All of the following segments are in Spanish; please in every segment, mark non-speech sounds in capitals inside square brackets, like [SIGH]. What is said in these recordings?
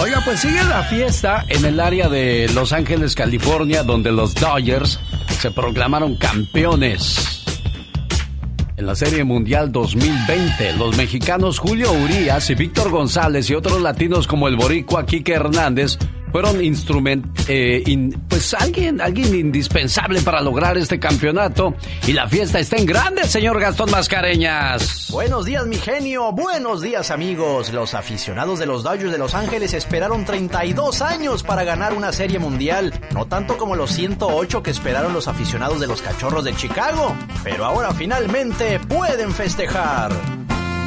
Oiga, pues sigue la fiesta en el área de Los Ángeles, California, donde los Dodgers se proclamaron campeones. En la Serie Mundial 2020, los mexicanos Julio Urias y Víctor González y otros latinos como el boricua Quique Hernández fueron instrument, eh, pues alguien, alguien indispensable para lograr este campeonato. Y la fiesta está en grande, señor Gastón Mascareñas. Buenos días, mi genio. Buenos días, amigos. Los aficionados de los Dodgers de Los Ángeles esperaron 32 años para ganar una serie mundial. No tanto como los 108 que esperaron los aficionados de los Cachorros de Chicago. Pero ahora finalmente pueden festejar.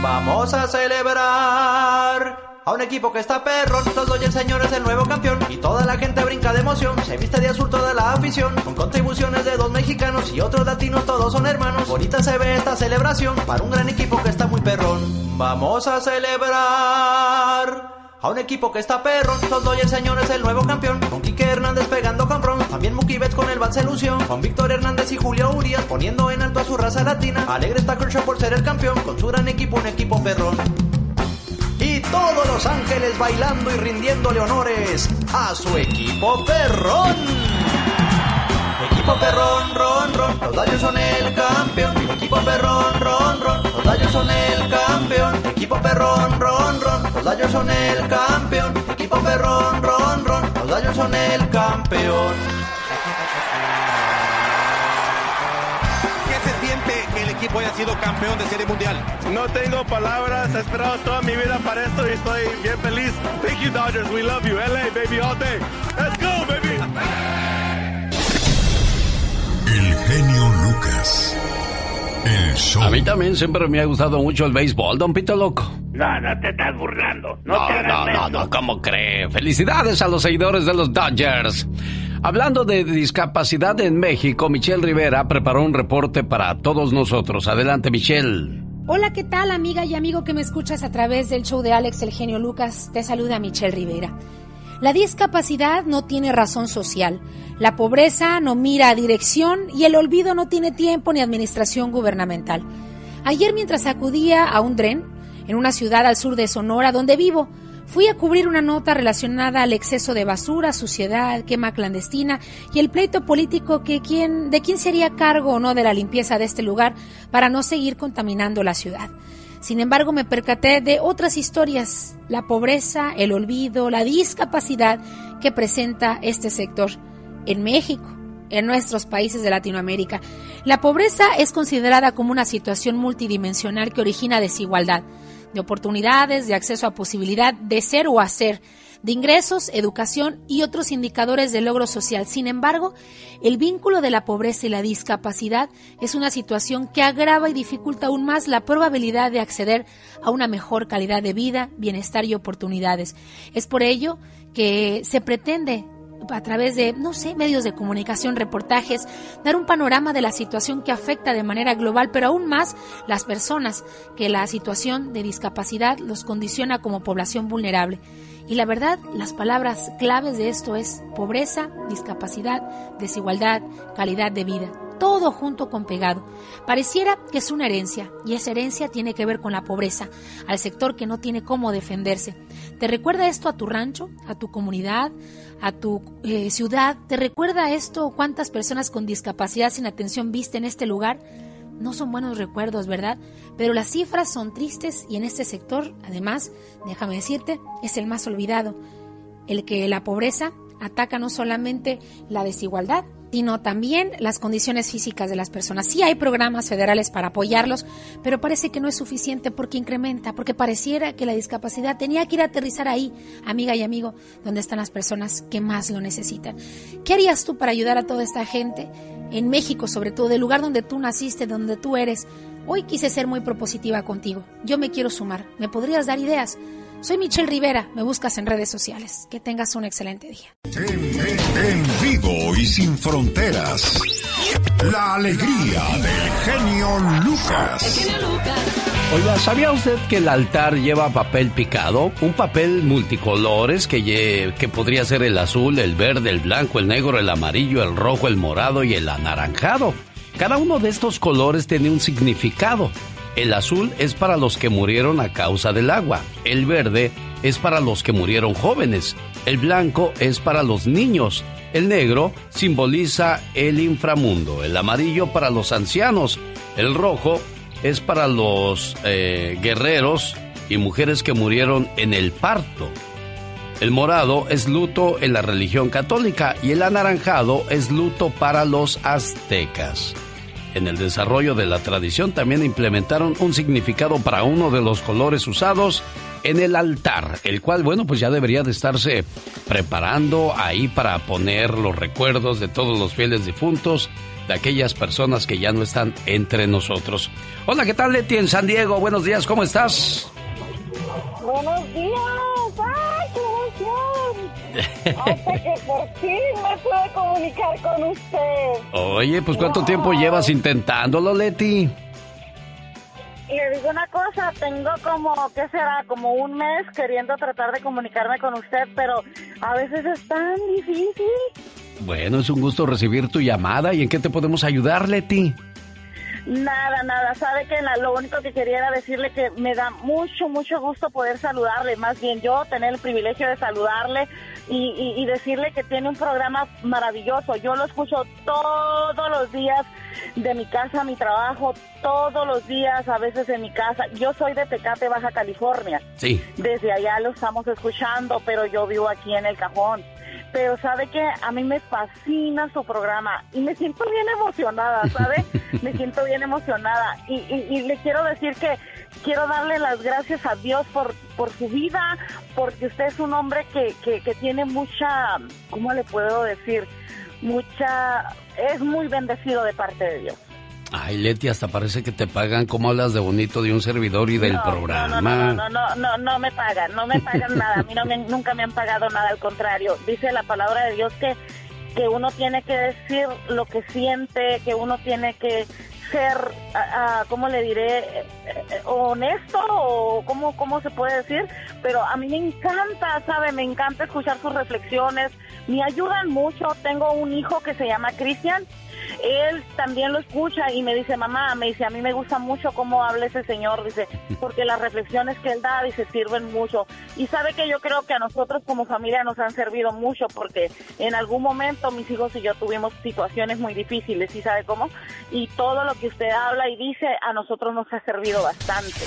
Vamos a celebrar. A un equipo que está perro, los Dodgers señores el nuevo campeón. Y toda la gente brinca de emoción, se viste de azul toda la afición. Con contribuciones de dos mexicanos y otros latinos, todos son hermanos. Bonita se ve esta celebración, para un gran equipo que está muy perrón. Vamos a celebrar a un equipo que está perro, los Dodgers señores el nuevo campeón. Con Quique Hernández pegando con También Mookie Betts con el bat se lució Con Víctor Hernández y Julio Urias poniendo en alto a su raza latina. Alegre está Kershaw por ser el campeón. Con su gran equipo, un equipo perrón todos los ángeles bailando y rindiéndole honores a su equipo perrón. Equipo perrón, ron, ron, los Dodgers son el campeón. Equipo perrón, ron, ron, los Dodgers son el campeón. Equipo perrón, ron, ron, los Dodgers son el campeón. Equipo perrón, ron, ron, los Dodgers son el campeón. Equipo haya sido campeón de Serie Mundial? No tengo palabras, he esperado toda mi vida para esto y estoy bien feliz. Thank you Dodgers, we love you. LA, baby, all day. Let's go, baby. El genio Lucas. El show. A mí también siempre me ha gustado mucho el béisbol, don Pito Loco. No, no te estás burlando. No, No, te no, no, no, ¿cómo cree? Felicidades a los seguidores de los Dodgers. Hablando de discapacidad en México, Michelle Rivera preparó un reporte para todos nosotros. Adelante, Michelle. Hola, ¿qué tal amiga y amigo que me escuchas a través del show de Alex El Genio Lucas? Te saluda Michelle Rivera. La discapacidad no tiene razón social, la pobreza no mira a dirección y el olvido no tiene tiempo ni administración gubernamental. Ayer mientras acudía a un tren en una ciudad al sur de Sonora donde vivo, fui a cubrir una nota relacionada al exceso de basura, suciedad, quema clandestina y el pleito político que quién, de quién sería cargo o no de la limpieza de este lugar para no seguir contaminando la ciudad. Sin embargo, me percaté de otras historias, la pobreza, el olvido, la discapacidad que presenta este sector en México, en nuestros países de Latinoamérica. La pobreza es considerada como una situación multidimensional que origina desigualdad de oportunidades, de acceso a posibilidad de ser o hacer, de ingresos, educación y otros indicadores de logro social. Sin embargo, el vínculo de la pobreza y la discapacidad es una situación que agrava y dificulta aún más la probabilidad de acceder a una mejor calidad de vida, bienestar y oportunidades. Es por ello que se pretende a través de, no sé, medios de comunicación, reportajes, dar un panorama de la situación que afecta de manera global, pero aún más las personas que la situación de discapacidad los condiciona como población vulnerable. Y la verdad, las palabras claves de esto es pobreza, discapacidad, desigualdad, calidad de vida. Todo junto con pegado. Pareciera que es una herencia, y esa herencia tiene que ver con la pobreza, al sector que no tiene cómo defenderse. ¿Te recuerda esto a tu rancho, a tu comunidad, a tu eh, ciudad? ¿Te recuerda esto cuántas personas con discapacidad sin atención viste en este lugar? No son buenos recuerdos, ¿verdad? Pero las cifras son tristes y en este sector, además, déjame decirte, es el más olvidado. El que la pobreza ataca no solamente la desigualdad, sino también las condiciones físicas de las personas. Sí hay programas federales para apoyarlos, pero parece que no es suficiente porque incrementa, porque pareciera que la discapacidad tenía que ir a aterrizar ahí, amiga y amigo, donde están las personas que más lo necesitan. ¿Qué harías tú para ayudar a toda esta gente en México, sobre todo, del lugar donde tú naciste, donde tú eres? Hoy quise ser muy propositiva contigo. Yo me quiero sumar. ¿Me podrías dar ideas? Soy Michelle Rivera, me buscas en redes sociales. Que tengas un excelente día. En, vivo y sin fronteras. La alegría del genio Lucas. Oiga, ¿sabía usted que el altar lleva papel picado? Un papel multicolores que, que podría ser el azul, el verde, el blanco, el negro, el amarillo, el rojo, el morado y el anaranjado. Cada uno de estos colores tiene un significado. El azul es para los que murieron a causa del agua. El verde es para los que murieron jóvenes. El blanco es para los niños. El negro simboliza el inframundo. El amarillo para los ancianos. El rojo es para los eh, guerreros y mujeres que murieron en el parto. El morado es luto en la religión católica y el anaranjado es luto para los aztecas. En el desarrollo de la tradición también implementaron un significado para uno de los colores usados en el altar, el cual, bueno, pues ya debería de estarse preparando ahí para poner los recuerdos de todos los fieles difuntos, de aquellas personas que ya no están entre nosotros. Hola, ¿qué tal Leti en San Diego? Buenos días, ¿cómo estás? Buenos días, ¡ay, qué emoción! Hasta [LAUGHS] que por fin me pude comunicar con usted. Oye, pues ¿cuánto tiempo llevas intentándolo, Leti? Le digo una cosa, tengo como, ¿qué será? Como un mes queriendo tratar de comunicarme con usted, pero a veces es tan difícil. Bueno, es un gusto recibir tu llamada. ¿Y en qué te podemos ayudar, Leti? Nada, nada. Sabe que la- lo único que quería era decirle que me da mucho, mucho gusto poder saludarle. Más bien yo tener el privilegio de saludarle y, y- y decirle que tiene un programa maravilloso. Yo lo escucho todos los días de mi casa a mi trabajo, todos los días, a veces en mi casa. Yo soy de Tecate, Baja California. Sí. Desde allá lo estamos escuchando, pero yo vivo aquí en el cajón. Pero sabe que a mí me fascina su programa y me siento bien emocionada, ¿sabe? [LAUGHS] me siento bien emocionada y, y- y le quiero decir que quiero darle las gracias a Dios por, por su vida, porque usted es un hombre que, que, que tiene mucha, ¿cómo le puedo decir? Mucha, es muy bendecido de parte de Dios. Ay, Leti, hasta parece que te pagan como hablas de bonito de un servidor y del No, programa. No, no, no, no, no, me pagan, no me pagan nada. A mí no me- [LAUGHS] nunca me han pagado nada, al contrario. Dice la palabra de Dios que, que uno tiene que decir lo que siente, que uno tiene que ser, ah, ah, ¿cómo le diré? Eh, eh, honesto o cómo, cómo se puede decir. Pero a mí me encanta, ¿sabe? Me encanta escuchar sus reflexiones. Me ayudan mucho. Tengo un hijo que se llama Cristian él también lo escucha y me dice, mamá, me dice, a mí me gusta mucho cómo habla ese señor, dice, porque las reflexiones que él da, dice, sirven mucho. Y sabe que yo creo que a nosotros como familia nos han servido mucho, porque en algún momento mis hijos y yo tuvimos situaciones muy difíciles, ¿y sabe cómo? Y todo lo que usted habla y dice, a nosotros nos ha servido bastante.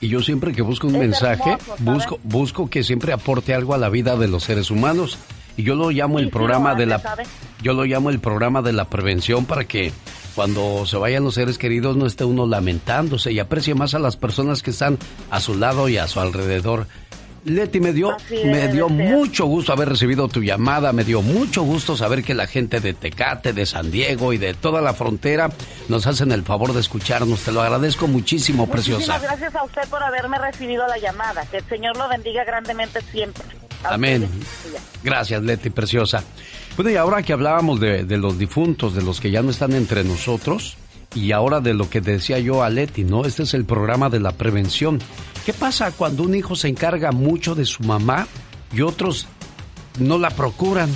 Y yo siempre que busco un Es mensaje, busco, busco que siempre aporte algo a la vida de los seres humanos. Y yo lo llamo el programa de la yo lo llamo el programa de la prevención para que cuando se vayan los seres queridos no esté uno lamentándose y aprecie más a las personas que están a su lado y a su alrededor. Leti, me dio, me dio mucho gusto haber recibido tu llamada, me dio mucho gusto saber que la gente de Tecate, de San Diego y de toda la frontera nos hacen el favor de escucharnos. Te lo agradezco muchísimo, preciosa. Muchísimas gracias a usted por haberme recibido la llamada. Que el Señor lo bendiga grandemente siempre. Amén. Gracias, Leti, preciosa. Bueno, y ahora que hablábamos de, de los difuntos, de los que ya no están entre nosotros, y ahora de lo que decía yo a Leti, ¿no? Este es el programa de la prevención. ¿Qué pasa cuando un hijo se encarga mucho de su mamá y otros no la procuran?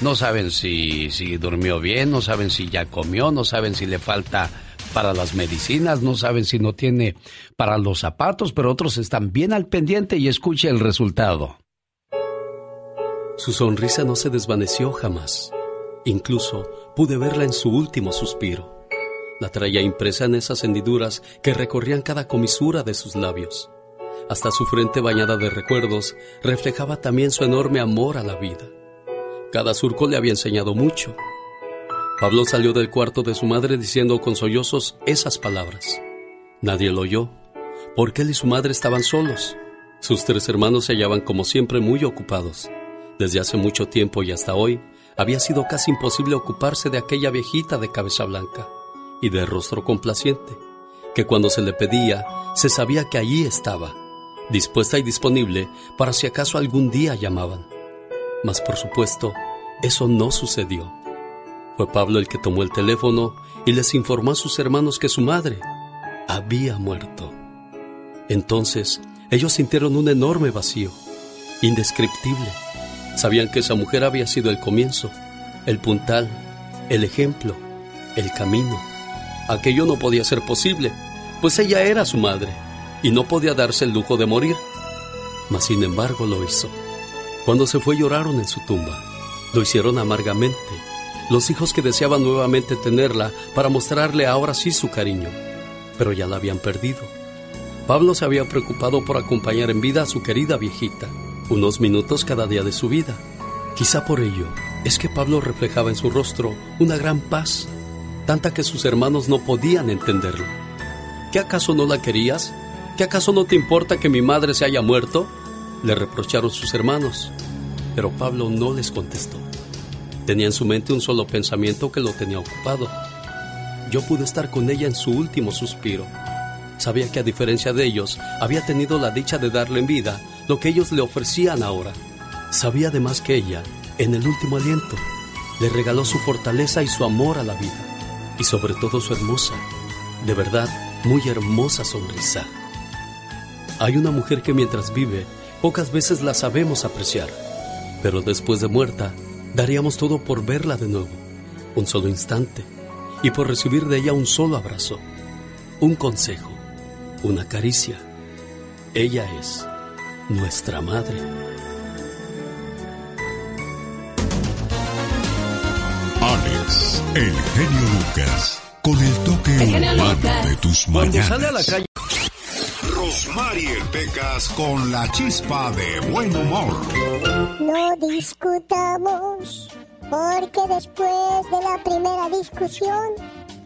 No saben si, si durmió bien, no saben si ya comió, no saben si le falta para las medicinas, no saben si no tiene para los zapatos, pero otros están bien al pendiente y escuche el resultado. Su sonrisa no se desvaneció jamás. Incluso pude verla en su último suspiro. La traía impresa en esas hendiduras que recorrían cada comisura de sus labios. Hasta su frente bañada de recuerdos reflejaba también su enorme amor a la vida. Cada surco le había enseñado mucho. Pablo salió del cuarto de su madre diciendo con sollozos esas palabras. Nadie lo oyó, porque él y su madre estaban solos. Sus tres hermanos se hallaban como siempre muy ocupados. Desde hace mucho tiempo y hasta hoy, había sido casi imposible ocuparse de aquella viejita de cabeza blanca y de rostro complaciente, que cuando se le pedía, se sabía que allí estaba, dispuesta y disponible para si acaso algún día llamaban. Mas por supuesto, eso no sucedió. Fue Pablo el que tomó el teléfono y les informó a sus hermanos que su madre había muerto. Entonces, ellos sintieron un enorme vacío, indescriptible. Sabían que esa mujer había sido el comienzo, el puntal, el ejemplo, el camino. Aquello no podía ser posible, pues ella era su madre y no podía darse el lujo de morir. Mas sin embargo lo hizo. Cuando se fue lloraron en su tumba. Lo hicieron amargamente. Los hijos que deseaban nuevamente tenerla para mostrarle ahora sí su cariño. Pero ya la habían perdido. Pablo se había preocupado por acompañar en vida a su querida viejita, unos minutos cada día de su vida. Quizá por ello es que Pablo reflejaba en su rostro una gran paz, tanta que sus hermanos no podían entenderlo. ¿Qué acaso no la querías? ¿Qué acaso no te importa que mi madre se haya muerto? Le reprocharon sus hermanos, pero Pablo no les contestó. Tenía en su mente un solo pensamiento que lo tenía ocupado. Yo pude estar con ella en su último suspiro. Sabía que a diferencia de ellos, había tenido la dicha de darle en vida lo que ellos le ofrecían ahora. Sabía además que ella, en el último aliento, le regaló su fortaleza y su amor a la vida. Y sobre todo su hermosa, de verdad, muy hermosa sonrisa. Hay una mujer que mientras vive, pocas veces la sabemos apreciar, pero después de muerta, daríamos todo por verla de nuevo, un solo instante, y por recibir de ella un solo abrazo, un consejo, una caricia. Ella es nuestra madre. Alex, el genio Lucas, con el toque humano de tus mañanas. Rosmarie Pecas con la chispa de buen humor. No discutamos, porque después de la primera discusión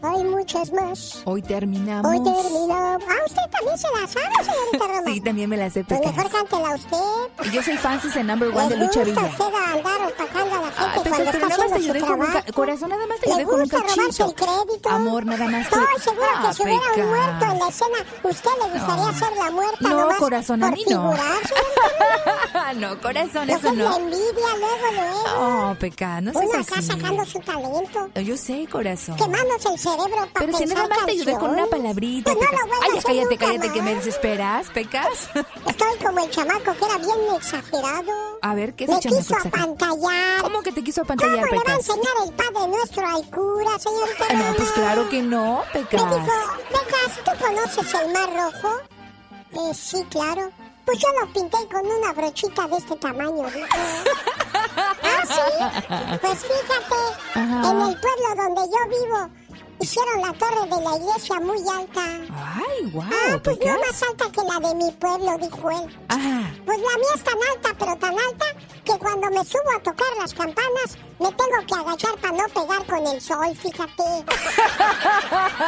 hay muchas más. Hoy terminamos. Hoy terminamos. Ah, usted también se la sabe, señorita Roma. Sí, también me la sé. Pues mejor cántela usted. Y yo soy fan de number one de Lucha Villa. Usted andar opacando a la gente Ay, pero, cuando pero está nada más te ayudé con un corazón, nada más te ¿Le ayudé con un cachito. el crédito? Amor, nada más te... Estoy segura Ah, que si hubiera un muerto en la escena, ¿usted le gustaría No. ser la muerta No, nomás corazón, a mí no. [LAUGHS] no, corazón, eso se no. la envidia luego, luego. Oh, Peca, no Uno seas acá así. sacando su talento. Yo sé, corazón. Quemándose el cerebro para Pero si nada más te ayudé con una palabrita, Pues no lo voy a Ay, hacer cállate, nunca cállate, que me más. desesperas, Pecas. Estoy como el chamaco que era bien exagerado. A ver, ¿qué es Me el chamaco quiso exagerado? apantallar. ¿Cómo que te quiso ¿Cómo apantallar, le va a Pecas? enseñar el Padre Nuestro al cura, señorita? Ah, no, pues claro que no, Me Pecas. dijo, Pecas, ¿tú conoces el Mar Rojo? Eh, sí, claro. Pues yo lo pinté con una brochita de este tamaño, dijo. [LAUGHS] ah, sí. Pues fíjate, Ajá. en el pueblo donde yo vivo, hicieron la torre de la iglesia muy alta. Ay, wow, Ah, pues Pecas. no más alta que la de mi pueblo, dijo él. Ah, Pues la mía es tan alta, pero tan alta, que cuando me subo a tocar las campanas, me tengo que agachar para no pegar con el sol, fíjate. [LAUGHS]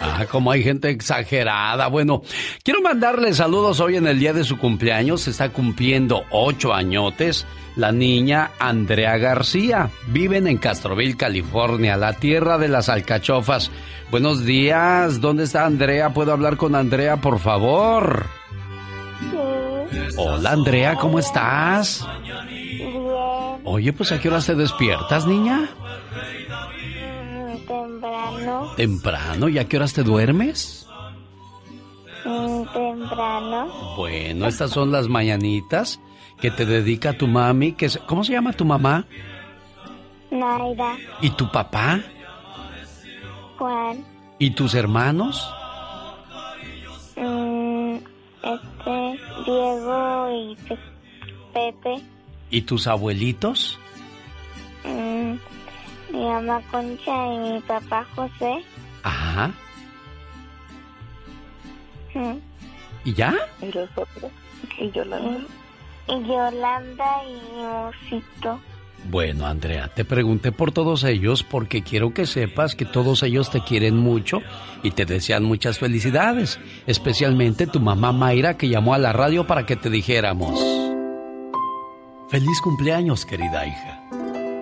Ah, como hay gente exagerada. Bueno, quiero mandarle saludos hoy en el día de su cumpleaños. Se está cumpliendo ocho añotes. La niña Andrea García. Viven en Castroville, California, la tierra de las alcachofas. Buenos días. ¿Dónde está Andrea? ¿Puedo hablar con Andrea, por favor? Hola, Andrea, ¿cómo estás? Bien, Oye, pues ¿a qué hora te despiertas, niña? mm, temprano, Temprano. ¿Y a qué horas te duermes? mm, temprano. Bueno, estas son las mañanitas que te dedica tu mami. Que se- ¿Cómo se llama tu mamá? Naida, ¿Y tu papá? Juan, ¿Y tus hermanos? mm, este, Diego y Pe- Pepe, ¿Y tus abuelitos? mm, mi mamá Concha y mi papá José. Ajá. mm, ¿Y ya? ¿Y los otros? Y Yolanda. Y, Yolanda y Osito. Bueno, Andrea, te pregunté por todos ellos porque quiero que sepas que todos ellos te quieren mucho y te desean muchas felicidades, especialmente tu mamá Mayra que llamó a la radio para que te dijéramos. Feliz cumpleaños, querida hija.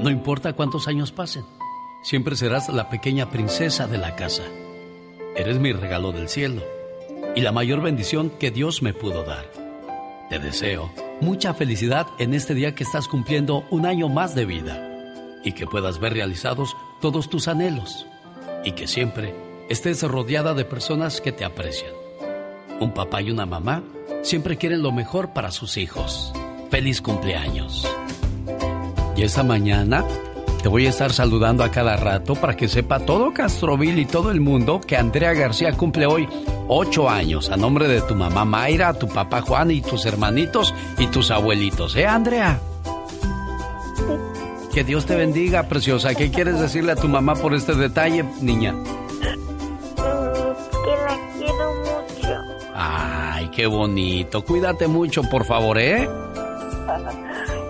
No importa cuántos años pasen, siempre serás la pequeña princesa de la casa. Eres mi regalo del cielo y la mayor bendición que Dios me pudo dar. Te deseo mucha felicidad en este día que estás cumpliendo un año más de vida y que puedas ver realizados todos tus anhelos y que siempre estés rodeada de personas que te aprecian. Un papá y una mamá siempre quieren lo mejor para sus hijos. Feliz cumpleaños. Y esta mañana te voy a estar saludando a cada rato para que sepa todo Castroville y todo el mundo que Andrea García cumple hoy ocho años a nombre de tu mamá Mayra, tu papá Juan y tus hermanitos y tus abuelitos. ¿Eh, Andrea? Que Dios te bendiga, preciosa. ¿Qué quieres decirle a tu mamá por este detalle, niña? Que la quiero mucho. Ay, qué bonito. Cuídate mucho, por favor, ¿eh?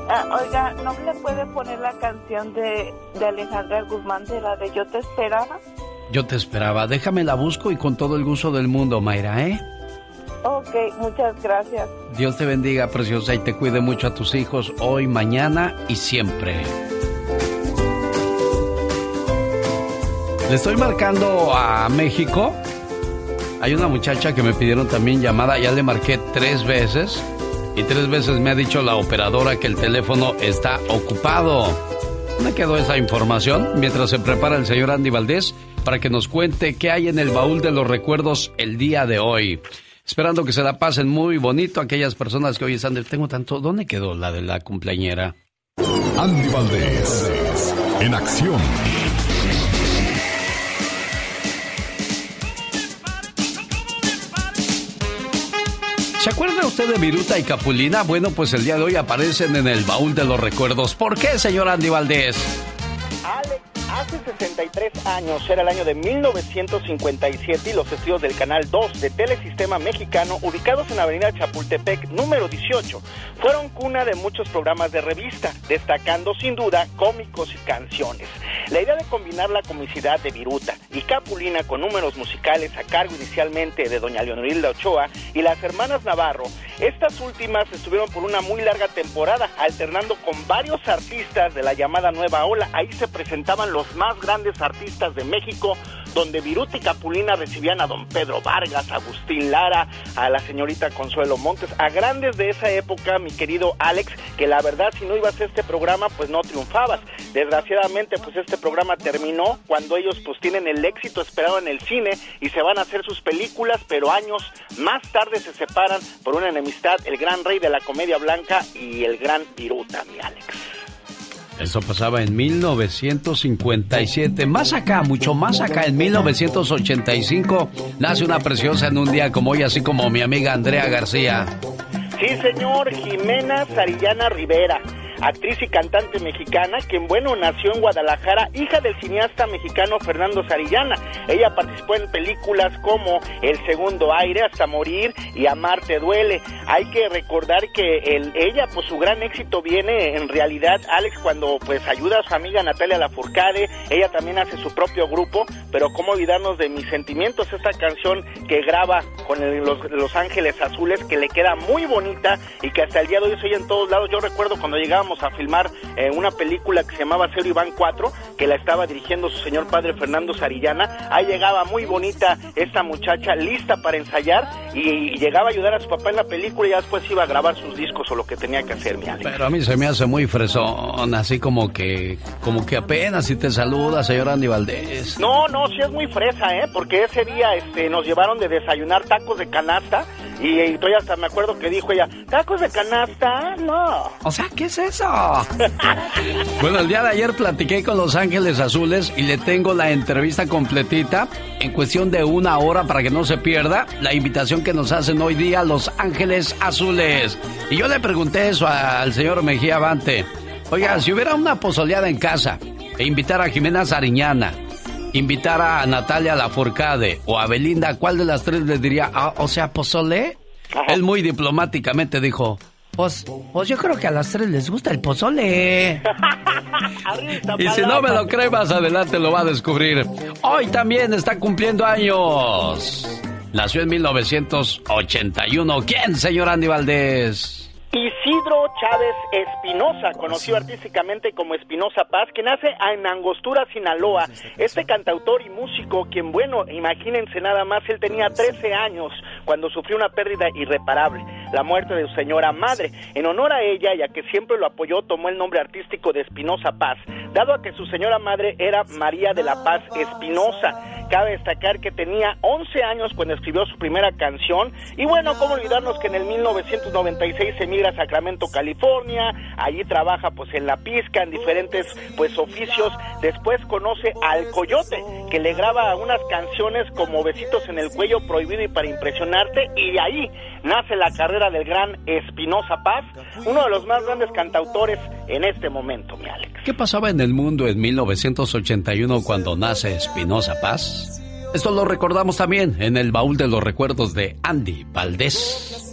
Ah, oiga, ¿no le puede poner la canción de, de Alejandra Guzmán de la de Yo te esperaba? Yo te esperaba. Déjame la busco y con todo el gusto del mundo, Mayra, ¿eh? Ok, muchas gracias. Dios te bendiga, preciosa, y te cuide mucho a tus hijos hoy, mañana y siempre. Le estoy marcando a México. Hay una muchacha que me pidieron también llamada, ya le marqué tres veces y tres veces me ha dicho la operadora que el teléfono está ocupado. Me quedó esa información mientras se prepara el señor Andy Valdés para que nos cuente qué hay en el baúl de los recuerdos el día de hoy. Esperando que se la pasen muy bonito aquellas personas que hoy están del... Tengo tanto... ¿Dónde quedó la de la cumpleañera? Andy Valdés, en acción. Usted de Viruta y Capulina? Bueno, pues el día de hoy aparecen en el baúl de los recuerdos. ¿Por qué, señor Andy Valdés? Alex, hace 63 años, era el año de 1957 y los estudios del Canal 2 de Telesistema Mexicano, ubicados en Avenida Chapultepec, número 18, fueron cuna de muchos programas de revista, destacando sin duda cómicos y canciones. La idea de combinar la comicidad de Viruta y Capulina con números musicales a cargo inicialmente de doña Leonorilda Ochoa y las hermanas Navarro, estas últimas estuvieron por una muy larga temporada, alternando con varios artistas de la llamada Nueva Ola. Ahí se presentaban los más grandes artistas de México, donde Viruta y Capulina recibían a don Pedro Vargas, a Agustín Lara, a la señorita Consuelo Montes, a grandes de esa época, mi querido Alex, que la verdad si no ibas a este programa pues no triunfabas. Desgraciadamente pues este programa terminó cuando ellos pues tienen el éxito esperado en el cine y se van a hacer sus películas, pero años más tarde se separan por una enemistad el gran rey de la comedia blanca y el gran Viruta, mi Alex. Eso pasaba en 1957. Más acá, mucho más acá, en 1985, nace una preciosa en un día como hoy, así como mi amiga Andrea García. Sí, señor, Jimena Sarillana Rivera, actriz y cantante mexicana, quien, bueno, nació en Guadalajara, hija del cineasta mexicano Fernando Sarillana. Ella participó en películas como El Segundo Aire, Hasta Morir y Amar Te Duele. Hay que recordar que el, ella, pues su gran éxito viene en realidad, Alex, cuando pues ayuda a su amiga Natalia Lafourcade, ella también hace su propio grupo, pero cómo olvidarnos de mis sentimientos, esta canción que graba con el- los, los Ángeles Azules, que le queda muy bonita y que hasta el día de hoy se oye en todos lados. Yo recuerdo cuando llegábamos a filmar eh, una película que se llamaba Cero Iván 4, que la estaba dirigiendo su señor padre Fernando Sarillana, ahí llegaba muy bonita esta muchacha, lista para ensayar, y, llegaba a ayudar a su papá en la película y ya después iba a grabar sus discos o lo que tenía que hacer, mi Alex. Pero a mí se me hace muy fresón, así como que, como que apenas si te saluda, señor Andy Valdés. No, no, sí es muy fresa, ¿eh? Porque ese día este, nos llevaron de desayunar tacos de canasta Y, y todavía hasta me acuerdo que dijo ella, ¿tacos de canasta? No. O sea, ¿qué es eso? [LAUGHS] bueno, el día de ayer platiqué con Los Ángeles Azules y le tengo la entrevista completita en cuestión de una hora para que no se pierda la invitación que nos hacen hoy día Los Ángeles Azules. Y yo le pregunté eso al señor Mejía Avante. Oiga, si hubiera una pozoleada en casa e invitar a Jimena Sariñana, invitar a Natalia Lafourcade o a Belinda, ¿cuál de las tres le diría? Ah, o sea, pozole. Él muy diplomáticamente dijo, pues, pues yo creo que a las tres les gusta el pozole. [LAUGHS] y si no me lo cree, más adelante lo va a descubrir. Hoy también está cumpliendo años. Nació en 1981. ¿Quién, señor Andy Valdés? Isidro Chávez Espinosa, conocido artísticamente como Espinosa Paz, que nace en Angostura, Sinaloa. Este cantautor y músico, quien, bueno, imagínense nada más, él tenía 13 años cuando sufrió una pérdida irreparable, la muerte de su señora madre. En honor a ella, ya que siempre lo apoyó, tomó el nombre artístico de Espinosa Paz, dado a que su señora madre era María de la Paz Espinosa. Cabe destacar que tenía 11 años cuando escribió su primera canción y bueno, cómo olvidarnos que en el 1996 emigra a Sacramento, California, allí trabaja pues en la pizca, en diferentes pues oficios, después conoce al Coyote, que le graba unas canciones como Besitos en el cuello, Prohibido y para impresionarte y de ahí nace la carrera del gran Espinosa Paz, uno de los más grandes cantautores en este momento, mi Alex. ¿Qué pasaba en el mundo en 1981 cuando nace Espinosa Paz? Esto lo recordamos también en el baúl de los recuerdos de Andy Valdés.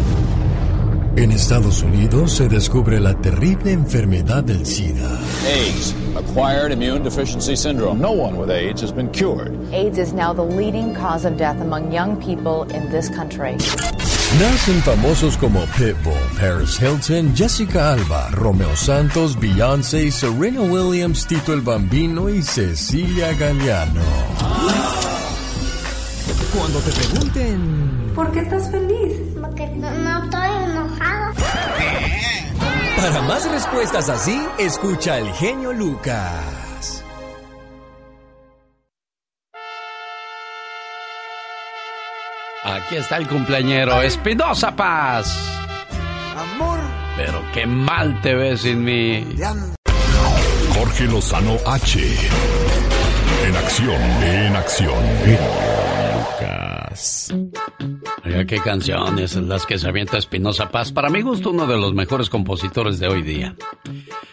En Estados Unidos se descubre la terrible enfermedad del SIDA. AIDS, acquired immune deficiency syndrome. No one with AIDS has been cured. AIDS is now the leading cause of death among young people in this country. Nacen famosos como Pitbull, Paris Hilton, Jessica Alba, Romeo Santos, Beyoncé, Serena Williams, Tito el Bambino y Cecilia Galeano. Cuando te pregunten... ¿Por qué estás feliz? Porque no, no estoy enojado. Para más respuestas así, escucha el genio Lucas. Aquí está el cumpleañero, Espinosa Paz. Amor. Pero qué mal te ves sin mí. Jorge Lozano H. En acción, en acción. Oiga, qué canciones las que se avienta Espinosa Paz. Para mi gusto, uno de los mejores compositores de hoy día.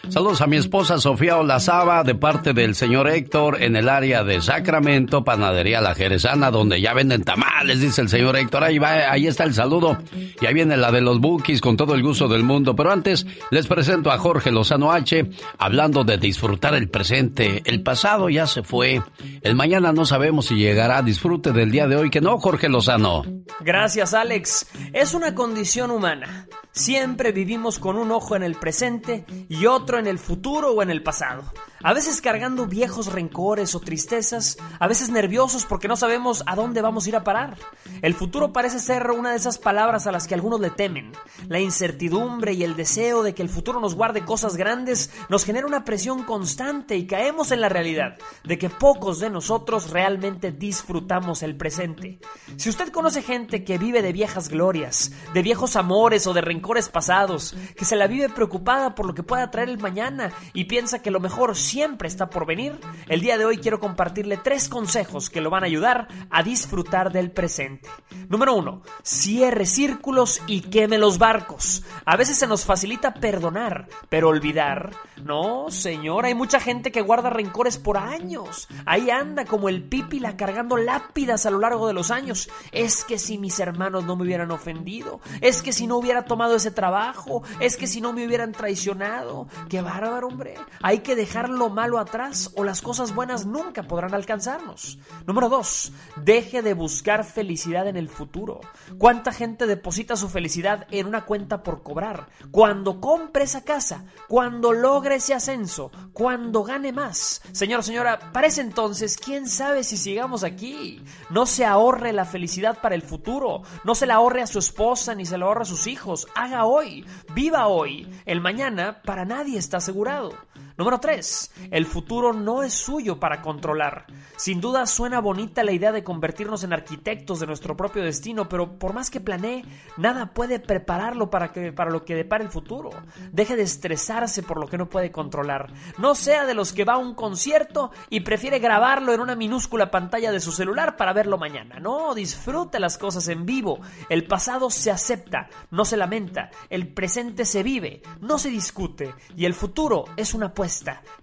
Saludos a mi esposa Sofía Olazaba de parte del señor Héctor en el área de Sacramento, Panadería La Jerezana, donde ya venden tamales, dice el señor Héctor. Ahí va, ahí está el saludo. Y ahí viene la de los bookies con todo el gusto del mundo. Pero antes les presento a Jorge Lozano H, hablando de disfrutar el presente. El pasado ya se fue. El mañana no sabemos si llegará. Disfrute del día de hoy, que no, Jorge Lozano. Gracias, Alex. Es una condición humana. Siempre vivimos con un ojo en el presente y otro en el futuro o en el pasado. A veces cargando viejos rencores o tristezas, a veces nerviosos porque no sabemos a dónde vamos a ir a parar. El futuro parece ser una de esas palabras a las que algunos le temen. La incertidumbre y el deseo de que el futuro nos guarde cosas grandes nos genera una presión constante y caemos en la realidad de que pocos de nosotros realmente disfrutamos el presente. Si usted conoce gente que vive de viejas glorias, de viejos amores o de rencores pasados, que se la vive preocupada por lo que pueda traer el mañana y piensa que lo mejor siempre está por venir, el día de hoy quiero compartirle tres consejos que lo van a ayudar a disfrutar del presente. Número uno, cierre círculos y queme los barcos. A veces se nos facilita perdonar, pero olvidar. No, señor, hay mucha gente que guarda rencores por años. Ahí anda como el pípila cargando lápidas a lo largo de los años. Es que si mis hermanos no me hubieran ofendido, es que si no hubiera tomado ese trabajo, es que si no me hubieran traicionado. Qué bárbaro, hombre. Hay que dejar lo malo atrás o las cosas buenas nunca podrán alcanzarnos. Número dos, deje de buscar felicidad en el futuro. ¿Cuánta gente deposita su felicidad en una cuenta por cobrar? Cuando compre esa casa, cuando logre ese ascenso, cuando gane más. Señor, señora, para ese entonces, ¿quién sabe si sigamos aquí? No se ahorre la felicidad para el futuro, no se la ahorre a su esposa ni se la ahorre a sus hijos. Haga hoy, viva hoy. El mañana para nadie está asegurado. Número 3. El futuro no es suyo para controlar. Sin duda suena bonita la idea de convertirnos en arquitectos de nuestro propio destino, pero por más que planee, nada puede prepararlo para, lo que depara el futuro. Deje de estresarse por lo que no puede controlar. No sea de los que va a un concierto y prefiere grabarlo en una minúscula pantalla de su celular para verlo mañana. No, disfrute las cosas en vivo. El pasado se acepta, no se lamenta. El presente se vive, no se discute. Y el futuro es una apuesta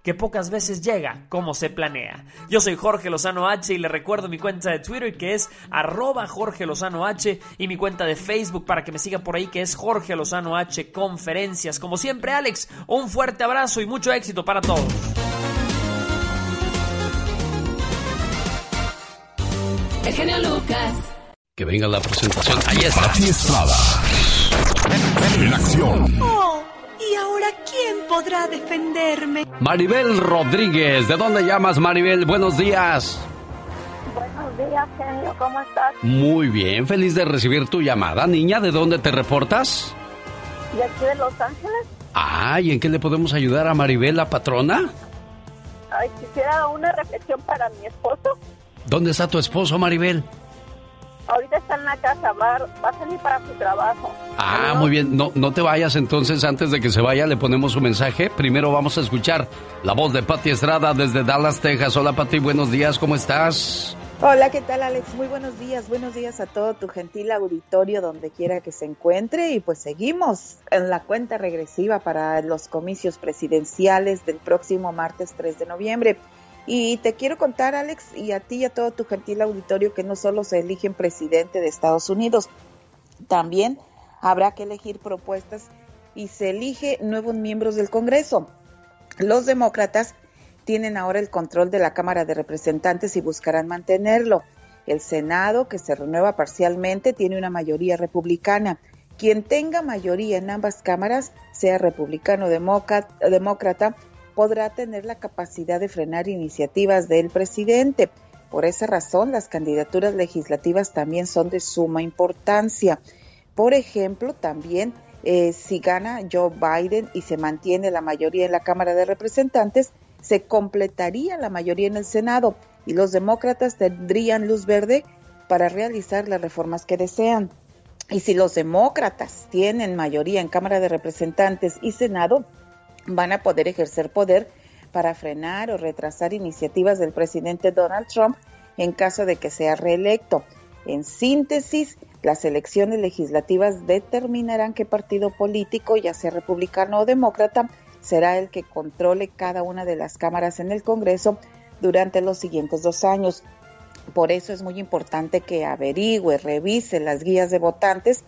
que pocas veces llega como se planea. Yo soy Jorge Lozano H y le recuerdo mi cuenta de Twitter que es arroba Jorge Lozano H y mi cuenta de Facebook para que me siga por ahí que es Jorge Lozano H Conferencias. Como siempre, Alex, un fuerte abrazo y mucho éxito para todos. El genio Lucas. Que venga la presentación. Ahí está. Pati Estrada. En acción. Oh, ¿y ahora quién podrá defenderme? Maribel Rodríguez. ¿De dónde llamas, Maribel? Buenos días. Buenos días, genio. ¿Cómo estás? Muy bien, feliz de recibir tu llamada. Niña, ¿de dónde te reportas? ¿De aquí de Los Ángeles? Ah, ¿y en qué le podemos ayudar a Maribel, la patrona? Ay, quisiera una reflexión para mi esposo. ¿Dónde está tu esposo, Maribel? Ahorita está en la casa, va, va a salir para su trabajo. Ah, muy bien. No, no te vayas entonces. Antes de que se vaya, le ponemos su mensaje. Primero vamos a escuchar la voz de Patti Estrada desde Dallas, Texas. Hola, Patti. Buenos días. ¿Cómo estás? Hola, ¿qué tal, Alex? Muy buenos días. Buenos días a todo tu gentil auditorio, donde quiera que se encuentre. Y pues seguimos en la cuenta regresiva para los comicios presidenciales del próximo martes 3 de noviembre. Y te quiero contar, Alex, y a ti y a todo tu gentil auditorio, que no solo se eligen presidente de Estados Unidos, también habrá que elegir propuestas y se elige nuevos miembros del Congreso. Los demócratas tienen ahora el control de la Cámara de Representantes y buscarán mantenerlo. El Senado, que se renueva parcialmente, tiene una mayoría republicana. Quien tenga mayoría en ambas cámaras, sea republicano o demócrata, podrá tener la capacidad de frenar iniciativas del presidente. Por esa razón, las candidaturas legislativas también son de suma importancia. Por ejemplo, también eh, si gana Joe Biden y se mantiene la mayoría en la Cámara de Representantes, se completaría la mayoría en el Senado y los demócratas tendrían luz verde para realizar las reformas que desean. Y si los demócratas tienen mayoría en Cámara de Representantes y Senado, van a poder ejercer poder para frenar o retrasar iniciativas del presidente Donald Trump en caso de que sea reelecto. En síntesis, las elecciones legislativas determinarán qué partido político, ya sea republicano o demócrata, será el que controle cada una de las cámaras en el Congreso durante los siguientes dos años. Por eso es muy importante que averigüe, revise las guías de votantes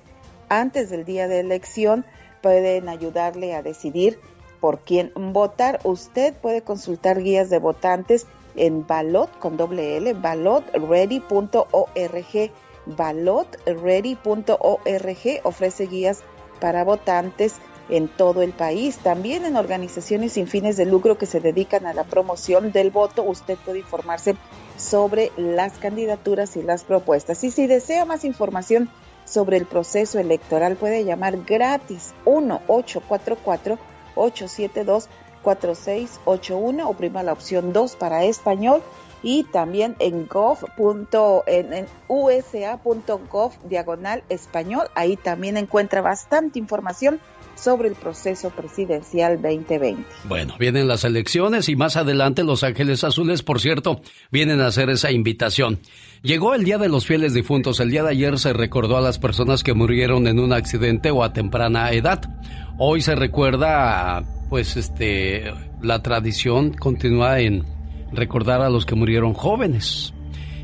antes del día de elección. Pueden ayudarle a decidir por quién votar. Usted puede consultar guías de votantes en Balot con doble L, balotready.org. Balotready.org ofrece guías para votantes en todo el país. También en organizaciones sin fines de lucro que se dedican a la promoción del voto, usted puede informarse sobre las candidaturas y las propuestas. Y si desea más información sobre el proceso electoral, puede llamar gratis 1 844 872-4681, oprima la opción 2 para español y también en gov. en, en usa.gov diagonal español, ahí también encuentra bastante información sobre el proceso presidencial 2020. Bueno, vienen las elecciones y más adelante Los Ángeles Azules, por cierto, vienen a hacer esa invitación. Llegó el Día de los Fieles Difuntos. El día de ayer se recordó a las personas que murieron en un accidente o a temprana edad. Hoy se recuerda, pues, este, la tradición continúa en recordar a los que murieron jóvenes.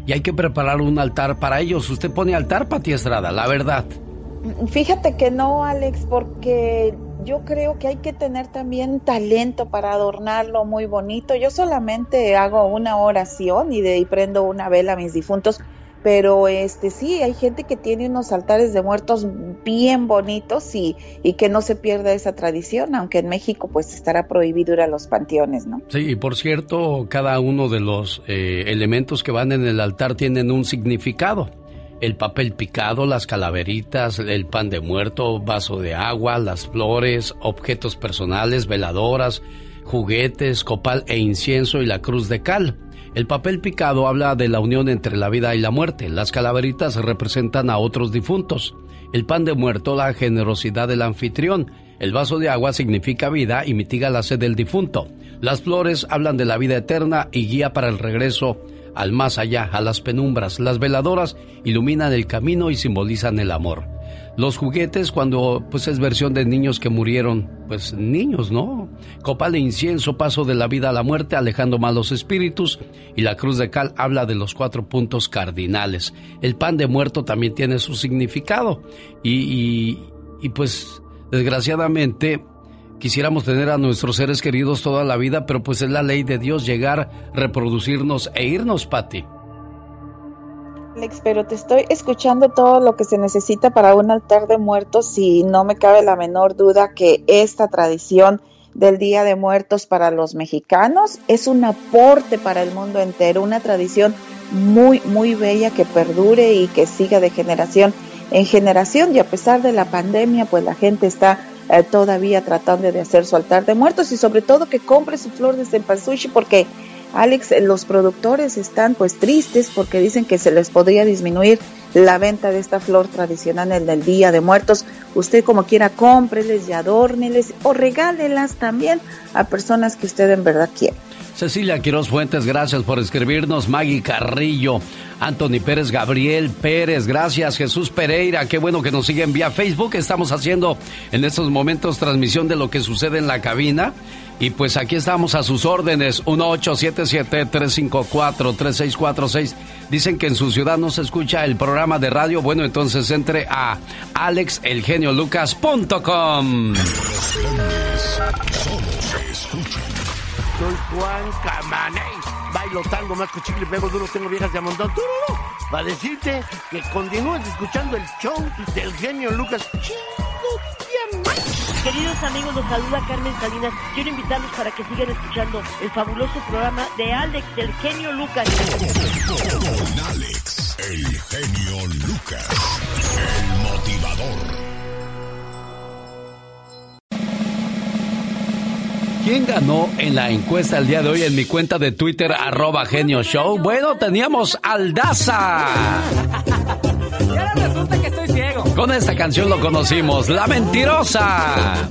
Y hay que preparar un altar para ellos. Usted pone altar, Pati Estrada, la verdad. Fíjate que no, Alex, porque yo creo que hay que tener también talento para adornarlo muy bonito. Yo solamente hago una oración y de ahí prendo una vela a mis difuntos, pero este sí, hay gente que tiene unos altares de muertos bien bonitos y, y que no se pierda esa tradición, aunque en México pues estará prohibido ir a los panteones, ¿no? Sí, y por cierto, cada uno de los eh, elementos que van en el altar tienen un significado el papel picado, las calaveritas, el pan de muerto, vaso de agua, las flores, objetos personales, veladoras, juguetes, copal e incienso y la cruz de cal. El papel picado habla de la unión entre la vida y la muerte. Las calaveritas representan a otros difuntos. El pan de muerto, la generosidad del anfitrión. El vaso de agua significa vida y mitiga la sed del difunto. Las flores hablan de la vida eterna y guía para el regreso al más allá, a las penumbras. Las veladoras iluminan el camino y simbolizan el amor. Los juguetes, cuando pues es versión de niños que murieron, pues niños, ¿no? Copal de incienso, paso de la vida a la muerte, alejando malos espíritus. Y la cruz de cal habla de los cuatro puntos cardinales. El pan de muerto también tiene su significado. Y, y, y pues, desgraciadamente, Quisiéramos tener a nuestros seres queridos toda la vida, pero pues es la ley de Dios llegar, reproducirnos e irnos, Pati. Alex, pero te estoy escuchando todo lo que se necesita para un altar de muertos y no me cabe la menor duda que esta tradición del Día de Muertos para los mexicanos es un aporte para el mundo entero, una tradición muy, muy bella que perdure y que siga de generación en generación. Y a pesar de la pandemia, pues la gente está eh, todavía tratando de hacer su altar de muertos y sobre todo que compre su flor de cempasúchil porque Alex, eh, los productores están pues tristes porque dicen que se les podría disminuir la venta de esta flor tradicional en el Día de Muertos. Usted como quiera cómpreles y adórneles o regálelas también a personas que usted en verdad quiere. Cecilia Quiroz Fuentes, gracias por escribirnos. Maggie Carrillo, Anthony Pérez, Gabriel Pérez, gracias. Jesús Pereira, qué bueno que nos siguen vía Facebook. Estamos haciendo en estos momentos transmisión de lo que sucede en la cabina. Y pues aquí estamos a sus órdenes, 1877-354-3646. Dicen que en su ciudad no se escucha el programa de radio. Bueno, entonces entre a alexelgeniolucas.com. Soy Juan Camaney. Bailo tango, más chicle, pego duro, tengo viejas de montón. Va a decirte que continúes escuchando el show del genio Lucas. Queridos amigos, los saluda Carmen Salinas. Quiero invitarlos para que sigan escuchando el fabuloso programa de Alex, del genio Lucas. Con Alex, el genio Lucas, el motivador. ¿Quién ganó en la encuesta el día de hoy en mi cuenta de Twitter, arroba genio show? Bueno, teníamos Aldaza. Y ahora resulta que. Con esta canción lo conocimos, La Mentirosa.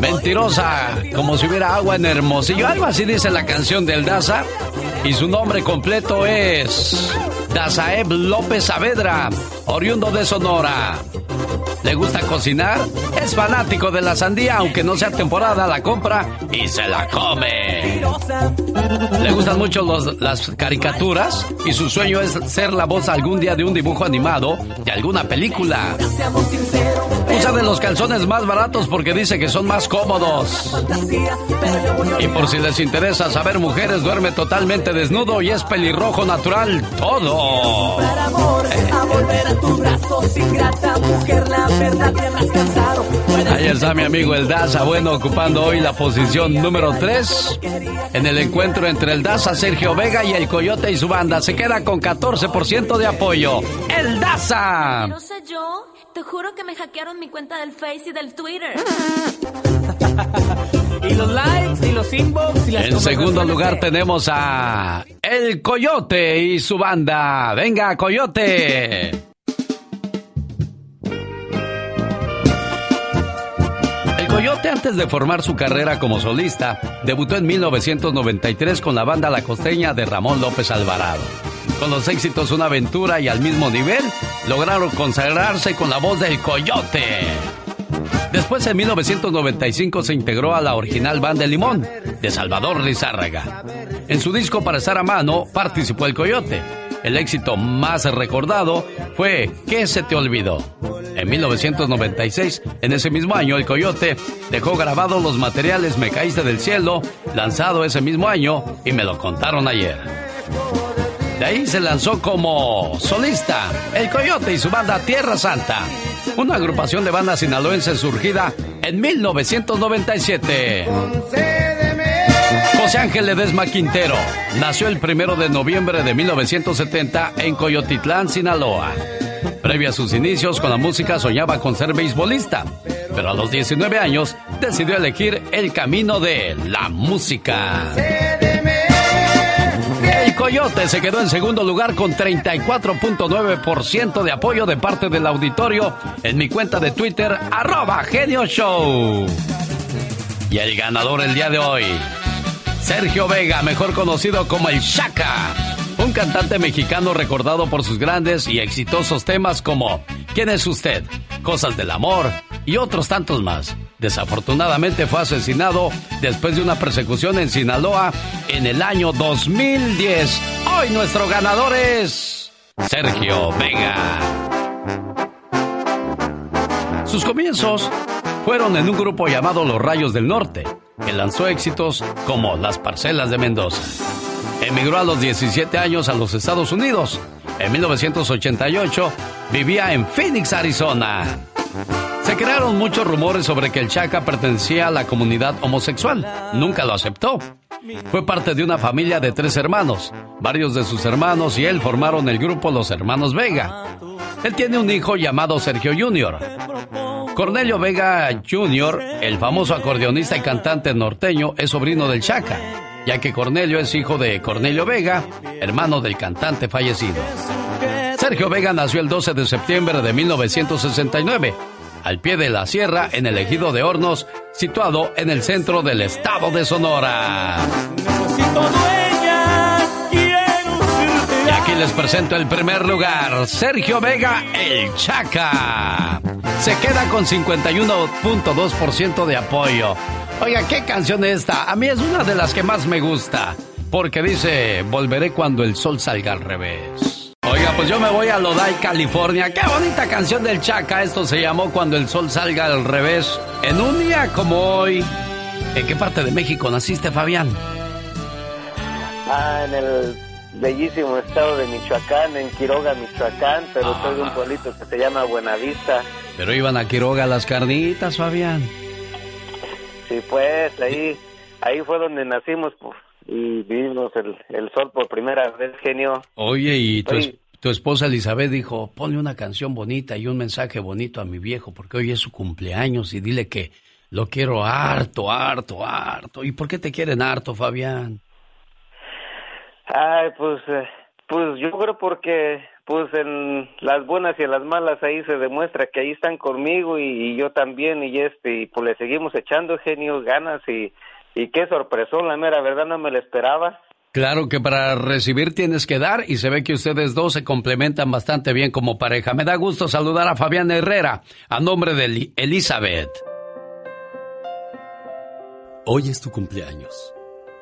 Mentirosa, como si hubiera agua en Hermosillo. Algo así dice la canción del Daza. Y su nombre completo es Dazaeb López Saavedra, oriundo de Sonora. ¿Le gusta cocinar? Es fanático de la sandía, aunque no sea temporada, la compra y se la come. Le gustan mucho las caricaturas y su sueño es ser la voz algún día de un dibujo animado de alguna película. Usa de los calzones más baratos porque dice que son más cómodos. Y por si les interesa saber mujeres, duerme totalmente desnudo y es pelirrojo natural todo. Ahí está mi amigo el Daza, bueno, ocupando hoy la posición número 3 en el encuentro entre el Daza, Sergio Vega y el Coyote y su banda. Se queda con 14% de apoyo. ¡El Daza! No sé yo, te juro que me hackearon mi cuenta del Face y del Twitter. [LAUGHS] y los likes, y los inbox, y las En segundo lugar tenemos a El Coyote y su banda. Venga, Coyote. [LAUGHS] Coyote, antes de formar su carrera como solista, debutó en 1993 con la banda La Costeña de Ramón López Alvarado. Con los éxitos Una Aventura y Al mismo nivel, lograron consagrarse con la voz del Coyote. Después, en 1995, se integró a la original banda Limón, de Salvador Lizárraga. En su disco Para estar a mano, participó el Coyote. El éxito más recordado fue ¿Qué se te olvidó? En 1996, en ese mismo año, el Coyote dejó grabados los materiales Me caíste del cielo, lanzado ese mismo año, y me lo contaron ayer. De ahí se lanzó como solista el Coyote y su banda Tierra Santa, una agrupación de bandas sinaloenses surgida en 1997. José Ángel Ledesma Quintero nació el primero de noviembre de 1970 en Coyotitlán, Sinaloa. Previo a sus inicios con la música soñaba con ser beisbolista, pero a los 19 años decidió elegir el camino de la música. El Coyote se quedó en segundo lugar con 34.9% de apoyo de parte del auditorio en mi cuenta de Twitter, arroba Genio Show. Y el ganador el día de hoy, Sergio Vega, mejor conocido como el Shaka. Un cantante mexicano recordado por sus grandes y exitosos temas como ¿Quién es usted? Cosas del amor y otros tantos más. Desafortunadamente fue asesinado después de una persecución en Sinaloa en el año 2010. Hoy nuestro ganador es Sergio Vega. Sus comienzos fueron en un grupo llamado Los Rayos del Norte, que lanzó éxitos como Las Parcelas de Mendoza. Emigró a los 17 años a los Estados Unidos. En 1988 vivía en Phoenix, Arizona. Se crearon muchos rumores sobre que el Chaca pertenecía a la comunidad homosexual. Nunca lo aceptó. Fue parte de una familia de tres hermanos. Varios de sus hermanos y él formaron el grupo Los Hermanos Vega. Él tiene un hijo llamado Sergio Jr. Cornelio Vega Jr., el famoso acordeonista y cantante norteño, es sobrino del Chaca, ya que Cornelio es hijo de Cornelio Vega, hermano del cantante fallecido. Sergio Vega nació el 12 de septiembre de 1969 al pie de la sierra en el ejido de Hornos, situado en el centro del estado de Sonora. Y aquí les presento el primer lugar, Sergio Vega, el Chaca. Se queda con 51.2% de apoyo. Oiga, ¿qué canción es esta? A mí es una de las que más me gusta, porque dice, volveré cuando el sol salga al revés. Oiga, pues yo me voy a Lodai, California. Qué bonita canción del Chaca. Esto se llamó Cuando el sol salga al revés. En un día como hoy. ¿En qué parte de México naciste, Fabián? Ah, en el bellísimo estado de Michoacán, en Quiroga, Michoacán, pero soy de un pueblito que se llama Buenavista. Pero iban a Quiroga las carnitas, Fabián. Sí, pues ahí, ahí fue donde nacimos pues, y vimos el, el sol por primera vez, genio. Oye, y tu, es- tu esposa Elizabeth dijo, ponle una canción bonita y un mensaje bonito a mi viejo, porque hoy es su cumpleaños y dile que lo quiero harto, harto, harto. ¿Y por qué te quieren harto, Fabián? Ay, pues, eh, pues yo creo porque, pues en las buenas y en las malas ahí se demuestra que ahí están conmigo y, y yo también y este, y pues le seguimos echando genio, ganas y, y qué sorpresón, la mera verdad no me lo esperaba. Claro que para recibir tienes que dar y se ve que ustedes dos se complementan bastante bien como pareja. Me da gusto saludar a Fabián Herrera a nombre de Eli- Elizabeth. Hoy es tu cumpleaños.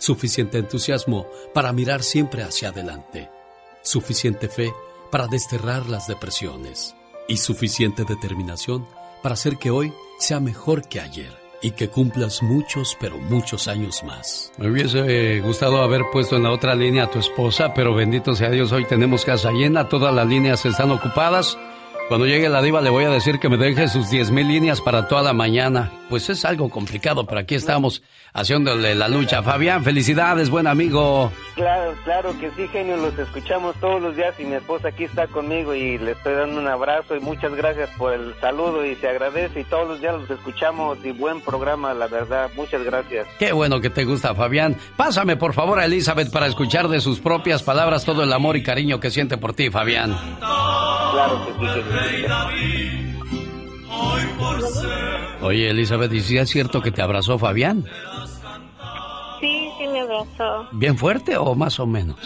suficiente entusiasmo para mirar siempre hacia adelante, suficiente fe para desterrar las depresiones y suficiente determinación para hacer que hoy sea mejor que ayer y que cumplas muchos, pero muchos años más. Me hubiese eh, gustado haber puesto en la otra línea a tu esposa, pero bendito sea Dios, hoy tenemos casa llena, todas las líneas están ocupadas. Cuando llegue la diva le voy a decir que me deje sus 10 mil líneas para toda la mañana. Pues es algo complicado, pero aquí estamos haciéndole la lucha. Fabián, felicidades, buen amigo. Claro, claro que sí, genio, los escuchamos todos los días y mi esposa aquí está conmigo y le estoy dando un abrazo y muchas gracias por el saludo y se agradece y todos los días los escuchamos y buen programa, la verdad, muchas gracias. Qué bueno que te gusta, Fabián. Pásame por favor a Elizabeth para escuchar de sus propias palabras todo el amor y cariño que siente por ti, Fabián. Claro que sí, Oye, Elizabeth, ¿y si es cierto que te abrazó Fabián? Sí, sí me abrazó. ¿Bien fuerte o más o menos?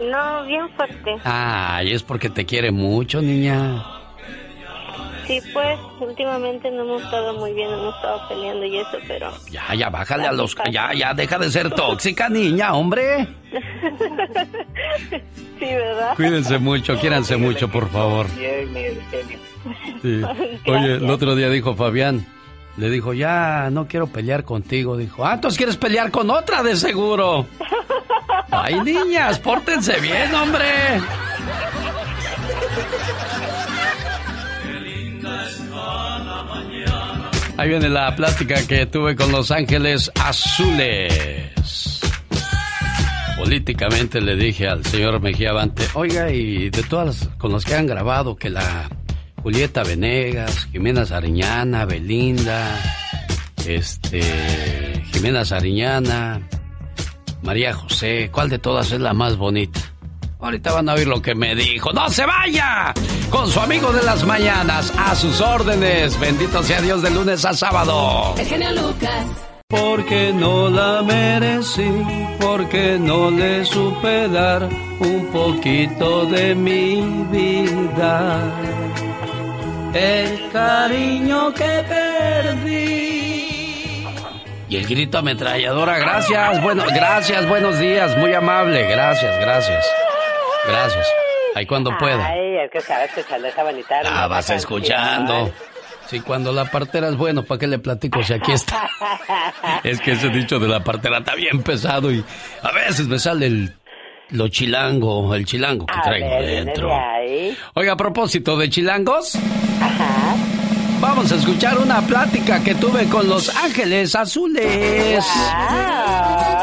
No, bien fuerte. Ay, es porque te quiere mucho, niña. Sí, pues últimamente no hemos estado muy bien, hemos estado peleando y eso, pero... Ya, ya, bájale a los... Ya, ya, deja de ser tóxica, niña, hombre. [LAUGHS] sí, ¿verdad? Cuídense mucho, quiéranse mucho, por favor. Sí. [LAUGHS] Oye, el otro día dijo Fabián, le dijo, ya no quiero pelear contigo. Dijo, ah, entonces quieres pelear con otra de seguro. [LAUGHS] Ay, niñas, pórtense bien, hombre. Ahí viene la plática que tuve con Los Ángeles Azules. Políticamente le dije al señor Mejía Bante, oiga, y de todas con las que han grabado, que la Julieta Venegas, Jimena Sariñana, Belinda, este, Jimena Sariñana, María José, ¿cuál de todas es la más bonita? Ahorita van a oír lo que me dijo. ¡No se vaya! Con su amigo de las mañanas, a sus órdenes. Bendito sea Dios de lunes a sábado. El genio Lucas. Porque no la merecí, porque no le supe dar un poquito de mi vida. El cariño que perdí. Y el grito ametralladora, gracias, bueno, gracias, buenos días, muy amable, gracias, gracias. Gracias. Ahí cuando pueda. Ay, es que sabes que se deja bonita. Ah, vas escuchando. Sí, cuando la partera es bueno, ¿para qué le platico si aquí está? [LAUGHS] es que ese dicho de la partera está bien pesado y a veces me sale el lo chilango, el chilango que traigo dentro. Oiga, a propósito de chilangos. Ajá. Vamos a escuchar una plática que tuve con los ángeles azules.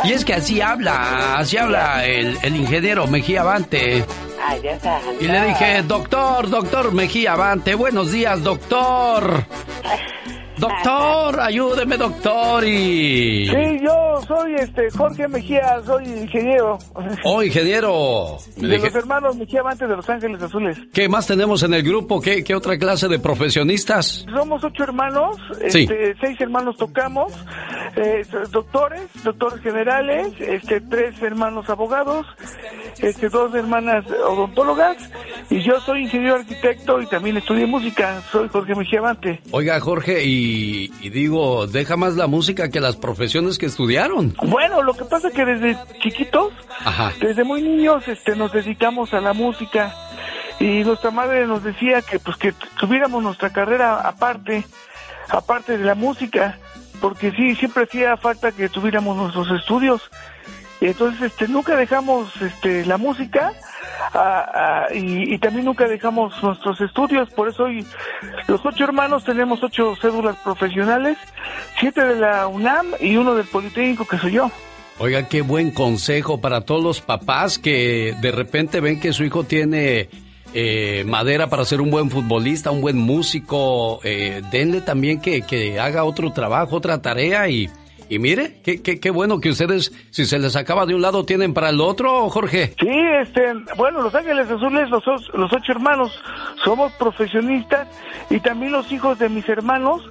Y es que así habla, así habla el, el ingeniero Mejía Avante. Y le dije, doctor, doctor Mejía Avante, buenos días, doctor. [LAUGHS] Doctor, ayúdeme, doctor. Y... Sí, yo soy este Jorge Mejía, soy ingeniero. Oh, ingeniero. de los hermanos Mejía Avante de Los Ángeles Azules. ¿Qué más tenemos en el grupo? ¿Qué, qué otra clase de profesionistas? Somos ocho hermanos, Sí. este, seis hermanos tocamos, eh, doctores, doctores generales, este, tres hermanos abogados, este, dos hermanas odontólogas, y yo soy ingeniero arquitecto y también estudié música, soy Jorge Mejía Avante. Oiga, Jorge, y, y digo, deja más la música que las profesiones que estudiaron. Bueno, lo que pasa es que desde chiquitos, Ajá. desde muy niños, este, nos dedicamos a la música y nuestra madre nos decía que, pues, que tuviéramos nuestra carrera aparte, aparte de la música, porque sí, siempre hacía falta que tuviéramos nuestros estudios. Y entonces, este, nunca dejamos, este, la música ah, ah, y, también nunca dejamos nuestros estudios. Por eso hoy los ocho hermanos tenemos ocho cédulas profesionales, siete de la UNAM y uno del Politécnico que soy yo. Oiga, qué buen consejo para todos los papás que de repente ven que su hijo tiene eh, madera para ser un buen futbolista, un buen músico. Eh, denle también que, que haga otro trabajo, otra tarea y, y mire, qué, qué, qué bueno que ustedes, si se les acaba de un lado, tienen para el otro, Jorge. Sí, este, bueno, Los Ángeles Azules, los, os- los ocho hermanos, somos profesionistas y también los hijos de mis hermanos,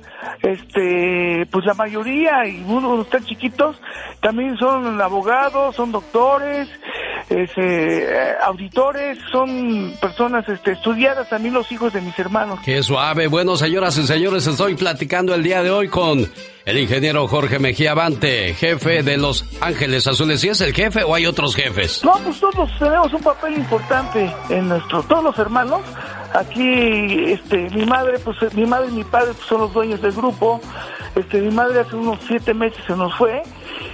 este, pues la mayoría, y unos están chiquitos, también son abogados, son doctores, este, eh, auditores, son personas este, estudiadas, también los hijos de mis hermanos. Qué suave. Bueno, señoras y señores, estoy platicando el día de hoy con el ingeniero Jorge Mejía Bante, jefe de Los Ángeles Azules. ¿Sí es el jefe o hay otros jefes? No, pues todos tenemos un papel importante en nuestro, todos los hermanos. Aquí, este, mi madre, pues mi madre y mi padre pues, son los dueños del grupo. Este, mi madre hace unos siete meses se nos fue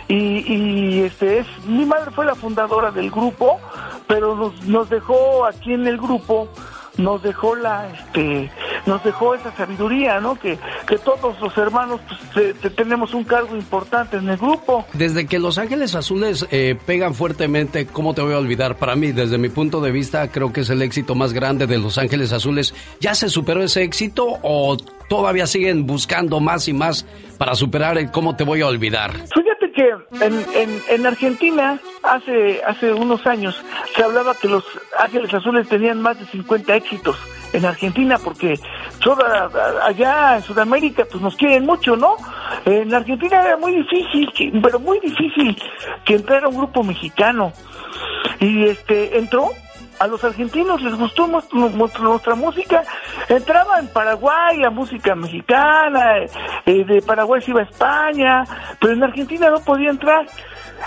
y, y este es, mi madre fue la fundadora del grupo, pero nos dejó aquí en el grupo nos dejó la, este, nos dejó esa sabiduría, ¿no? Que, que todos los hermanos pues, tenemos un cargo importante en el grupo. Desde que Los Ángeles Azules eh, pegan fuertemente, ¿cómo te voy a olvidar? Para mí, desde mi punto de vista, creo que es el éxito más grande de Los Ángeles Azules. ¿Ya se superó ese éxito o todavía siguen buscando más y más para superar el cómo te voy a olvidar? Fíjate que en, en, Argentina hace, hace unos años se hablaba que los Ángeles Azules tenían más de 50 éxitos en Argentina porque toda allá en Sudamérica pues nos quieren mucho, ¿no? En Argentina era muy difícil, pero muy difícil que entrara un grupo mexicano y este entró a los argentinos les gustó nuestra, música. Entraba en Paraguay la música mexicana, eh, de Paraguay se iba a España, pero en Argentina no podía entrar.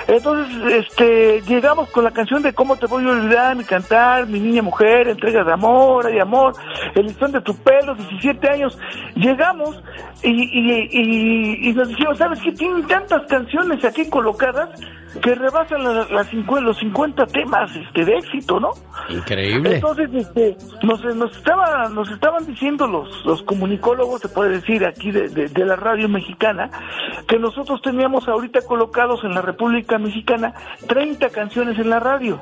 Entonces, este, llegamos con la canción de Cómo te voy a olvidar, mi cantar, mi niña mujer, entrega de amor, hay amor, el listón de tu pelo, 17 años. Llegamos y, y, y, nos dijeron, ¿sabes qué? Tienen tantas canciones aquí colocadas que rebasan las los 50 temas este, de éxito, ¿no? Increíble. Entonces, este, nos, nos, estaba, nos estaban diciendo los, los comunicólogos, se puede decir aquí de, de, la radio mexicana, que nosotros teníamos ahorita colocados en la República Mexicana 30 canciones en la radio.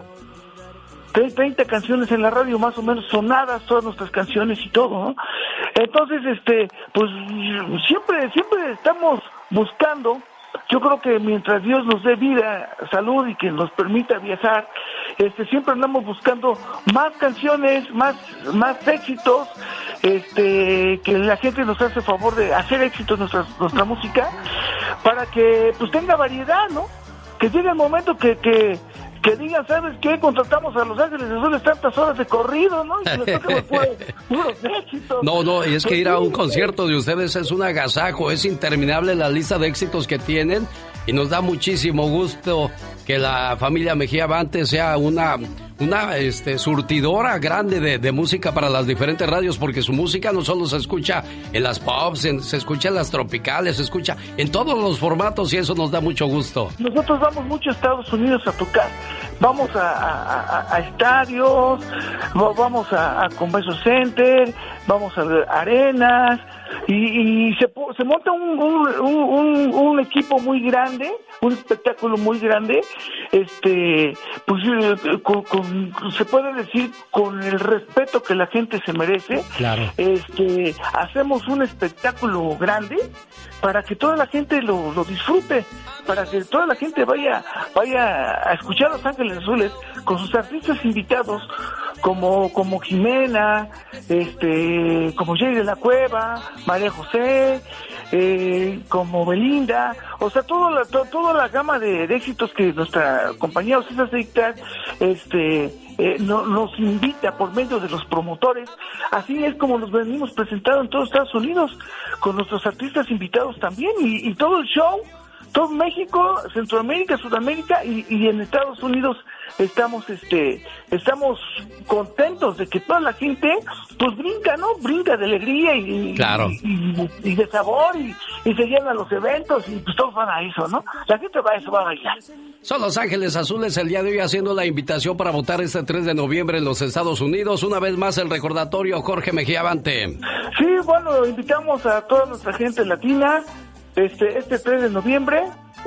30 canciones en la radio, más o menos sonadas, todas nuestras canciones y todo. Entonces, este, pues siempre, siempre estamos buscando yo creo que mientras Dios nos dé vida, salud y que nos permita viajar, este, siempre andamos buscando más canciones, más, más éxitos, este, que la gente nos hace favor de hacer éxitos nuestra, nuestra música, para que pues tenga variedad, ¿no? Que llegue el momento que, que, que digan, ¿sabes qué? Contratamos a Los Ángeles Azules tantas horas de corrido, ¿no? Y nos [LAUGHS] puros, éxitos. No, no, y es que ir a un concierto de ustedes es un agasajo, es interminable la lista de éxitos que tienen y nos da muchísimo gusto que la familia Mejía Bante sea una una este, surtidora grande de, música para las diferentes radios, porque su música no solo se escucha en las pops, se escucha en las tropicales, se escucha en todos los formatos y eso nos da mucho gusto. Nosotros vamos mucho a Estados Unidos a tocar, vamos a, estadios, vamos a, a Convention Center, vamos a arenas, y, se, se monta un, un, un, equipo muy grande, un espectáculo muy grande, este, pues eh, con, se puede decir con el respeto que la gente se merece. Claro. Este, hacemos un espectáculo grande para que toda la gente lo, lo disfrute, para que toda la gente vaya, vaya a escuchar Los Ángeles Azules con sus artistas invitados como, como Jimena, este, como Jay de la Cueva, María José, eh, como Belinda, o sea, toda la, toda la gama de, éxitos que nuestra compañía Ocesa Dictar, este, eh, nos invita por medio de los promotores. Así es como nos venimos presentando en todos Estados Unidos, con nuestros artistas invitados también, y todo el show todo México, Centroamérica, Sudamérica y, y, en Estados Unidos estamos este estamos contentos de que toda la gente pues brinca, ¿no? Brinca de alegría y, y, de sabor y, se llenan los eventos y pues todos van a eso, ¿no? La gente va a eso, va a bailar. Son Los Ángeles Azules el día de hoy haciendo la invitación para votar este 3 de noviembre en los Estados Unidos. Una vez más el recordatorio Jorge Mejía Avante. Sí, bueno, invitamos a toda nuestra gente latina este, este 3 de noviembre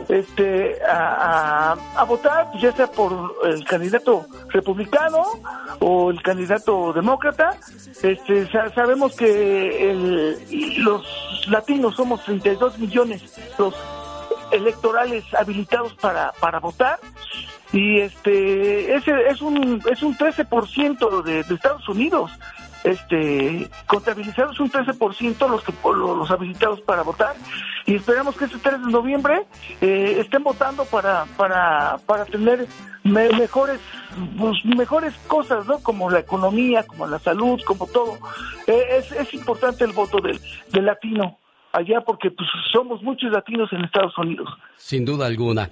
este, a, votar, ya sea por el candidato republicano o el candidato demócrata. Este, sabemos que los latinos somos 32 millones los electorales habilitados para, para votar y este ese es un es un 13% de, de Estados Unidos este contabilizados un 13% los que los habilitados para votar. Y esperamos que este 3 de noviembre eh, estén votando para para para tener mejores pues, mejores cosas no como la economía como la salud como todo. Eh, es, es importante el voto del, del latino allá porque pues somos muchos latinos en Estados Unidos. Sin duda alguna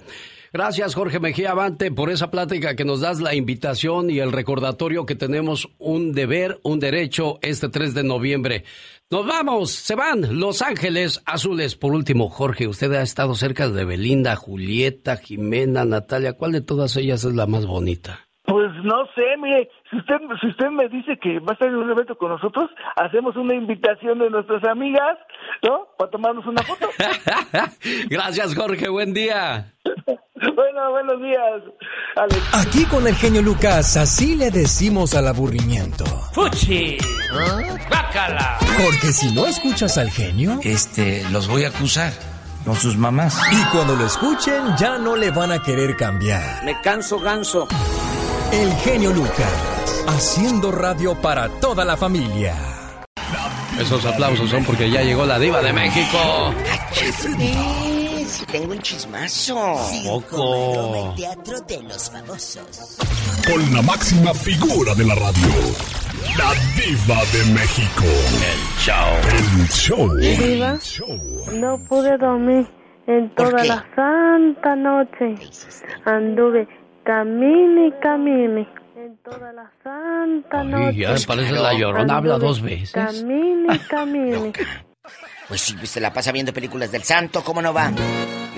Gracias, Jorge Mejía Avante, por esa plática que nos das, la invitación y el recordatorio que tenemos un deber, un derecho este 3 de noviembre. Nos vamos, se van Los Ángeles Azules. Por último, Jorge, usted ha estado cerca de Belinda, Julieta, Jimena, Natalia. ¿Cuál de todas ellas es la más bonita? Pues no sé, mire, si usted, si usted me dice que va a estar en un evento con nosotros, hacemos una invitación de nuestras amigas, ¿no? Para tomarnos una foto. [LAUGHS] Gracias, Jorge. Buen día. [LAUGHS] bueno, buenos días. Alex. Aquí con el genio Lucas, así le decimos al aburrimiento. ¡Fuchi! ¡Bácala! Porque si no escuchas al genio, Este, los voy a acusar con sus mamás. y cuando lo escuchen ya no le van a querer cambiar. Me canso ganso. El genio Lucas, haciendo radio para toda la familia. Esos aplausos son porque ya llegó la diva de México. Sí, tengo un chismazo. Poco. Teatro de los famosos. Con la máxima figura de la radio. La diva de México. El show. El show. Diva, no pude dormir en toda la santa noche. Anduve camine y camine en toda la santa Ay, noche. ya parece la llorona, habla dos veces. Camine y camine. [LAUGHS] Pues sí, se la pasa viendo películas del santo, ¿cómo no va?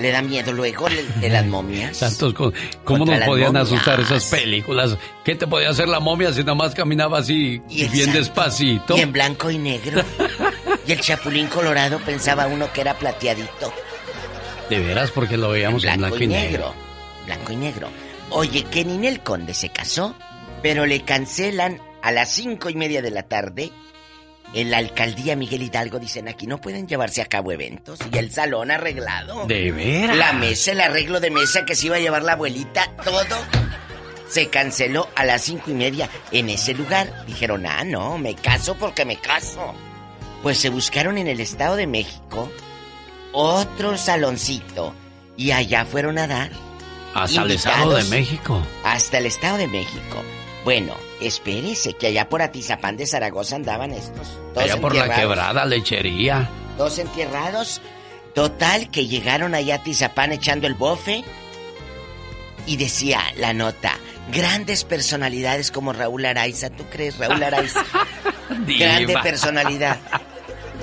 Le da miedo luego de, de las momias. Santos, ¿cómo Contra nos podían momias. asustar esas películas? ¿Qué te podía hacer la momia si nada más caminaba así Y bien santo. despacito? Y en blanco y negro. [LAUGHS] y el chapulín colorado pensaba uno que era plateadito. De veras, porque lo veíamos en blanco, y negro. Blanco y negro. Oye, que Ninel Conde se casó, pero le cancelan a las cinco y media de la tarde. En la alcaldía Miguel Hidalgo dicen aquí no pueden llevarse a cabo eventos y el salón arreglado. De veras. La mesa, el arreglo de mesa que se iba a llevar la abuelita, todo se canceló a las cinco y media en ese lugar. Dijeron, ah, no, me caso porque me caso. Pues se buscaron en el Estado de México otro saloncito y allá fueron a dar. Hasta el Estado de. México. Hasta el Estado de México. Bueno, espérese que allá por Atizapán de Zaragoza andaban estos. Todos Allá por la quebrada lechería. Dos entierrados. Total, que llegaron allá a Tizapán echando el bofe. Y decía la nota, grandes personalidades como Raúl Araiza. ¿Tú crees, Raúl Araiza? [LAUGHS] Grande personalidad.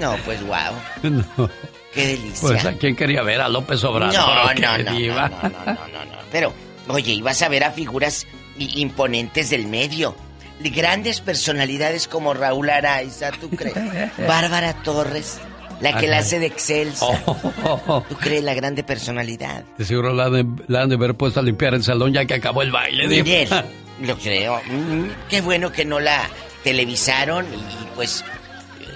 No, pues wow. [LAUGHS] No. Qué delicia. Pues a quién quería ver a López Obrador. No, ¿o qué, no, no, no, no, no, no, no. Pero, oye, ibas a ver a figuras imponentes del medio. De Grandes personalidades como Raúl Araiza, ¿tú crees? [LAUGHS] Bárbara Torres, la que la hace de Excelsa. Oh, ¿Tú crees la grande personalidad? de seguro la han de, haber puesto a limpiar el salón ya que acabó el baile. Miguel, [LAUGHS] lo creo. Mm, qué bueno que no la televisaron y pues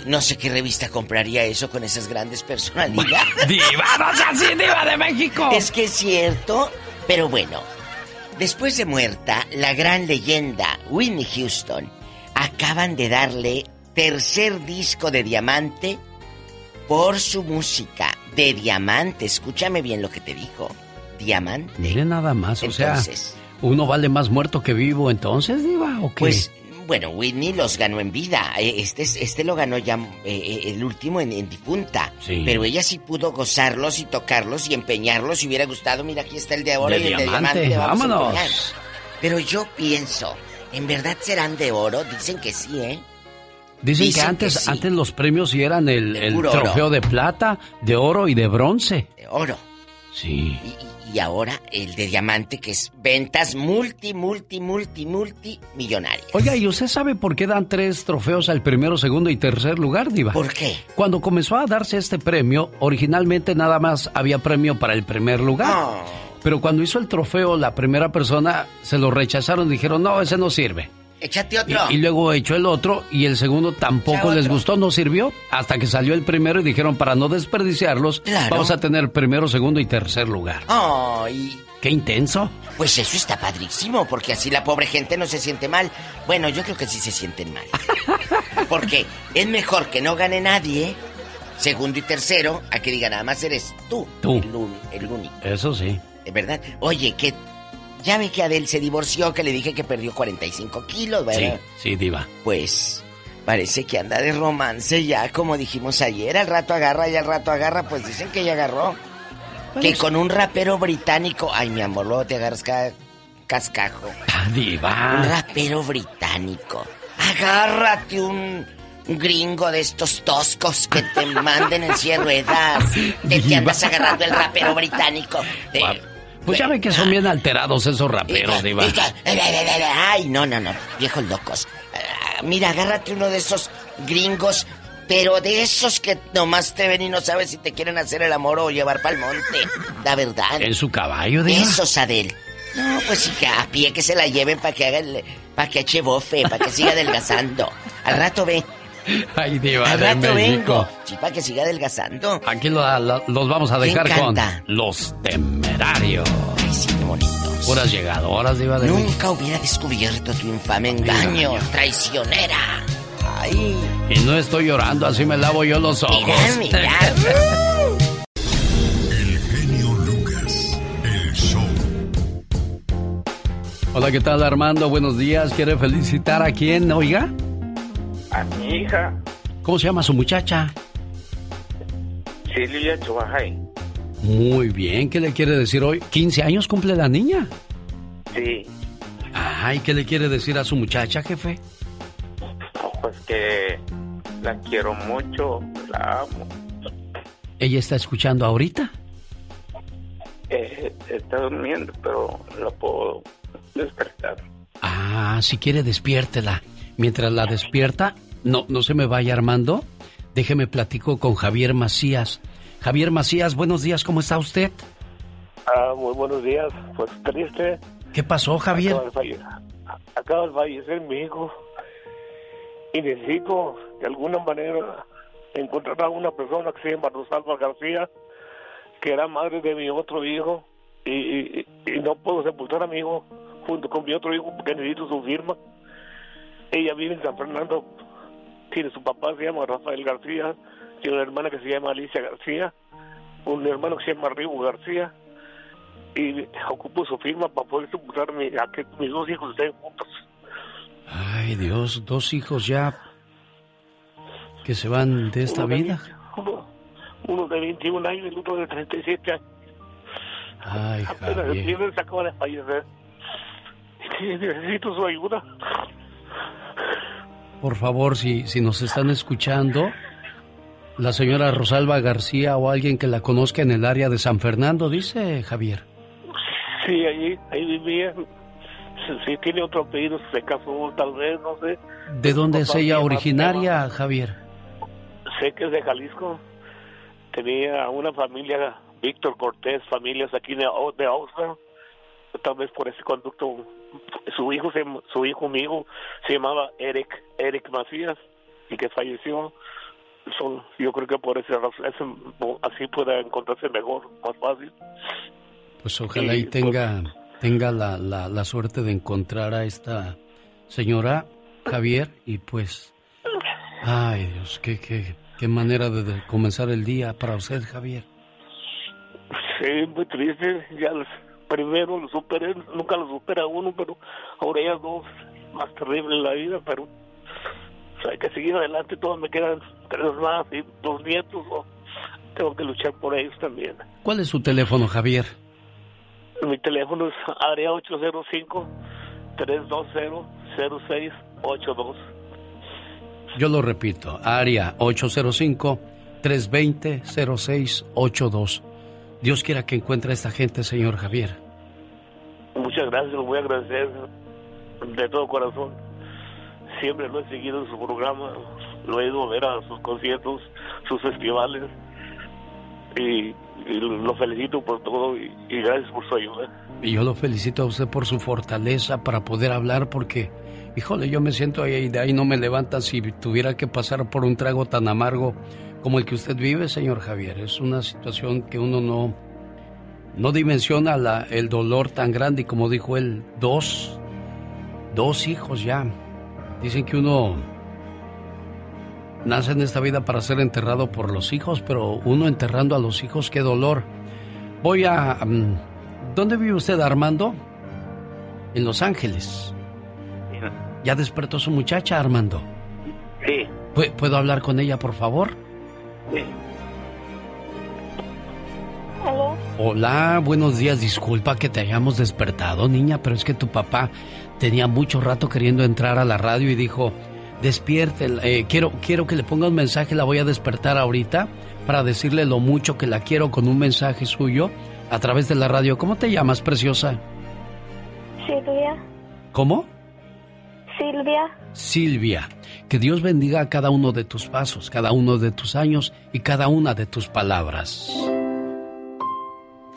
no sé qué revista compraría eso con esas grandes personalidades. [LAUGHS] Diva, no seas así, diva de México. Es que es cierto, pero bueno. Después de muerta, la gran leyenda Whitney Houston acaban de darle tercer disco de diamante por su música de diamante. Escúchame bien lo que te dijo. Diamante. Mire nada más, o Entonces. sea, uno vale más muerto que vivo, entonces, diva, ¿o qué? Pues, bueno, Whitney los ganó en vida. Eh, Este, es- este lo ganó ya eh, eh, el último en, en difunta. Sí. Pero ella sí pudo gozarlos y tocarlos y empeñarlos. Si hubiera gustado, mira, aquí está el de oro De y el diamante, de diamante. vamos vámonos. Pero yo pienso, ¿en verdad serán de oro? Dicen que sí, ¿eh? Dicen, dicen que antes, que sí. antes los premios sí eran el, el puro oro. trofeo de plata, de oro y de bronce. De oro. Sí. Y ahora el de diamante, que es ventas multi, multi, multi, multi millonarias. Oiga, ¿y usted sabe por qué dan tres trofeos al primero, segundo y tercer lugar, Diva? ¿Por qué? Cuando comenzó a darse este premio, originalmente nada más había premio para el primer lugar. Oh. Pero cuando hizo el trofeo, la primera persona se lo rechazaron y dijeron, no, ese no sirve. Échate otro. y luego echó el otro y el segundo tampoco les gustó, no sirvió. Hasta que salió el primero y dijeron, para no desperdiciarlos, Claro. vamos a tener primero, segundo y tercer lugar. Ay, ¡Qué intenso! Pues eso está padrísimo, porque así la pobre gente no se siente mal. Bueno, yo creo que sí se sienten mal. [LAUGHS] Porque es mejor que no gane nadie, segundo y tercero, a que diga nada más eres tú, Tú. El, único. Eso sí. ¿Es verdad? Oye, que ya ve que Adel se divorció, que le dije que perdió 45 kilos, Sí, ¿verdad? sí, Diva. Pues parece que anda de romance ya, como dijimos ayer. Al rato agarra y al rato agarra, pues dicen que ya agarró. Que con un rapero británico. Ay, mi amor, luego te agarras ca- cascajo. Ah, Un Diva. rapero británico. Agárrate un gringo de estos toscos que te manden en de ruedas. [LAUGHS] Te, te andas agarrando el rapero británico. Te- Pues ya ve que son bien alterados esos raperos, Diva. Ay, no, no, no. Viejos locos. Ah, mira, agárrate uno de esos gringos, pero de esos que nomás te ven y no sabes si te quieren hacer el amor o llevar pa'l monte. La verdad. En su caballo, Diva. Esos, Adel. No, pues sí, que a pie que se la lleven para que haga el, para que eche bofe, para que siga adelgazando. Al rato ve. [LAUGHS] Ay, Diva Al de rato México. vengo. Sí, para que siga adelgazando. Aquí lo- lo- los vamos a Me dejar con encanta. los temerarios. Ay, sí, qué bonitos. Puras llegadoras, Diva de México. Nunca hubiera descubierto tu infame engaño, traicionera. Ay. Y no estoy llorando, así me lavo yo los ojos. Mira, mira. [LAUGHS] El genio Lucas. El show. Hola, ¿qué tal Armando? Buenos días. ¿Quiere felicitar a quién, oiga? A mi hija, ¿Cómo se llama su muchacha? Silvia Chubajay. Muy bien, ¿qué le quiere decir hoy? ¿15 años cumple la niña? Sí, Ay, ¿qué le quiere decir a su muchacha, jefe? pues que la quiero mucho, la amo. ¿Ella está escuchando ahorita? Eh, está durmiendo, pero la puedo despertar. Ah, si quiere despiértela. Mientras la despierta, no, no se me vaya Armando. Déjeme platico con Javier Macías. Javier Macías, buenos días, ¿cómo está usted? Ah, muy buenos días. Pues triste. ¿Qué pasó, Javier? Acaba de, falle- acaba de fallecer mi hijo. Y necesito, de alguna manera, encontrar a una persona que se llama Rosalba García, que era madre de mi otro hijo. Y, y- y no puedo sepultar a mi hijo junto con mi otro hijo porque necesito su firma. Ella vive en San Fernando. Tiene su papá, se llama Rafael García. Tiene una hermana que se llama Alicia García. Un hermano que se llama Rigo García y ocupo su firma para poder sepultar mi- a que mis dos hijos estén juntos. Ay, Dios, dos hijos ya que se van de esta Uno de vida. Uno, uno de 21 años y el otro de 37 años. Ay, Apenas el Javier. se acaba de fallecer. Necesito su ayuda. Por favor, si, si nos están escuchando, la señora Rosalba García o alguien que la conozca en el área de San Fernando, dice Javier. Sí, ahí, ahí vivía. Si, si tiene otro apellido, se casó, tal vez, no sé. ¿De dónde es ella originaria, Javier? Sé que es de Jalisco. Tenía una familia, Víctor Cortés, familias aquí de, de. Tal vez por ese conducto. Su hijo, se, su hijo, mi hijo, se llamaba Eric, Eric Macías, y que falleció. Son, yo creo que por ese, así pueda encontrarse mejor, más fácil. Pues ojalá y tenga, tenga la, la, la suerte de encontrar a esta señora, Javier, y pues... Ay, Dios, qué, qué, qué manera de, de comenzar el día para usted, Javier. Sí, muy triste. Ya los, primero lo superé, nunca lo supera uno, pero ahora ya dos, más terrible en la vida, pero o sea, hay que seguir adelante. Todos me quedan tres más y dos nietos. o tengo que luchar por ellos también. ¿Cuál es su teléfono, Javier? Mi teléfono es área 805-320-0682. Yo lo repito, área 805-320-0682. Dios quiera que encuentre a esta gente, señor Javier. Muchas gracias, lo voy a agradecer de todo corazón. Siempre lo he seguido en su programa, lo he ido a ver a sus conciertos, sus festivales y, y lo felicito por todo y, y gracias por su ayuda. Y yo lo felicito a usted por su fortaleza para poder hablar porque, híjole, yo me siento ahí y de ahí no me levantan si tuviera que pasar por un trago tan amargo como el que usted vive, señor Javier. Es una situación que uno no, no dimensiona la, el dolor tan grande y como dijo él, dos, dos hijos ya. Dicen que uno nace en esta vida para ser enterrado por los hijos, pero uno enterrando a los hijos, qué dolor. Voy a... mm, ¿Dónde vive usted, Armando? En Los Ángeles. ¿Ya despertó su muchacha, Armando? Sí, ¿Pu- ¿Puedo hablar con ella, por favor? sí. Hola, buenos días. Disculpa que te hayamos despertado, niña, pero es que tu papá tenía mucho rato queriendo entrar a la radio y dijo, despiértela, eh, quiero, quiero que le ponga un mensaje, la voy a despertar ahorita para decirle lo mucho que la quiero con un mensaje suyo a través de la radio. ¿Cómo te llamas, preciosa? Silvia. ¿Cómo? Silvia. Silvia. Que Dios bendiga a cada uno de tus pasos, cada uno de tus años y cada una de tus palabras.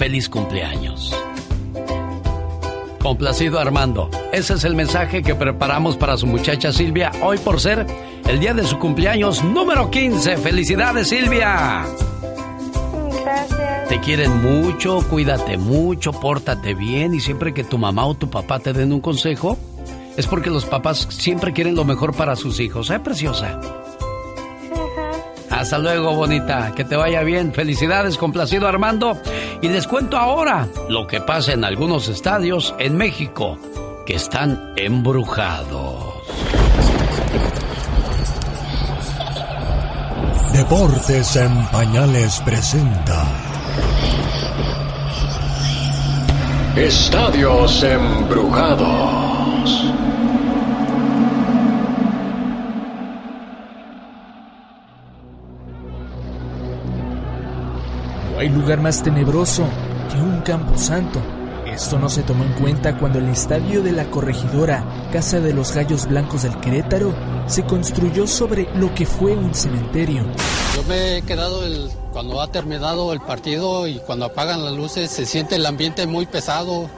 Feliz cumpleaños. Complacido Armando. Ese es el mensaje que preparamos para su muchacha Silvia hoy por ser el día de su cumpleaños número 15. Felicidades Silvia. Gracias. Te quieren mucho, cuídate mucho, pórtate bien y siempre que tu mamá o tu papá te den un consejo, es porque los papás siempre quieren lo mejor para sus hijos, ¿eh, preciosa? Hasta luego, bonita. Que te vaya bien. Felicidades, complacido Armando. Y les cuento ahora lo que pasa en algunos estadios en México que están embrujados. Deportes en Pañales presenta. Estadios embrujados. Hay lugar más tenebroso que un camposanto. Esto no se tomó en cuenta cuando el estadio de la corregidora, Casa de los Gallos Blancos del Querétaro, se construyó sobre lo que fue un cementerio. Yo me he quedado el, cuando ha terminado el partido y cuando apagan las luces se siente el ambiente muy pesado,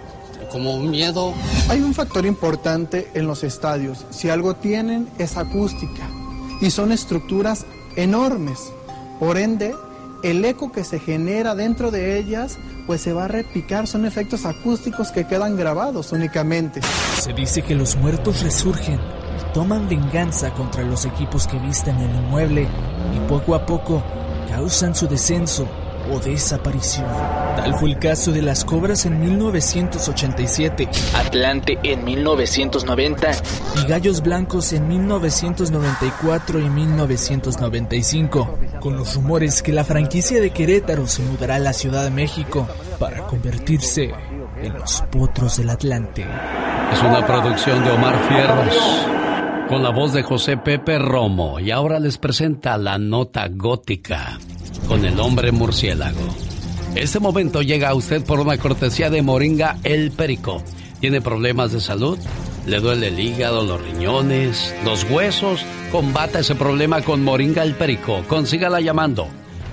como un miedo. Hay un factor importante en los estadios. Si algo tienen es acústica y son estructuras enormes. Por ende, el eco que se genera dentro de ellas pues se va a repicar, son efectos acústicos que quedan grabados únicamente. Se dice que los muertos resurgen y toman venganza contra los equipos que visten el inmueble y poco a poco causan su descenso o desaparición. Tal fue el caso de las cobras en 1987, Atlante en 1990 y Gallos Blancos en 1994 y 1995, con los rumores que la franquicia de Querétaro se mudará a la Ciudad de México para convertirse en los potros del Atlante. Es una producción de Omar Fierros con la voz de José Pepe Romo. Y ahora les presenta la nota gótica con el hombre murciélago. Este momento llega a usted por una cortesía de Moringa El Perico. ¿Tiene problemas de salud? ¿Le duele el hígado, los riñones, los huesos? Combata ese problema con Moringa El Perico. Consígala llamando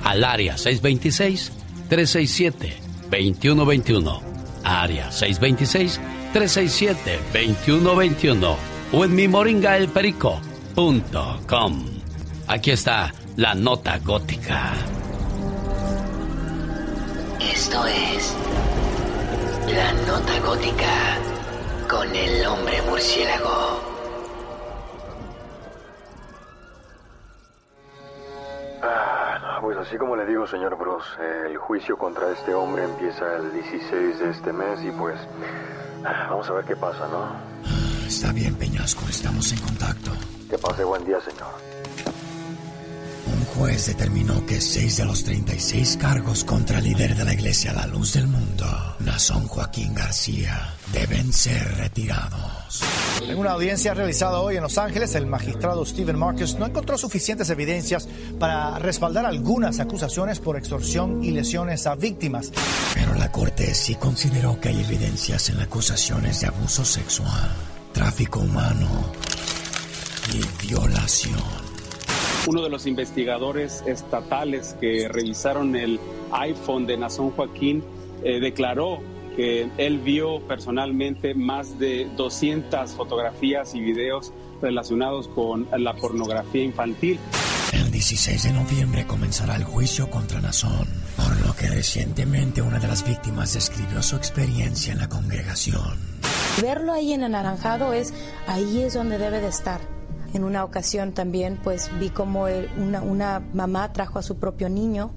al área 626-367-2121. Área 626-367-2121. O en mi moringaelperico.com. Aquí está la nota gótica. Esto es La Nota Gótica con el hombre murciélago. Ah, pues así como le digo, señor Bros, el juicio contra este hombre empieza el 16 de este mes y pues ah, vamos a ver qué pasa, ¿no? Está bien, Peñasco, estamos en contacto. Que pase buen día, señor. Un juez determinó que seis de los 36 cargos contra el líder de la iglesia La Luz del Mundo, Nazón Joaquín García, deben ser retirados. En una audiencia realizada hoy en Los Ángeles, el magistrado Stephen Marcus no encontró suficientes evidencias para respaldar algunas acusaciones por extorsión y lesiones a víctimas. Pero la corte sí consideró que hay evidencias en acusaciones de abuso sexual, tráfico humano y violación. Uno de los investigadores estatales que revisaron el iPhone de Nazón Joaquín eh, declaró que él vio personalmente más de 200 fotografías y videos relacionados con la pornografía infantil. El 16 de noviembre comenzará el juicio contra Nazón, por lo que recientemente una de las víctimas describió su experiencia en la congregación. Verlo ahí en anaranjado es, ahí es donde debe de estar. En una ocasión también pues vi como una, mamá trajo a su propio niño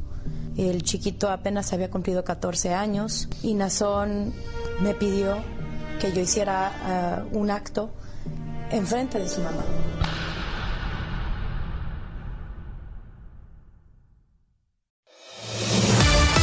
El chiquito apenas había cumplido 14 años y Nazón me pidió que yo hiciera ah, un acto en frente de su mamá.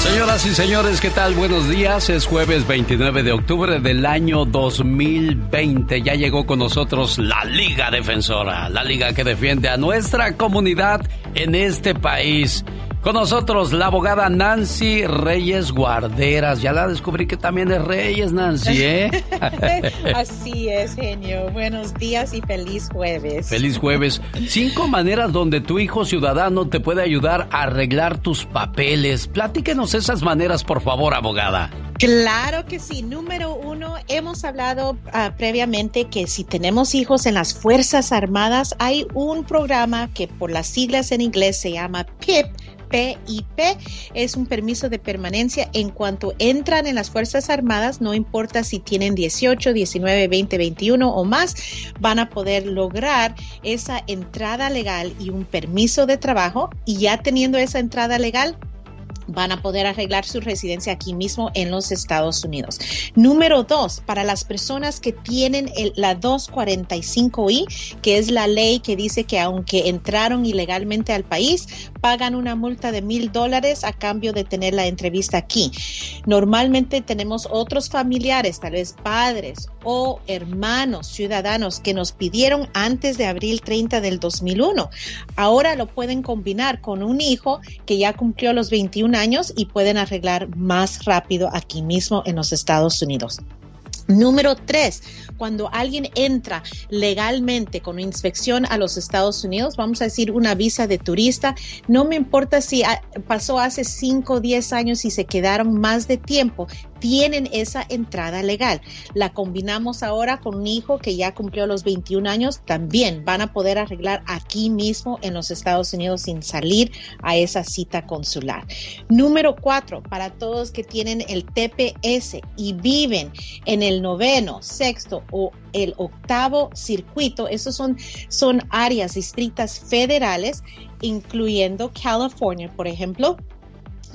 Señoras y señores, ¿qué tal? Buenos días. Es jueves 29 de octubre del año 2020. Ya llegó con nosotros la Liga Defensora, la liga que defiende a nuestra comunidad en este país. Con nosotros la abogada Nancy Reyes Guarderas. Ya la descubrí que también es Reyes, Nancy, ¿eh? [LAUGHS] Así es, genio. Buenos días y feliz jueves. Feliz jueves. Cinco maneras donde tu hijo ciudadano te puede ayudar a arreglar tus papeles. Platíquenos esas maneras, por favor, abogada. Claro que sí. Número uno, hemos hablado ah, previamente que si tenemos hijos en las Fuerzas Armadas, hay un programa que por las siglas en inglés se llama PIP PIP es un permiso de permanencia. En cuanto entran en las Fuerzas Armadas, no importa si tienen 18, 19, 20, 21 o más, van a poder lograr esa entrada legal y un permiso de trabajo. Y ya teniendo esa entrada legal van a poder arreglar su residencia aquí mismo en los Estados Unidos. Número dos, para las personas que tienen la 245I, que es la ley que dice que aunque entraron ilegalmente al país, pagan una multa de mil dólares a cambio de tener la entrevista aquí. Normalmente tenemos otros familiares, tal vez padres o hermanos ciudadanos que nos pidieron antes de abril 30 del 2001. Ahora lo pueden combinar con un hijo que ya cumplió los 21 años y pueden arreglar más rápido aquí mismo en los Estados Unidos. Número tres, cuando alguien entra legalmente con inspección a los Estados Unidos, vamos a decir una visa de turista, no me importa si pasó hace 5 o 10 años y se quedaron más de tiempo, tienen esa entrada legal. La combinamos ahora con un hijo que ya cumplió los 21 años, también van a poder arreglar aquí mismo en los Estados Unidos sin salir a esa cita consular. Número cuatro, para todos que tienen el TPS y viven en el noveno, sexto o el octavo circuito, esos son, son áreas distritas federales, incluyendo California, por ejemplo,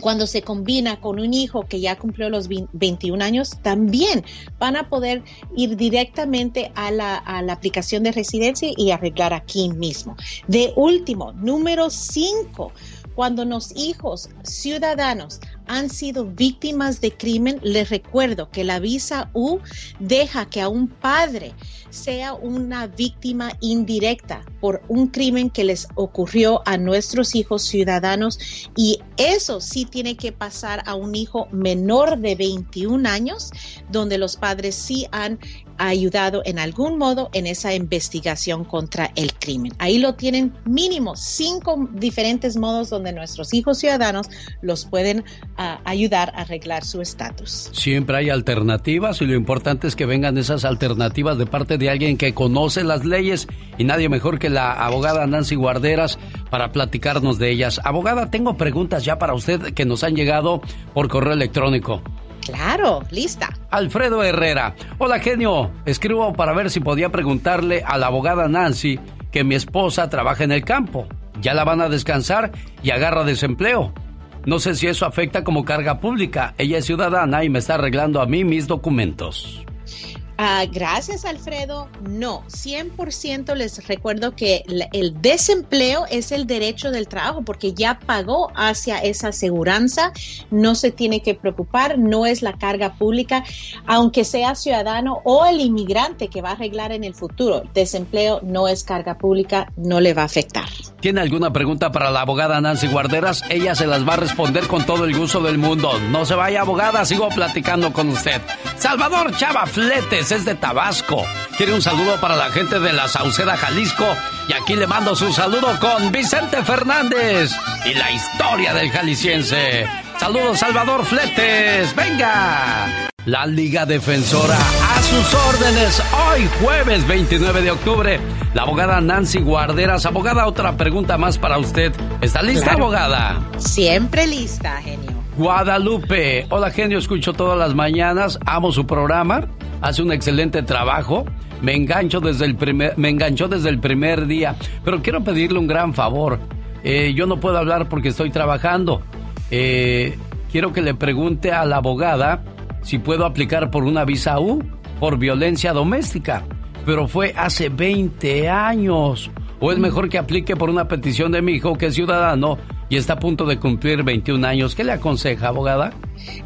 cuando se combina con un hijo que ya cumplió los 21 años, también van a poder ir directamente a la, a la aplicación de residencia y arreglar aquí mismo. De último, número 5, cuando los hijos ciudadanos han sido víctimas de crimen, les recuerdo que la visa U deja que a un padre sea una víctima indirecta por un crimen que les ocurrió a nuestros hijos ciudadanos y eso sí tiene que pasar a un hijo menor de 21 años donde los padres sí han ayudado en algún modo en esa investigación contra el crimen. Ahí lo tienen mínimo cinco diferentes modos donde nuestros hijos ciudadanos los pueden ah, ayudar a arreglar su estatus. Siempre hay alternativas y lo importante es que vengan esas alternativas de parte de alguien que conoce las leyes y nadie mejor que la abogada Nancy Guarderas para platicarnos de ellas. Abogada, tengo preguntas ya para usted que nos han llegado por correo electrónico. Claro, lista. Alfredo Herrera. Hola, genio. Escribo para ver si podía preguntarle a la abogada Nancy que mi esposa trabaja en el campo. Ya la van a descansar y agarra desempleo. No sé si eso afecta como carga pública. Ella es ciudadana y me está arreglando a mí mis documentos. Ah, gracias, Alfredo. No, 100% les recuerdo que el desempleo es el derecho del trabajo porque ya pagó hacia esa aseguranza, no se tiene que preocupar, no es la carga pública, aunque sea ciudadano o el inmigrante que va a arreglar en el futuro. Desempleo no es carga pública, no le va a afectar. ¿Tiene alguna pregunta para la abogada Nancy Guarderas? Ella se las va a responder con todo el gusto del mundo. No se vaya, abogada, sigo platicando con usted. Salvador Chava Fletes es de Tabasco. Quiere un saludo para la gente de la Sauceda, Jalisco. Y aquí le mando su saludo con Vicente Fernández y la historia del jalisciense. Saludos, Salvador Fletes. ¡Venga! La Liga Defensora a sus órdenes hoy jueves 29 de octubre. La abogada Nancy Guarderas. Abogada, otra pregunta más para usted. ¿Está lista, abogada? Siempre lista, genio. Guadalupe. Hola, genio. Escucho todas las mañanas. Amo su programa. Hace un excelente trabajo. Me engancho desde el primer, me enganchó desde el primer día. Pero quiero pedirle un gran favor. Eh, yo no puedo hablar porque estoy trabajando eh, quiero que le pregunte a la abogada si puedo aplicar por una visa U por violencia doméstica. Pero fue hace 20 años. ¿O es mejor que aplique por una petición de mi hijo que es ciudadano y está a punto de cumplir 21 años? ¿Qué le aconseja, abogada?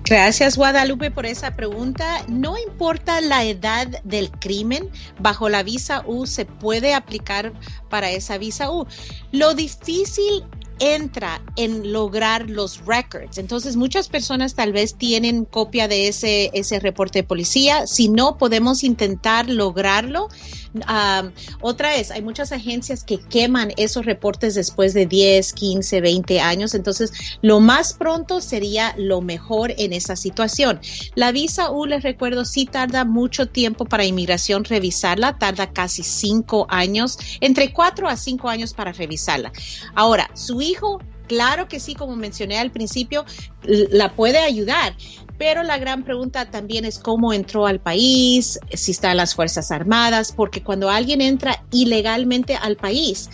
Gracias Guadalupe por esa pregunta. No importa la edad del crimen, bajo la visa U se puede aplicar para esa visa U. Lo difícil entra en lograr los records. Entonces, muchas personas tal vez tienen copia de ese, ese reporte de policía. Si no, podemos intentar lograrlo. otra vez, hay muchas agencias que queman esos reportes después de 10, 15, 20 años. Entonces, lo más pronto sería lo mejor en esa situación. La visa U, les recuerdo, sí tarda mucho tiempo para inmigración revisarla. Tarda casi cinco años, entre cuatro a cinco años para revisarla. Ahora, su hijo, claro que sí, como mencioné al principio, la puede ayudar. Pero la gran pregunta también es cómo entró al país, si está en las Fuerzas Armadas, porque cuando alguien entra ilegalmente al país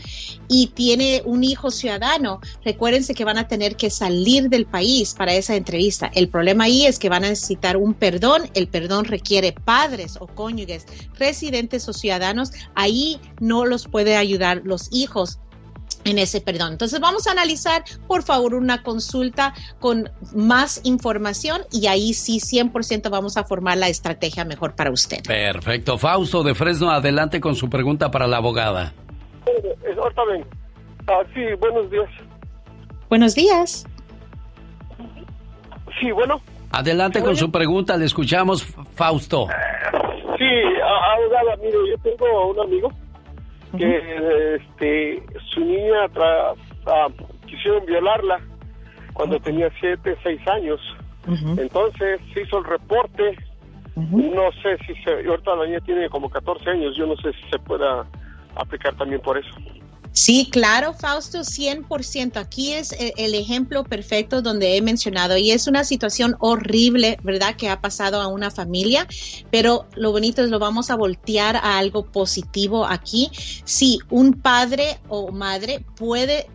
y tiene un hijo ciudadano, recuérdense que van a tener que salir del país para esa entrevista. El problema ahí es que van a necesitar un perdón. El perdón requiere padres o cónyuges, residentes o ciudadanos. Ahí no los puede ayudar los hijos en ese perdón. Entonces vamos a analizar, por favor, una consulta con más información y ahí sí 100% vamos a formar la estrategia mejor para usted. Perfecto. Fausto de Fresno, adelante con su pregunta para la abogada. Ah, sí, buenos días. Buenos días. Sí, bueno. Adelante con su pregunta, le escuchamos, Fausto. Sí, abogada, mire, yo tengo un amigo que este, su niña tras, ah, quisieron violarla cuando tenía 7, 6 años. Entonces se hizo el reporte. No sé si se. Ahorita la niña tiene como 14 años. Yo no sé si se pueda aplicar también por eso. Sí, claro, Fausto, 100%. Aquí es e, el ejemplo perfecto donde he mencionado y es una situación horrible, ¿verdad? Que ha pasado a una familia, pero lo bonito es lo vamos a voltear a algo positivo aquí. Sí, un padre o madre puede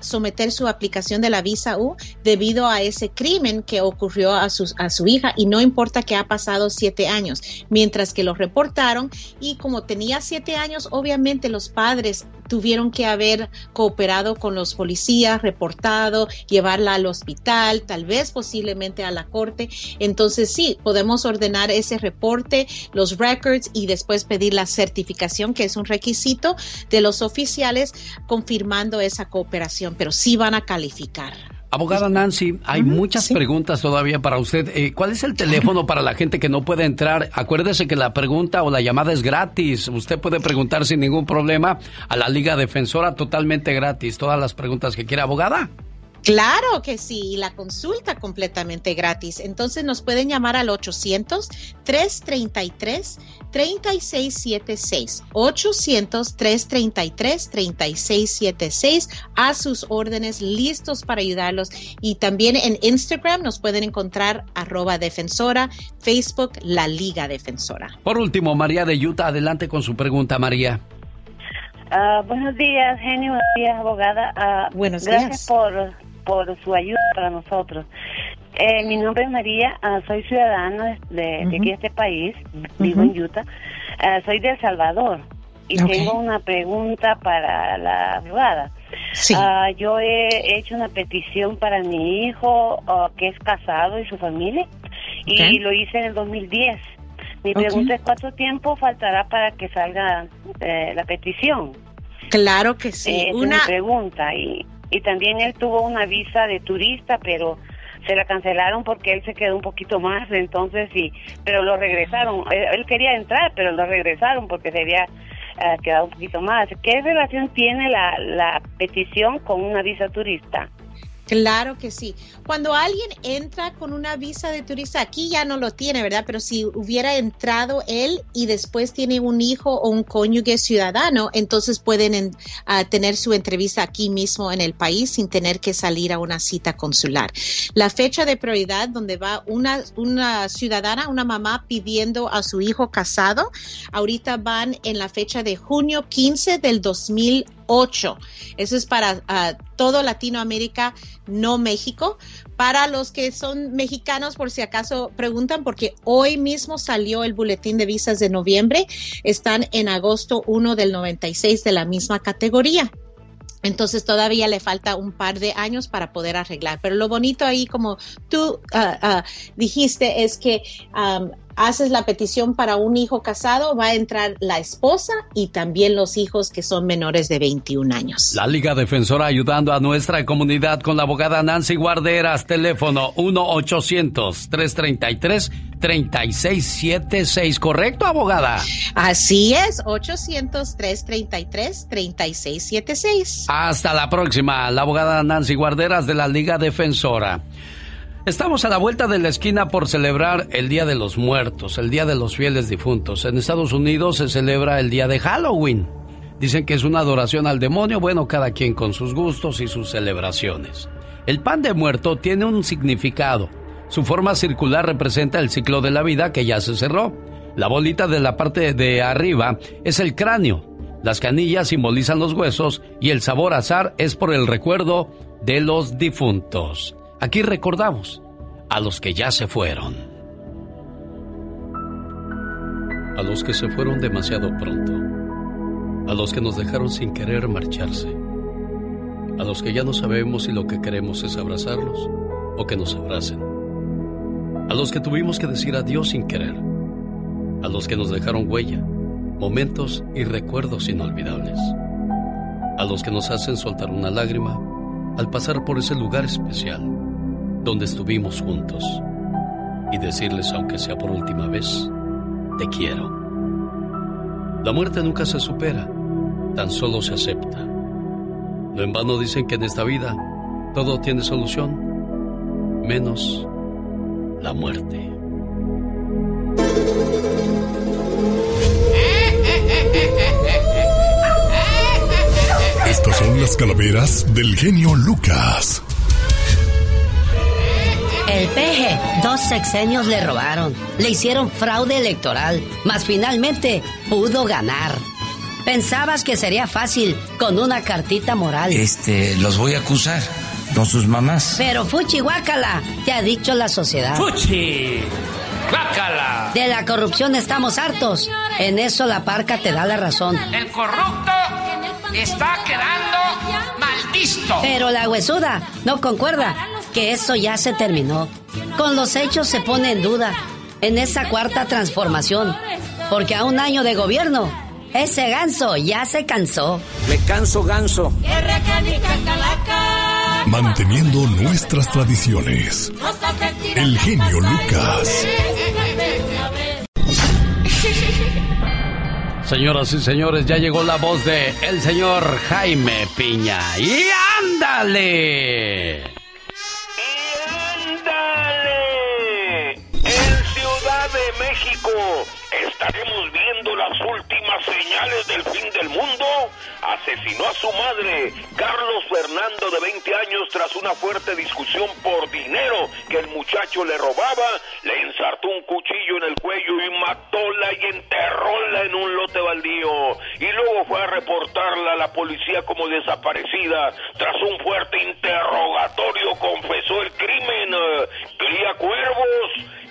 someter su aplicación de la visa U debido a ese crimen que ocurrió a su, a su hija y no importa que ha pasado siete años, mientras que lo reportaron y como tenía siete años, obviamente los padres tuvieron que haber cooperado con los policías, reportado, llevarla al hospital, tal vez posiblemente a la corte. Entonces sí, podemos ordenar ese reporte, los records y después pedir la certificación, que es un requisito de los oficiales confirmando esa cooperación, pero sí van a calificar. Abogada Nancy, hay muchas preguntas todavía para usted. Eh, ¿Cuál es el teléfono para la gente que no puede entrar? Acuérdese que la pregunta o la llamada es gratis. Usted puede preguntar sin ningún problema a la Liga Defensora totalmente gratis. Todas las preguntas que quiera, abogada. Claro que sí, y la consulta completamente gratis. Entonces nos pueden llamar al 800-333-3676. 800-333-3676 a sus órdenes, listos para ayudarlos. Y también en Instagram nos pueden encontrar arroba defensora, Facebook La Liga Defensora. Por último, María de Utah, adelante con su pregunta, María. Ah, buenos días, genio. Buenos días, abogada. Ah, buenos días. Gracias por por su ayuda para nosotros. Eh, mi nombre es María, ah, soy ciudadana de, aquí de este país, vivo en Utah, ah, soy de El Salvador y tengo una pregunta para la abogada. Ah, yo he hecho una petición para mi hijo que es casado y su familia y lo hice en el 2010. Mi pregunta es cuánto tiempo faltará para que salga eh, la petición. Claro que sí. Eh, una pregunta y y también él tuvo una visa de turista, pero se la cancelaron porque él se quedó un poquito más, entonces sí, pero lo regresaron. Él, quería entrar, pero lo regresaron porque se había eh, quedado un poquito más. ¿Qué relación tiene la, la petición con una visa turista? Claro que sí. Cuando alguien entra con una visa de turista, aquí ya no lo tiene, ¿verdad? Pero si hubiera entrado él y después tiene un hijo o un cónyuge ciudadano, entonces pueden tener su entrevista aquí mismo en el país sin tener que salir a una cita consular. La fecha de prioridad donde va una, una ciudadana, una mamá pidiendo a su hijo casado, ahorita van en la fecha de junio 15 del 2000 8. Eso es para ah, todo Latinoamérica, no México. Para los que son mexicanos, por si acaso preguntan, porque hoy mismo salió el boletín de visas de noviembre, están en agosto 1 del 96 de la misma categoría. Entonces todavía le falta un par de años para poder arreglar. Pero lo bonito ahí, como tú ah, ah, dijiste, es que haces la petición para un hijo casado, va a entrar la esposa y también los hijos que son menores de 21 años. La Liga Defensora ayudando a nuestra comunidad con la abogada Nancy Guarderas, teléfono 1-800-333-3676, ¿correcto, abogada? Así es, 800-333-3676. Hasta la próxima, la abogada Nancy Guarderas de la Liga Defensora. Estamos a la vuelta de la esquina por celebrar el Día de los Muertos, el Día de los Fieles Difuntos. En Estados Unidos se celebra el Día de Halloween. Dicen que es una adoración al demonio, bueno, cada quien con sus gustos y sus celebraciones. El pan de muerto tiene un significado. Su forma circular representa el ciclo de la vida que ya se cerró. La bolita de la parte de arriba es el cráneo. Las canillas simbolizan los huesos y el sabor azar es por el recuerdo de los difuntos. Aquí recordamos a los que ya se fueron. A los que se fueron demasiado pronto. A los que nos dejaron sin querer marcharse. A los que ya no sabemos si lo que queremos es abrazarlos o que nos abracen. A los que tuvimos que decir adiós sin querer. A los que nos dejaron huella, momentos y recuerdos inolvidables. A los que nos hacen soltar una lágrima al pasar por ese lugar especial donde estuvimos juntos y decirles, aunque sea por última vez, te quiero. La muerte nunca se supera, tan solo se acepta. No en vano dicen que en esta vida todo tiene solución, menos la muerte. Estas son las calaveras del genio Lucas. El peje, dos sexenios le robaron, le hicieron fraude electoral, mas finalmente pudo ganar. Pensabas que sería fácil con una cartita moral. Este, los voy a acusar con sus mamás. Pero Fuchi Guácala, te ha dicho la sociedad. ¡Fuchi! ¡Guácala! De la corrupción estamos hartos. En eso la parca te da la razón. El corrupto está quedando maldisto. Pero la huesuda no concuerda que eso ya se terminó. Con los hechos se pone en duda en esa cuarta transformación, porque a un año de gobierno, ese ganso ya se cansó. Me canso ganso. Manteniendo nuestras tradiciones. El genio Lucas. Señoras y señores, ya llegó la voz de el señor Jaime Piña. ¡Y ándale! Estaremos viendo las últimas señales del fin del mundo. Asesinó a su madre, Carlos Fernando, de 20 años, tras una fuerte discusión por dinero que el muchacho le robaba. Le ensartó un cuchillo en el cuello y matóla y enterróla en un lote baldío. Y luego fue a reportarla a la policía como desaparecida. Tras un fuerte interrogatorio, confesó el crimen. Cría cuervos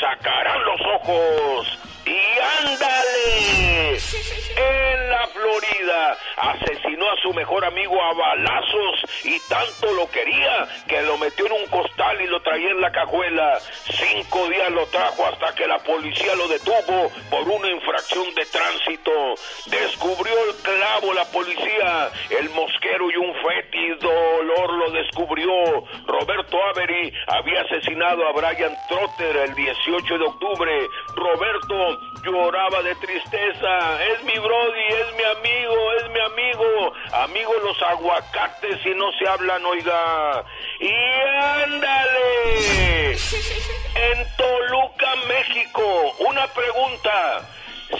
sacarán los ojos. Y ándale, [LAUGHS] en la Florida asesinó a su mejor amigo a balazos y tanto lo quería que lo metió en un costal y lo traía en la cajuela. Cinco días lo trajo hasta que la policía lo detuvo por una infracción de tránsito. Descubrió el clavo la policía, el mosquero y un fétido dolor lo descubrió. Roberto Avery había asesinado a Brian Trotter el 18 de octubre. Roberto lloraba de tristeza. Es mi Brody, es mi amigo, es mi amigo. Amigo los aguacates y no se hablan, oiga. Y ándale. En Toluca, México, una pregunta.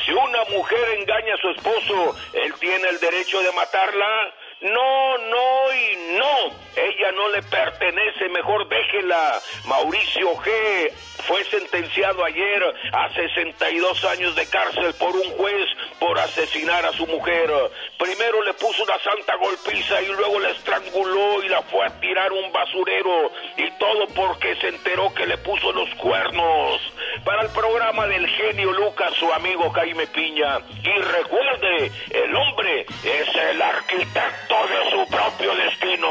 Si una mujer engaña a su esposo, ¿él tiene el derecho de matarla? No, no y no. Ella no le pertenece, mejor déjela. Mauricio G. fue sentenciado ayer a 62 años de cárcel por un juez por asesinar a su mujer. Primero le puso una santa golpiza y luego la estranguló y la fue a tirar un basurero. Y todo porque se enteró que le puso los cuernos. Para el programa del genio Lucas, su amigo Jaime Piña. Y recuerde, el hombre es el arquitecto de su propio destino.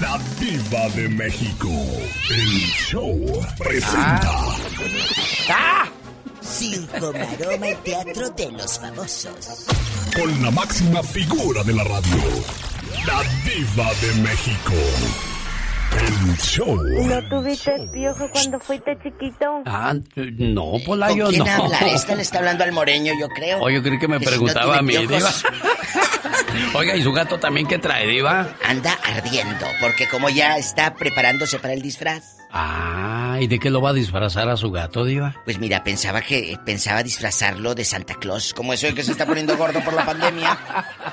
La Diva de México. El show presenta. ¡Ah! Circo, maroma y teatro de los famosos. Con la máxima figura de la radio. La Diva de México. El show. ¿No tuviste piojo cuando fuiste chiquito? Ah, no, Polayo, ¿Con quién no. habla? Esta le está hablando al moreño, yo creo. Oh, yo creí que me Que si no preguntaba a mí, Diva. [LAUGHS] Oiga, ¿y su gato también qué trae, Diva? Anda ardiendo, porque como ya está preparándose para el disfraz. Ah, ¿y de qué lo va a disfrazar a su gato, Diva? Pues mira, pensaba que pensaba disfrazarlo de Santa Claus, como eso de que se está poniendo gordo por la pandemia.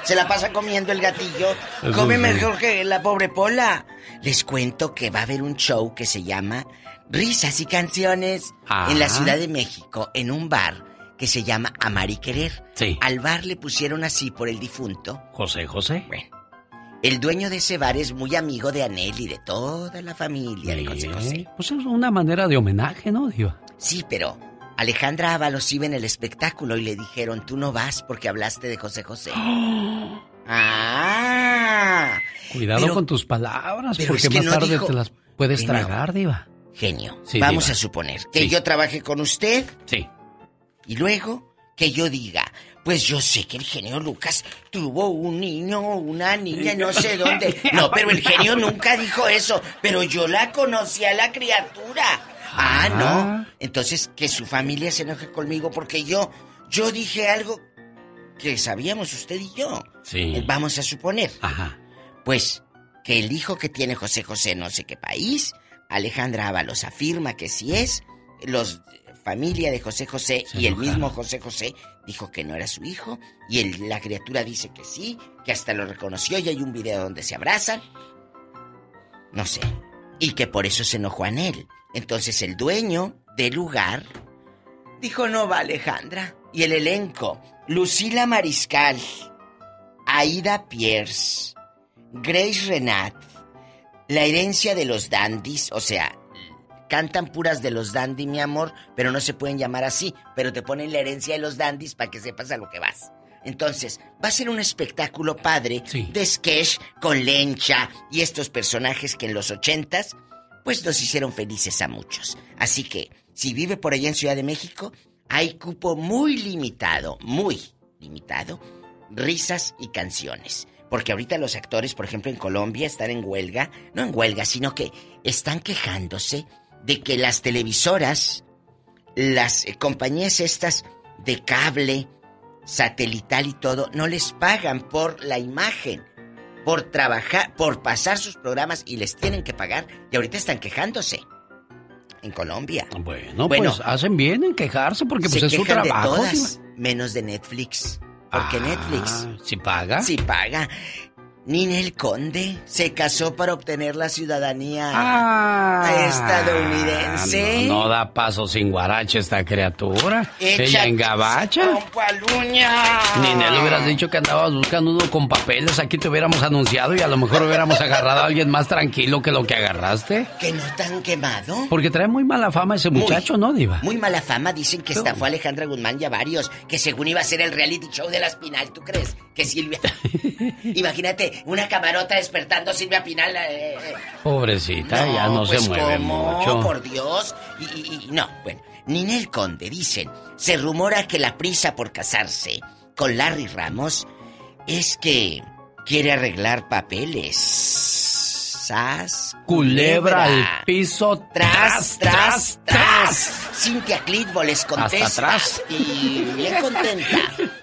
Se la pasa comiendo el gatillo. Eso Come sí. mejor que la pobre Pola. Les cuento que va a haber un show que se llama Risas y Canciones Ah. en la Ciudad de México, en un bar que se llama Amar y Querer. Sí. Al bar le pusieron así por el difunto. José José. Bueno. El dueño de ese bar es muy amigo de Anel y de toda la familia de José José. Pues es una manera de homenaje, ¿no, Diva? Sí, pero Alejandra Ábalos iba en el espectáculo y le dijeron, tú no vas porque hablaste de José José. ¡Ah! Cuidado Pero- con tus palabras, porque es que más no tarde dijo- te las puedes tragar, Diva. Genio, Sí, vamos diva. a suponer que Sí. yo trabaje con usted Sí. y luego que yo diga, pues yo sé que el genio Lucas tuvo un niño o una niña, no sé dónde. [LAUGHS] No, pero el genio nunca dijo eso, pero yo la conocí a la criatura. Ah, no. Entonces que su familia se enoje conmigo porque yo, yo dije algo que sabíamos usted y yo. Sí. Eh, Vamos a suponer. Ajá. Pues que el hijo que tiene José José no sé qué país, Alejandra Ábalos afirma que sí es, los familia de José José Se y el mismo José José dijo que no era su hijo y el- la criatura dice que sí, que hasta lo reconoció y hay un video donde se abrazan. No sé. Y que por eso se enojó en él. Entonces el dueño del lugar dijo no va Alejandra. Y el elenco, Lucila Mariscal, Aida Pierce, Grace Renat, La herencia de los dandies, o sea, cantan puras de los dandies, mi amor, pero no se pueden llamar así, pero te ponen la herencia de los dandies para que sepas a lo que vas. Entonces, va a ser un espectáculo padre de sketch con Lencha y estos personajes que en los ochentas, pues nos hicieron felices a muchos. Así que, si vive por allá en Ciudad de México, hay cupo muy limitado, muy limitado, risas y canciones. Porque ahorita los actores, por ejemplo, en Colombia están en huelga, no en huelga, sino que están quejándose de que las televisoras, las eh, compañías estas de cable, satelital y todo, no les pagan por la imagen, por trabajar, por pasar sus programas y les tienen que pagar. Y ahorita están quejándose. En Colombia. Bueno, pues hacen bien en quejarse porque pues se es su quejan de trabajo. todas, menos de Netflix. Porque Netflix ¿Si paga? Sí paga. Ninel Conde se casó para obtener la ciudadanía Ah, estadounidense. No, no da paso sin guarache esta criatura. Ella en gabacha. compa Luña. Ni le hubieras dicho que andabas buscando uno con papeles. Aquí te hubiéramos anunciado y a lo mejor hubiéramos agarrado a alguien más tranquilo que lo que agarraste. Que no tan quemado. Porque trae muy mala fama ese muchacho, ¿no, Diva? Muy mala fama, dicen que estafó a Alejandra Guzmán y a varios, que según iba a ser el reality show de la Espinal, ¿tú crees? Que Silvia... [LAUGHS] Imagínate, una camarota despertando a Silvia Pinal. eh, eh, Pobrecita, ya no pues, se mueve ¿cómo? mucho. por Dios. Y, y- y- no, bueno. Ninel Conde, dicen, se rumora que la prisa por casarse con Larry Ramos es que quiere arreglar papeles. Sas. Culebra al piso. Tras, tras, tras. Cintia Clitbo les contesta. Hasta atrás. Y bien contenta.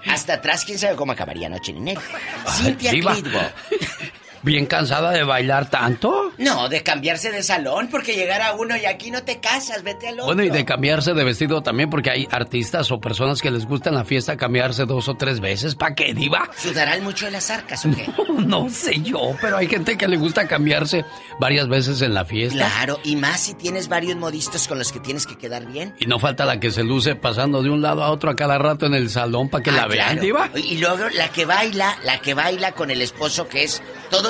Hasta atrás, quién sabe cómo acabaría noche Ninel. Cintia. Clitbo. ¿Bien cansada de bailar tanto? No, de cambiarse de salón, porque llegar a uno y aquí no te casas, vete al otro. Bueno, y de cambiarse de vestido también, porque hay artistas o personas que les gusta en la fiesta cambiarse dos o tres veces. ¿Para qué, diva? ¿Sudarán mucho de las arcas o qué? [LAUGHS] No, sé yo, pero hay gente que le gusta cambiarse varias veces en la fiesta. Claro, y más si tienes varios modistos con los que tienes que quedar bien. Y no falta la que se luce pasando de un lado a otro a cada rato en el salón para que Ah, la vean, diva. Y luego la que baila, la que baila con el esposo que es,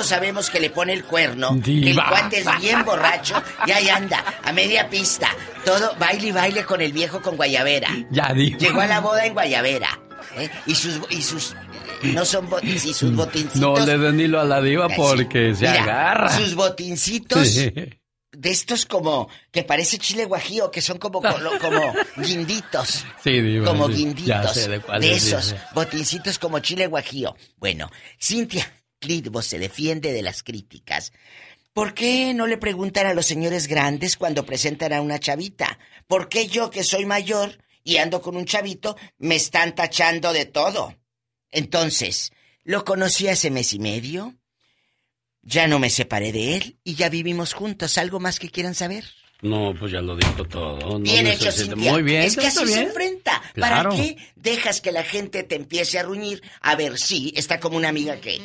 todos sabemos que le pone el cuerno, que el cuate es bien borracho y ahí anda, a media pista, todo baile y baile con el viejo con guayabera. Ya, diva. Llegó a la boda en guayabera. ¿eh? Y sus, y sus, no son botincitos, y sus botincitos. No le den hilo a la diva porque se Mira, agarra. Sus botincitos Sí. de estos como, que parece chile guajío, que son como, como, guinditos. Sí, diva. Como sí. guinditos. Ya sé de esos botincitos como chile guajío. Bueno, Cintia Clitbo se defiende de las críticas. ¿Por qué no le preguntan a los señores grandes cuando presentan a una chavita? ¿Por qué yo que soy mayor y ando con un chavito me están tachando de todo? Entonces, lo conocí hace mes y medio. Ya no me separé de él y ya vivimos juntos. ¿Algo más que quieran saber? No, pues ya lo dijo todo. No Bien hecho, Cintia. Muy bien. Es que así se enfrenta. Claro. ¿Para qué dejas que la gente te empiece a ruñir? A ver, sí, está como una amiga que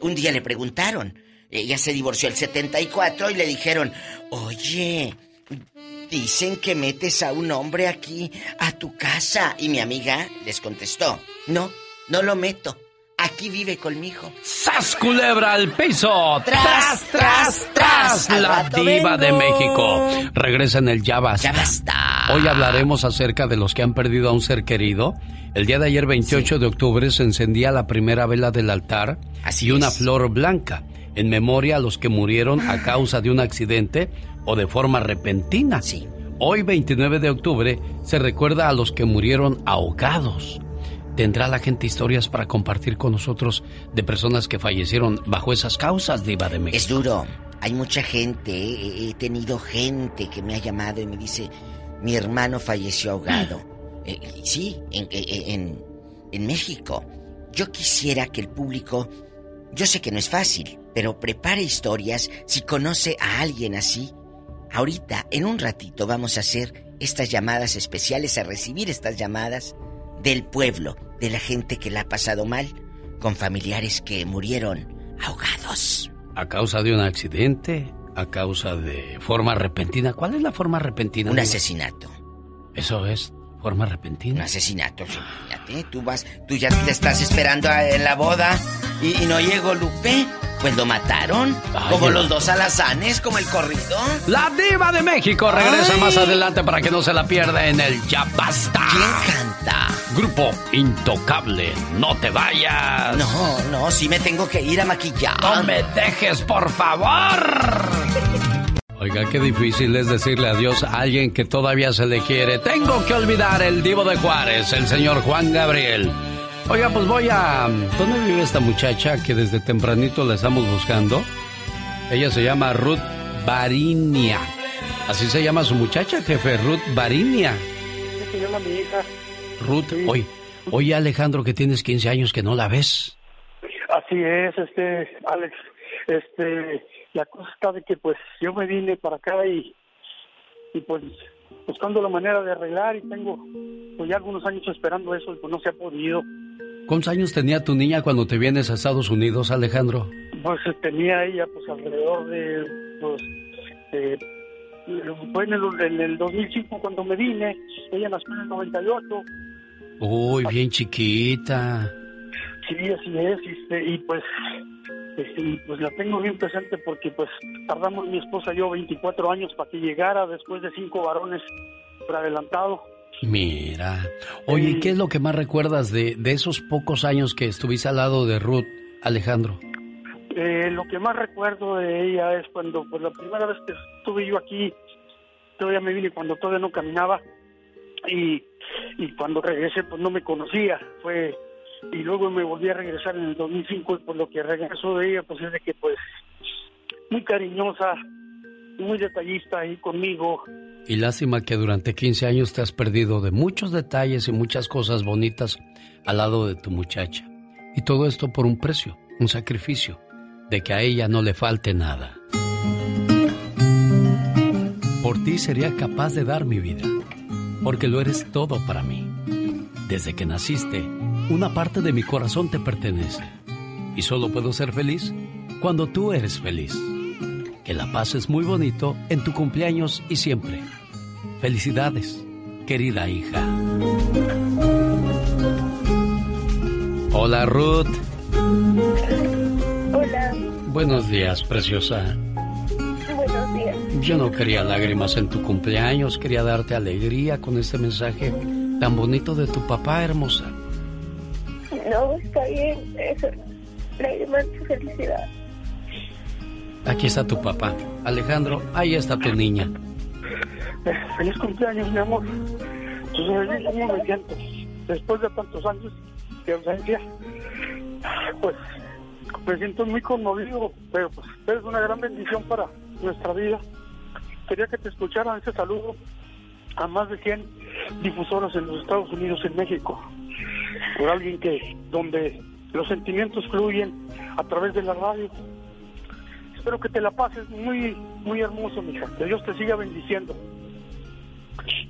un día le preguntaron. Ella se divorció el 74 y le dijeron, oye, dicen que metes a un hombre aquí a tu casa. Y mi amiga les contestó, no, no lo meto. Aquí vive conmigo. ¡Sas, culebra al piso! Tras, tras, tras. La diva de. México. Regresa en el Ya Basta. Ya basta. Hoy hablaremos acerca de los que han perdido a un ser querido. El día de ayer, 28 de octubre, se encendía la primera vela del altar y una flor blanca en memoria a los que murieron a causa de un accidente o de forma repentina. Hoy, 29 de octubre, se recuerda a los que murieron ahogados. ¿Tendrá la gente historias para compartir con nosotros de personas que fallecieron bajo esas causas, Diva de México? Es duro. Hay mucha gente, he he tenido gente que me ha llamado y me dice, mi hermano falleció ahogado. Eh, sí, en, en- en- en México. Yo quisiera que el público, yo sé que no es fácil, pero prepare historias si conoce a alguien así. Ahorita, en un ratito, vamos a hacer estas llamadas especiales, a recibir estas llamadas del pueblo, de la gente que la ha pasado mal, con familiares que murieron ahogados. A causa de un accidente, a causa de forma repentina. ¿Cuál es la forma repentina? Un asesinato. Eso es, forma repentina. Un asesinato, fíjate, tú vas, tú ya te estás esperando a- en la boda y, y no llegó Lupe, pues lo mataron, como Ay, los dos alazanes, como el corrido. La Diva de México regresa Ay. más adelante para que no se la pierda en el Ya Basta. ¿Quién canta? Grupo Intocable, no te vayas. No, no, sí me tengo que ir a maquillar. No me dejes, por favor. Oiga, qué difícil es decirle adiós a alguien que todavía se le quiere. Tengo que olvidar el divo de Juárez, el señor Juan Gabriel. Oiga, pues voy a... ¿Dónde vive esta muchacha que desde tempranito la estamos buscando? Ella se llama Ruth Barinia. Así se llama su muchacha, jefe, Ruth Barinia. se llama mi hija. Ruth, oye, oye Alejandro que tienes 15 años que no la ves. Así es, este, Alex. Este, la cosa está de que pues yo me vine para acá y, y pues buscando la manera de arreglar y tengo pues ya algunos años esperando eso y pues no se ha podido. ¿Cuántos años tenía tu niña cuando te vienes a Estados Unidos, Alejandro? Pues tenía ella pues alrededor de pues eh, fue en el, en el 2005 cuando me vine, ella nació en el 98 Uy, bien chiquita. Sí, así es, este, y pues, este, y pues la tengo bien presente porque pues tardamos mi esposa y yo 24 años para que llegara después de cinco varones por adelantado. Mira. Oye, ¿y ¿qué es lo que más recuerdas de, de esos pocos años que estuviste al lado de Ruth, Alejandro? Eh, lo que más recuerdo de ella es cuando, pues la primera vez que estuve yo aquí, todavía me vine cuando todavía no caminaba y, y cuando regresé pues no me conocía, fue y luego me volví a regresar en el 2005 y por lo que regreso de ella pues es de que pues muy cariñosa, muy detallista ahí conmigo, Y lástima que durante 15 años te has perdido de muchos detalles y muchas cosas bonitas al lado de tu muchacha. Y todo esto por un precio, un sacrificio. de que a ella no le falte nada. Por ti sería capaz de dar mi vida, porque lo eres todo para mí. Desde que naciste, una parte de mi corazón te pertenece. Y solo puedo ser feliz cuando tú eres feliz. Que la pases muy bonito en tu cumpleaños y siempre. Felicidades, querida hija. Hola Ruth. Hola. Buenos días, preciosa. Buenos días. Yo no quería lágrimas en tu cumpleaños, quería darte alegría con este mensaje tan bonito de tu papá, hermosa. No, está bien, eso. Lágrimas de felicidad. Aquí está tu papá. Alejandro, ahí está tu niña. Feliz cumpleaños, mi amor. Tú sabes cómo me siento. Después de tantos años de ausencia, pues me siento muy conmovido, pero pues es una gran bendición para nuestra vida. Quería que te escucharan este saludo a más de 100 difusoras en los Estados Unidos, en México, por alguien que, donde los sentimientos fluyen a través de la radio. Espero que te la pases muy, muy hermoso, mija. Que Dios te siga bendiciendo.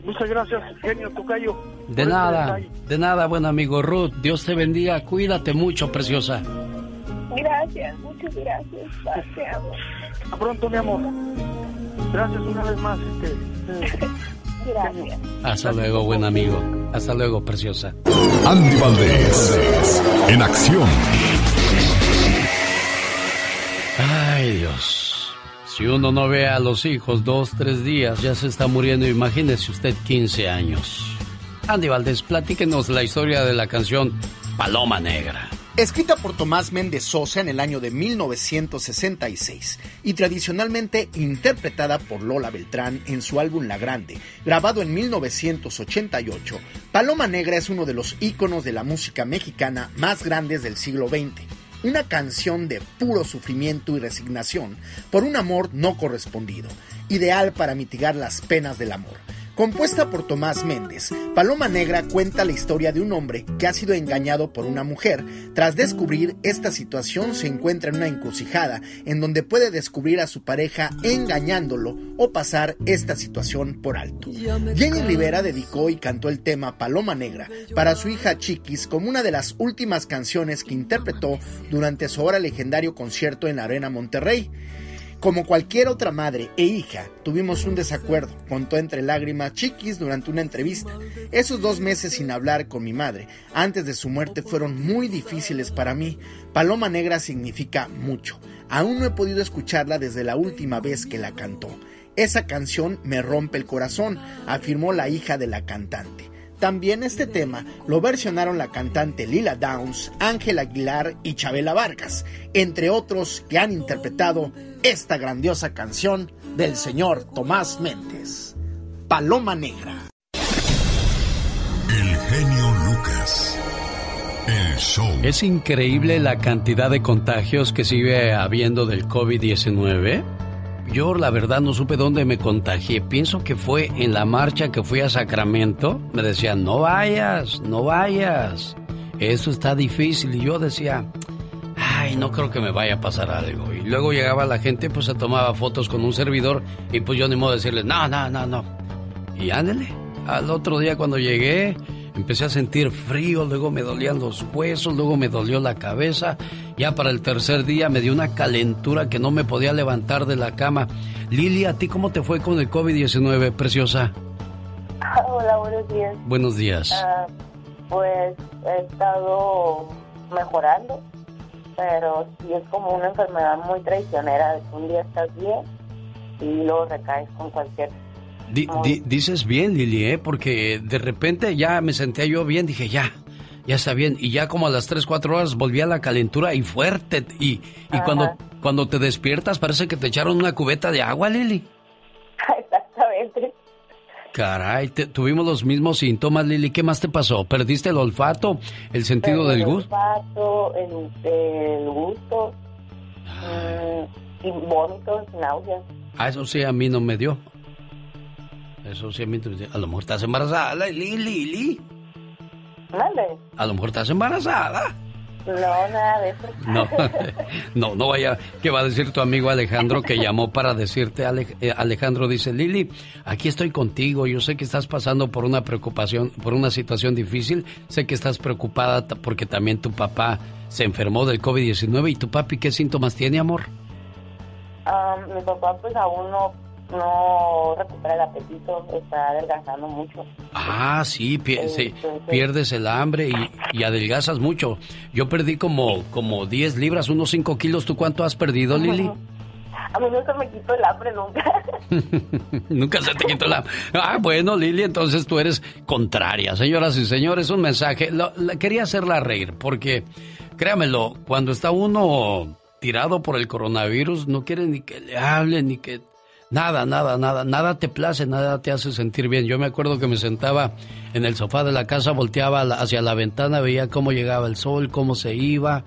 Muchas gracias, genio Tocayo. De nada, de nada, buen amigo Ruth. Dios te bendiga. Cuídate mucho, preciosa. Gracias, muchas gracias. Te amo. Hasta pronto, mi amor. Gracias una vez más. Este, eh, Gracias. Hasta luego, buen amigo. Hasta luego, preciosa. Andy Valdés, en acción. Ay, Dios. Si uno no ve a los hijos dos, tres días, ya se está muriendo. Imagínese usted 15 años. Andy Valdés, platíquenos la historia de la canción Paloma Negra. Escrita por Tomás Méndez Sosa en el año de 1966 y tradicionalmente interpretada por Lola Beltrán en su álbum La Grande, grabado en 1988, Paloma Negra es uno de los íconos de la música mexicana más grandes del siglo XX. Una canción de puro sufrimiento y resignación por un amor no correspondido, ideal para mitigar las penas del amor. Compuesta por Tomás Méndez, Paloma Negra cuenta la historia de un hombre que ha sido engañado por una mujer. Tras descubrir esta situación se encuentra en una encrucijada en donde puede descubrir a su pareja engañándolo o pasar esta situación por alto. Jenny Rivera dedicó y cantó el tema Paloma Negra para su hija Chiquis como una de las últimas canciones que interpretó durante su ahora legendario concierto en la Arena Monterrey. Como cualquier otra madre e hija, tuvimos un desacuerdo, contó entre lágrimas Chiquis durante una entrevista. Esos dos meses sin hablar con mi madre, antes de su muerte, fueron muy difíciles para mí. Paloma Negra significa mucho. Aún no he podido escucharla desde la última vez que la cantó. Esa canción me rompe el corazón, afirmó la hija de la cantante. También este tema lo versionaron la cantante Lila Downs, Ángel Aguilar y Chabela Vargas, entre otros que han interpretado esta grandiosa canción del señor Tomás Méndez, Paloma Negra. El genio Lucas. El show. Es increíble la cantidad de contagios que sigue habiendo del COVID-19. Yo la verdad no supe dónde me contagié. Pienso que fue en la marcha que fui a Sacramento. Me decían, no vayas, no vayas. Eso está difícil. Y yo decía, ay, no creo que me vaya a pasar algo. Y luego llegaba la gente, pues se tomaba fotos con un servidor y pues yo ni modo de decirles, no, no, no, no. Y ándele. Al otro día cuando llegué, empecé a sentir frío, luego me dolían los huesos, luego me dolió la cabeza. Ya para el tercer día me dio una calentura que no me podía levantar de la cama. Lili, ¿a ti cómo te fue con el COVID-19, preciosa? [LAUGHS] Hola, buenos días. Buenos días. Ah, pues he estado mejorando, pero sí es como una enfermedad muy traicionera. Un día estás bien y luego recaes con cualquier Di- di- dices bien, Lili, ¿eh? Porque de repente ya me sentía yo bien, dije, ya, ya está bien. Y ya como a las 3, 4 horas volvía la calentura y fuerte. Y, y cuando, cuando te despiertas parece que te echaron una cubeta de agua, Lili. [LAUGHS] Exactamente. Caray, te- tuvimos los mismos síntomas, Lili. ¿Qué más te pasó? ¿Perdiste el olfato? ¿El sentido del el gusto? olfato, el, el gusto, mm, y vómitos, náuseas. Ah, eso sí, a mí no me dio. Eso sí, a lo mejor estás embarazada, Lili, Lili. Mande. A lo mejor estás embarazada. No, nada de eso. [LAUGHS] No, no, no vaya. ¿Qué va a decir tu amigo Alejandro que llamó para decirte? Eh, Alejandro dice, Lili, aquí estoy contigo. Yo sé que estás pasando por una preocupación, por una situación difícil. Sé que estás preocupada porque también tu papá se enfermó del COVID-19. ¿Y tu papi qué síntomas tiene, amor? Ah, mi papá pues aún no no recupera el apetito, está adelgazando mucho. Ah, sí, pierdes el hambre y, adelgazas mucho. Yo perdí como, como 10 libras, unos 5 kilos. ¿Tú cuánto has perdido, Lili? A mí nunca me quito el hambre, nunca. [LAUGHS] nunca se te quitó el hambre. Ah, bueno, Lili, entonces tú eres contraria. Señoras y señores, un mensaje. quería hacerla reír porque, créamelo, cuando está uno tirado por el coronavirus, no quiere ni que le hable, ni que Nada, nada, nada, nada te place, nada te hace sentir bien. Yo me acuerdo que me sentaba en el sofá de la casa, volteaba hacia la ventana, veía cómo llegaba el sol, cómo se iba.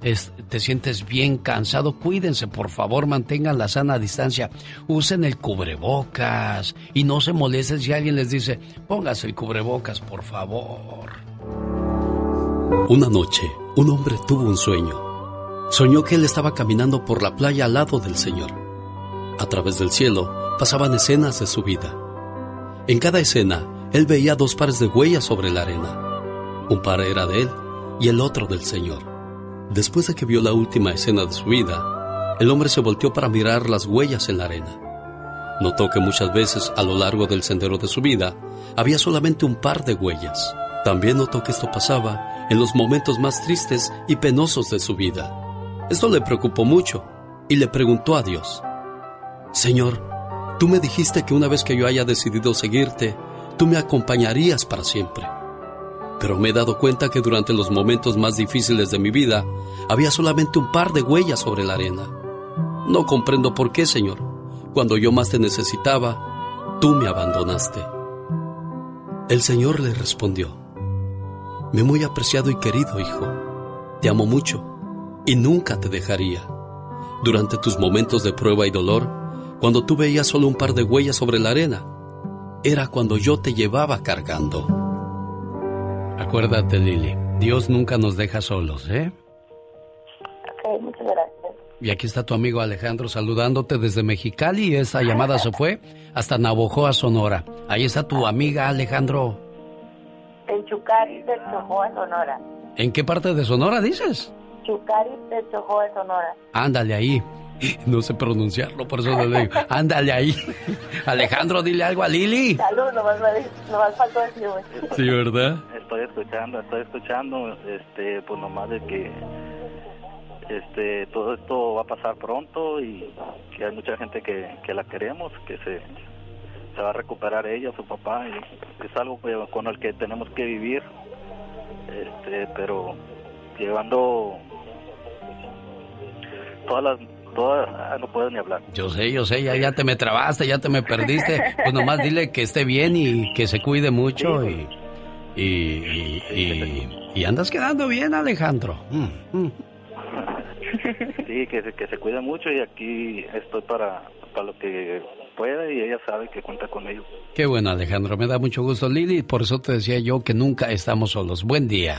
te sientes bien cansado, cuídense, por favor, mantengan la sana distancia, usen el cubrebocas y no se molesten si alguien les dice, póngase el cubrebocas, por favor. Una noche, un hombre tuvo un sueño. Soñó que él estaba caminando por la playa al lado del Señor a través del cielo pasaban escenas de su vida. En cada escena, él veía dos pares de huellas sobre la arena. Un par era de él y el otro del Señor. Después de que vio la última escena de su vida, el hombre se volteó para mirar las huellas en la arena. Notó que muchas veces a lo largo del sendero de su vida había solamente un par de huellas. También notó que esto pasaba en los momentos más tristes y penosos de su vida. Esto le preocupó mucho y le preguntó a Dios, Señor, tú me dijiste que una vez que yo haya decidido seguirte, tú me acompañarías para siempre. Pero me he dado cuenta que durante los momentos más difíciles de mi vida había solamente un par de huellas sobre la arena. No comprendo por qué, Señor. Cuando yo más te necesitaba, tú me abandonaste. El Señor le respondió, Me muy apreciado y querido hijo, te amo mucho y nunca te dejaría. Durante tus momentos de prueba y dolor, cuando tú veías solo un par de huellas sobre la arena, era cuando yo te llevaba cargando. Acuérdate, Lili, Dios nunca nos deja solos, ¿eh? Ok, muchas gracias. Y aquí está tu amigo Alejandro saludándote desde Mexicali y esa llamada se fue hasta Navojoa, Sonora. Ahí está tu amiga Alejandro. En Chucari, de Chojoa, Sonora. ¿En qué parte de Sonora dices? Chucari, de Chojoa, Sonora. Ándale ahí. [LAUGHS] No sé pronunciarlo, por eso le digo. Ándale ahí. [LAUGHS] Alejandro, dile algo a Lili. Salud, nomás, nomás faltó decir, Sí, ¿verdad? Estoy escuchando, estoy escuchando, este, pues nomás de que este todo esto va a pasar pronto y que hay mucha gente que, que la queremos, que se, se va a recuperar ella, su papá, y es algo con el que tenemos que vivir, este, pero llevando todas las Ah, no puedo ni hablar. Yo sé, yo sé, ya, ya te me trabaste, ya te me perdiste. Pues nomás dile que esté bien y que se cuide mucho y, y, y, andas quedando bien, Alejandro. Mm, mm. Sí, que, que se cuide mucho y aquí estoy para, para lo que pueda y ella sabe que cuenta con ellos. Qué bueno, Alejandro, me da mucho gusto, Lili, por eso te decía yo que nunca estamos solos. Buen día.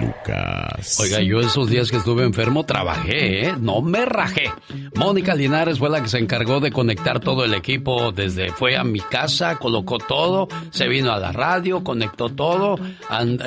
Lucas. Oiga, yo esos días que estuve enfermo trabajé, ¿eh? No me rajé. Mónica Linares fue la que se encargó de conectar todo el equipo desde fue a mi casa, colocó todo, se vino a la radio, conectó todo.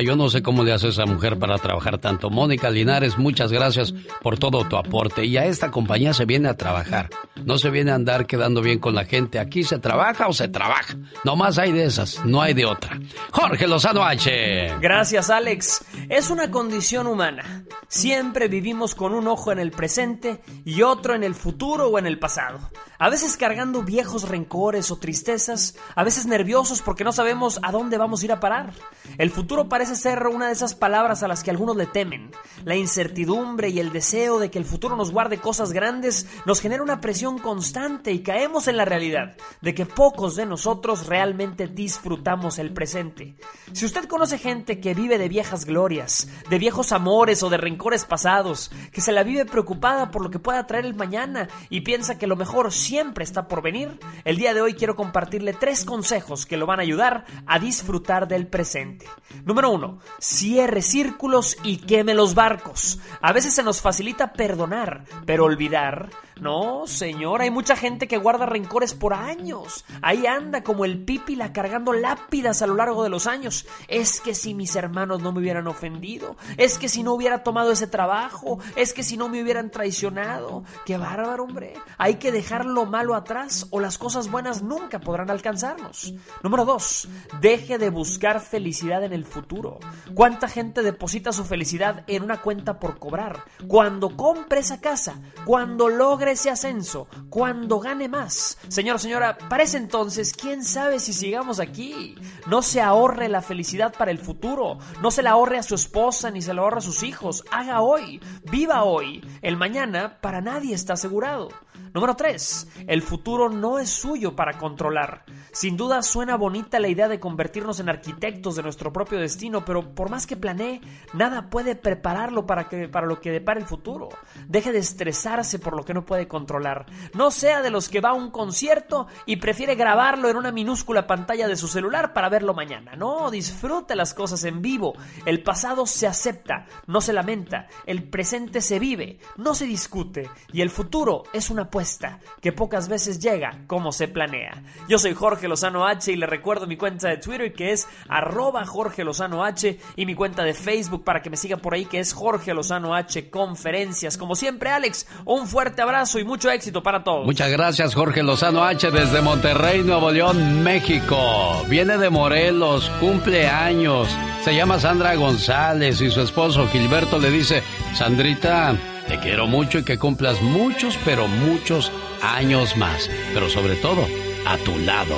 yo no sé cómo le hace esa mujer para trabajar tanto. Mónica Linares, muchas gracias por todo tu aporte. Y a esta compañía se viene a trabajar. No se viene a andar quedando bien con la gente. Aquí se trabaja o se trabaja. No más hay de esas, no hay de otra. Jorge Lozano H. Gracias, Alex. Es una condición humana. Siempre vivimos con un ojo en el presente y otro en el futuro o en el pasado. A veces cargando viejos rencores o tristezas, a veces nerviosos porque no sabemos a dónde vamos a ir a parar. El futuro parece ser una de esas palabras a las que algunos le temen. La incertidumbre y el deseo de que el futuro nos guarde cosas grandes nos genera una presión constante y caemos en la realidad de que pocos de nosotros realmente disfrutamos el presente. Si usted conoce gente que vive de viejas glorias, de viejos amores o de rencores pasados, que se la vive preocupada por lo que pueda traer el mañana y piensa que lo mejor siempre está por venir, el día de hoy quiero compartirle tres consejos que lo van a ayudar a disfrutar del presente. Número uno, cierre círculos y queme los barcos. A veces se nos facilita perdonar, pero olvidar no, señor, hay mucha gente que guarda rencores por años. Ahí anda como el pípila cargando lápidas a lo largo de los años. Es que si mis hermanos no me hubieran ofendido, es que si no hubiera tomado ese trabajo, es que si no me hubieran traicionado. Qué bárbaro, hombre. Hay que dejar lo malo atrás o las cosas buenas nunca podrán alcanzarnos. Número dos, deje de buscar felicidad en el futuro. ¿Cuánta gente deposita su felicidad en una cuenta por cobrar? Cuando compre esa casa, cuando logre ese ascenso, cuando gane más. Señor, señora, para ese entonces, quién sabe si sigamos aquí. No se ahorre la felicidad para el futuro, no se la ahorre a su esposa ni se la ahorre a sus hijos. Haga hoy, viva hoy. El mañana para nadie está asegurado. Número 3. El futuro no es suyo para controlar. Sin duda suena bonita la idea de convertirnos en arquitectos de nuestro propio destino, pero por más que planee, nada puede prepararlo para, que, para lo que depara el futuro. Deje de estresarse por lo que no puede controlar. No sea de los que va a un concierto y prefiere grabarlo en una minúscula pantalla de su celular para verlo mañana. No, disfrute las cosas en vivo. El pasado se acepta, no se lamenta. El presente se vive, no se discute. Y el futuro es una apuesta que pocas veces llega como se planea. Yo soy Jorge Lozano H y le recuerdo mi cuenta de Twitter que es arroba Jorge Lozano H y mi cuenta de Facebook para que me siga por ahí que es Jorge Lozano H Conferencias. Como siempre, Alex, un fuerte abrazo y mucho éxito para todos. Muchas gracias, Jorge Lozano H desde Monterrey, Nuevo León, México. Viene de Morelos, cumple años. Se llama Sandra González y su esposo Gilberto le dice, Sandrita, te quiero mucho y que cumplas muchos, pero muchos años más. Pero sobre todo, a tu lado.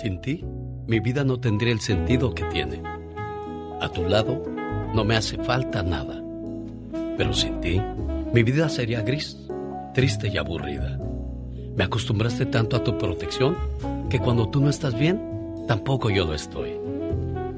Sin ti, mi vida no tendría el sentido que tiene. A tu lado, no me hace falta nada. Pero sin ti, mi vida sería gris, triste y aburrida. Me acostumbraste tanto a tu protección que cuando tú no estás bien, tampoco yo lo estoy.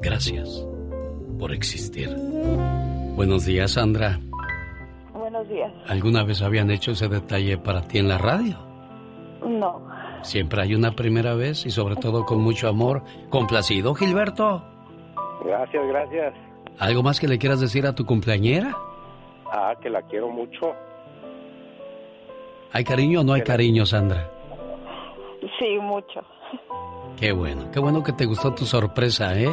Gracias por existir. Buenos días, Sandra. Buenos días. ¿Alguna vez habían hecho ese detalle para ti en la radio? No. Siempre hay una primera vez y sobre todo con mucho amor. Complacido, Gilberto. Gracias, gracias. ¿Algo más que le quieras decir a tu cumpleañera? Ah, que la quiero mucho. ¿Hay cariño o no hay cariño, Sandra? Sí, mucho. Qué bueno, qué bueno que te gustó tu sorpresa, ¿eh?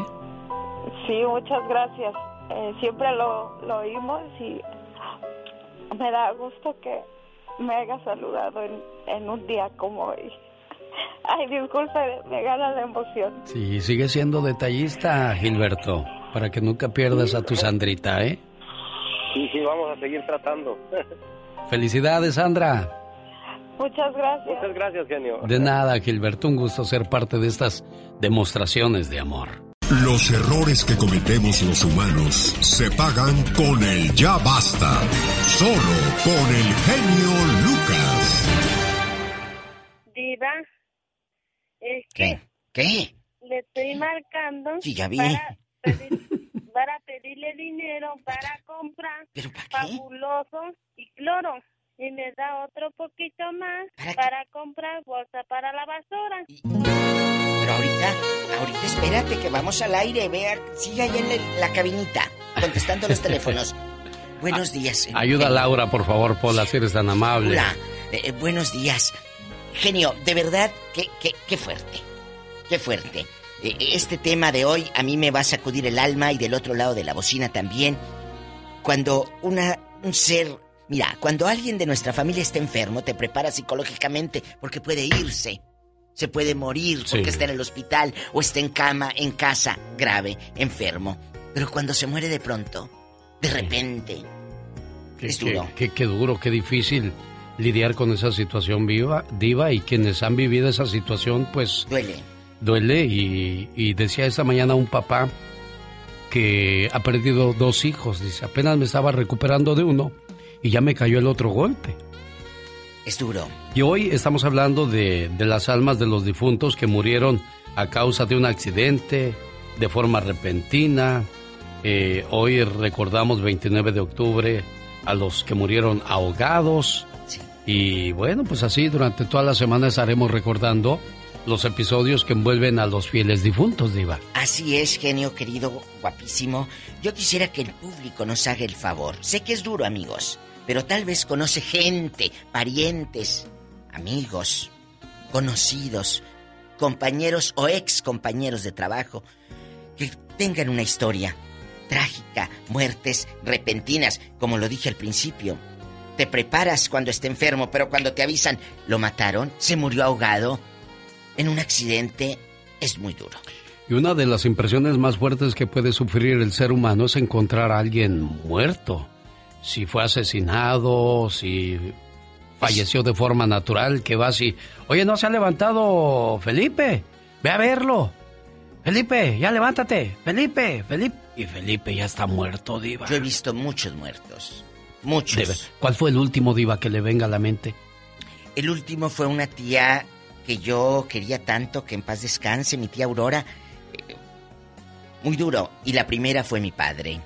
Sí, muchas gracias. Eh, siempre lo, lo oímos y me da gusto que me haya saludado en, en un día como hoy. [LAUGHS] Ay, disculpe, me gana la emoción. Sí, sigue siendo detallista, Gilberto, para que nunca pierdas a tu Sandrita, ¿eh? Sí, sí, vamos a seguir tratando. [LAUGHS] Felicidades, Sandra. Muchas gracias. Muchas gracias, genio. De nada, Gilberto, un gusto ser parte de estas demostraciones de amor. Los errores que cometemos los humanos se pagan con el ya basta. Solo con el genio Lucas. Diva, es ¿Qué? ¿Qué? le estoy marcando Sí, ya vi. para, pedir- [LAUGHS] para pedirle dinero para comprar fabuloso y cloro. Y me da otro poquito más para, comprar bolsa para la basura. Pero ahorita, ahorita espérate que vamos al aire. Vea, sigue ahí en el- la cabinita, contestando los [LAUGHS] teléfonos. Buenos días. Ayuda a Laura, por favor, Pola, si eres tan amable. Hola, eh, eh, buenos días. Genio, de verdad, qué, qué, qué fuerte. Qué fuerte. Eh, Este tema de hoy a mí me va a sacudir el alma y del otro lado de la bocina también. Cuando una, un ser... Mira, cuando alguien de nuestra familia está enfermo, te prepara psicológicamente porque puede irse. se puede morir porque está en el hospital o está en cama, en casa, grave, enfermo. Pero cuando se muere de pronto, de repente, Qué, es duro. Qué, qué duro, qué difícil lidiar con esa situación viva, diva y quienes han vivido esa situación, pues... Duele. Duele y, y decía esta mañana un papá que ha perdido dos hijos, dice, apenas me estaba recuperando de uno y ya me cayó el otro golpe. Es duro. Y hoy estamos hablando de, de las almas de los difuntos que murieron a causa de un accidente, de forma repentina. Eh, hoy recordamos 29 de octubre a los que murieron ahogados. Y bueno, pues así durante toda la semana estaremos recordando los episodios que envuelven a los fieles difuntos, Diva. Así es, genio querido, guapísimo. Yo quisiera que el público nos haga el favor. Sé que es duro, amigos, pero tal vez conoce gente, parientes, amigos, conocidos, compañeros o ex compañeros de trabajo que tengan una historia trágica, muertes repentinas, como lo dije al principio. Te preparas cuando esté enfermo, pero cuando te avisan, lo mataron, se murió ahogado en un accidente, es muy duro. Y una de las impresiones más fuertes que puede sufrir el ser humano es encontrar a alguien muerto. Si fue asesinado, si falleció de forma natural, que va así. Oye, no se ha levantado Felipe. Ve a verlo. Felipe, ya levántate. Felipe, Felipe. Y Felipe ya está muerto, Diva. Yo he visto muchos muertos. Muchos. Debe- ¿Cuál fue el último, Diva, que le venga a la mente? El último fue una tía que yo quería tanto, que en paz descanse, mi tía Aurora. Eh, Muy duro. Y la primera fue mi padre.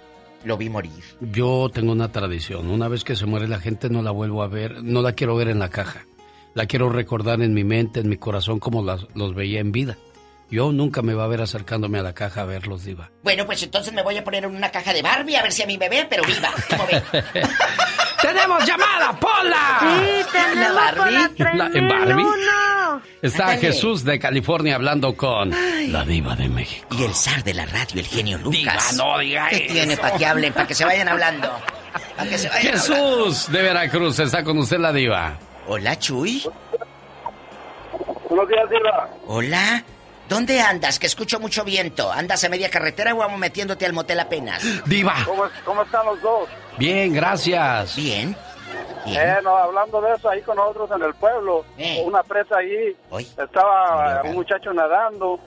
Lo vi morir. Yo tengo una tradición. Una vez que se muere la gente no la vuelvo a ver, no la quiero ver en la caja. La quiero recordar en mi mente, en mi corazón, como las- los veía en vida. Yo nunca me va a ver acercándome a la caja a verlos, Diva. Bueno, pues entonces me voy a poner en una caja de Barbie a ver si a mi bebé, pero viva. ¿Cómo ve? [LAUGHS] ¡Tenemos llamada, Pola! Sí, tenemos la La- ¿en Barbie? 3001. Está Ándale. Jesús de California hablando con la Diva de México. Y el zar de la radio, el genio Lucas. Diva, no diga ¿Qué eso. tiene para que hablen, para que se vayan hablando? Para que se vayan hablando. Jesús de Veracruz, está con usted la Diva. Hola, Chuy. Buenos días, Diva. Hola. ¿Dónde andas? Que escucho mucho viento. ¿Andas a media carretera o vamos metiéndote al motel apenas? Diva. ¿Cómo, cómo están los dos? Bien, gracias. Bien. Eh, no, hablando de eso, ahí con nosotros en el pueblo, Eh. una presa ahí, estaba un muchacho nadando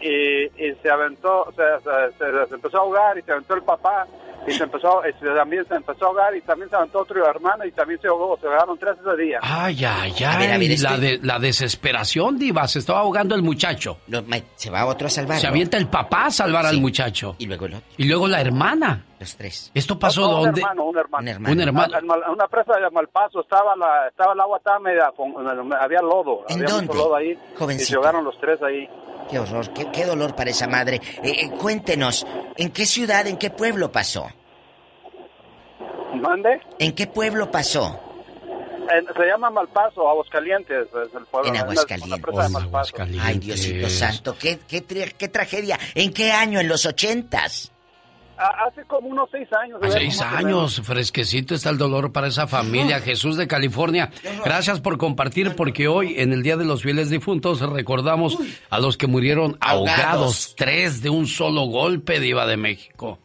y, y se aventó, se, se- se- se empezó a ahogar y se aventó el papá y se empezó, y se- también se empezó a ahogar y también se aventó otro hermano y también se ahogó, se ahogaron tres ese día. Ay, ay, ay. A ver, a ver, la, este- de- la desesperación, Diva. Se estaba ahogando el muchacho. se va otro a salvarlo. Se avienta el papá a salvar al Sí. muchacho. Y luego el otro. Y luego la hermana. Los tres. ¿Esto pasó No, un donde? hermano, un hermano. Un hermano. En una presa de Malpaso, estaba, la, estaba el agua, estaba media, con- había lodo, ¿En había dónde? mucho lodo ahí, y Jovencito. se ahogaron los tres ahí. Qué horror, qué, qué dolor para esa madre. Eh, eh, cuéntenos, ¿en qué ciudad, en qué pueblo pasó? ¿Mande? ¿En qué pueblo pasó? En- se llama Malpaso, Aguascalientes, es el pueblo. En Aguascalientes. una presa de Malpaso. Ay, Diosito santo, qué, qué, tra- qué tragedia. ¿En qué año? ¿En los ochentas? Ah, Hace como unos seis años. A ¿verdad? Seis años, fresquecito está el dolor para esa familia. Jesús de California, gracias por compartir porque hoy en el Día de los Fieles Difuntos recordamos a los que murieron ahogados, Ahogados. tres de un solo golpe, Diva de México.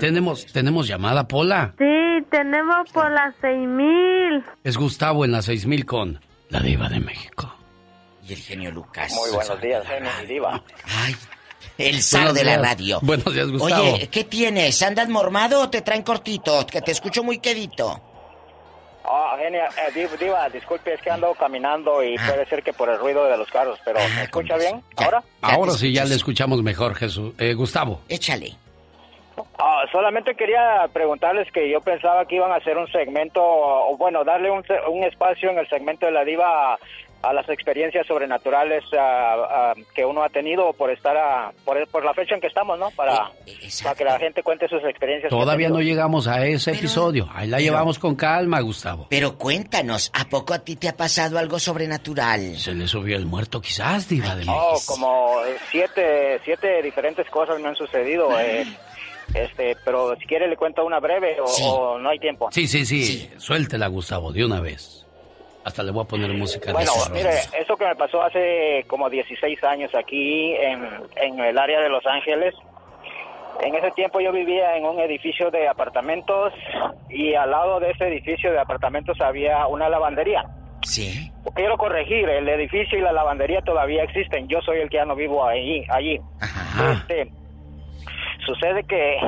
tenemos, tenemos llamada, Pola. Sí, tenemos por las 6000. Es Gustavo en la 6000 con la Diva de México. Y el genio Lucas. Muy buenos días, genio y diva. Ay, el zar de la radio. Buenos días, Gustavo. Oye, ¿qué tienes? ¿Andas mormado o te traen cortito? Que te escucho muy quedito. Ah, genia, eh, div- diva, disculpe, es que ando caminando y puede ser que por el ruido de los carros, pero ¿me escucha bien ahora? Ahora sí ya le escuchamos mejor, Jesús. Eh, Gustavo. Échale. Ah, solamente quería preguntarles que yo pensaba que iban a hacer un segmento, o bueno, darle un, se- un espacio en el segmento de la diva a, las experiencias sobrenaturales ah, ah, que uno ha tenido por estar a, por, por la fecha en que estamos, ¿no? Para, para que la gente cuente sus experiencias. Todavía no llegamos a ese episodio. Ahí la pero- llevamos con calma, Gustavo. Pero cuéntanos, ¿a poco a ti te ha pasado algo sobrenatural? Se le subió el muerto quizás, Diva de. Oh, como eh, siete, siete diferentes cosas me han sucedido. eh, este, pero si quiere le cuento una breve o, o no hay tiempo. Sí, sí, sí, Suéltela, Gustavo, de una vez. Hasta le voy a poner música de Bueno, ese mire, eso que me pasó hace como 16 años aquí en, en el área de Los Ángeles. En ese tiempo yo vivía en un edificio de apartamentos y al lado de ese edificio de apartamentos había una lavandería. Sí. Quiero corregir, el edificio y la lavandería todavía existen. Yo soy el que ya no vivo ahí, allí. Este, sucede que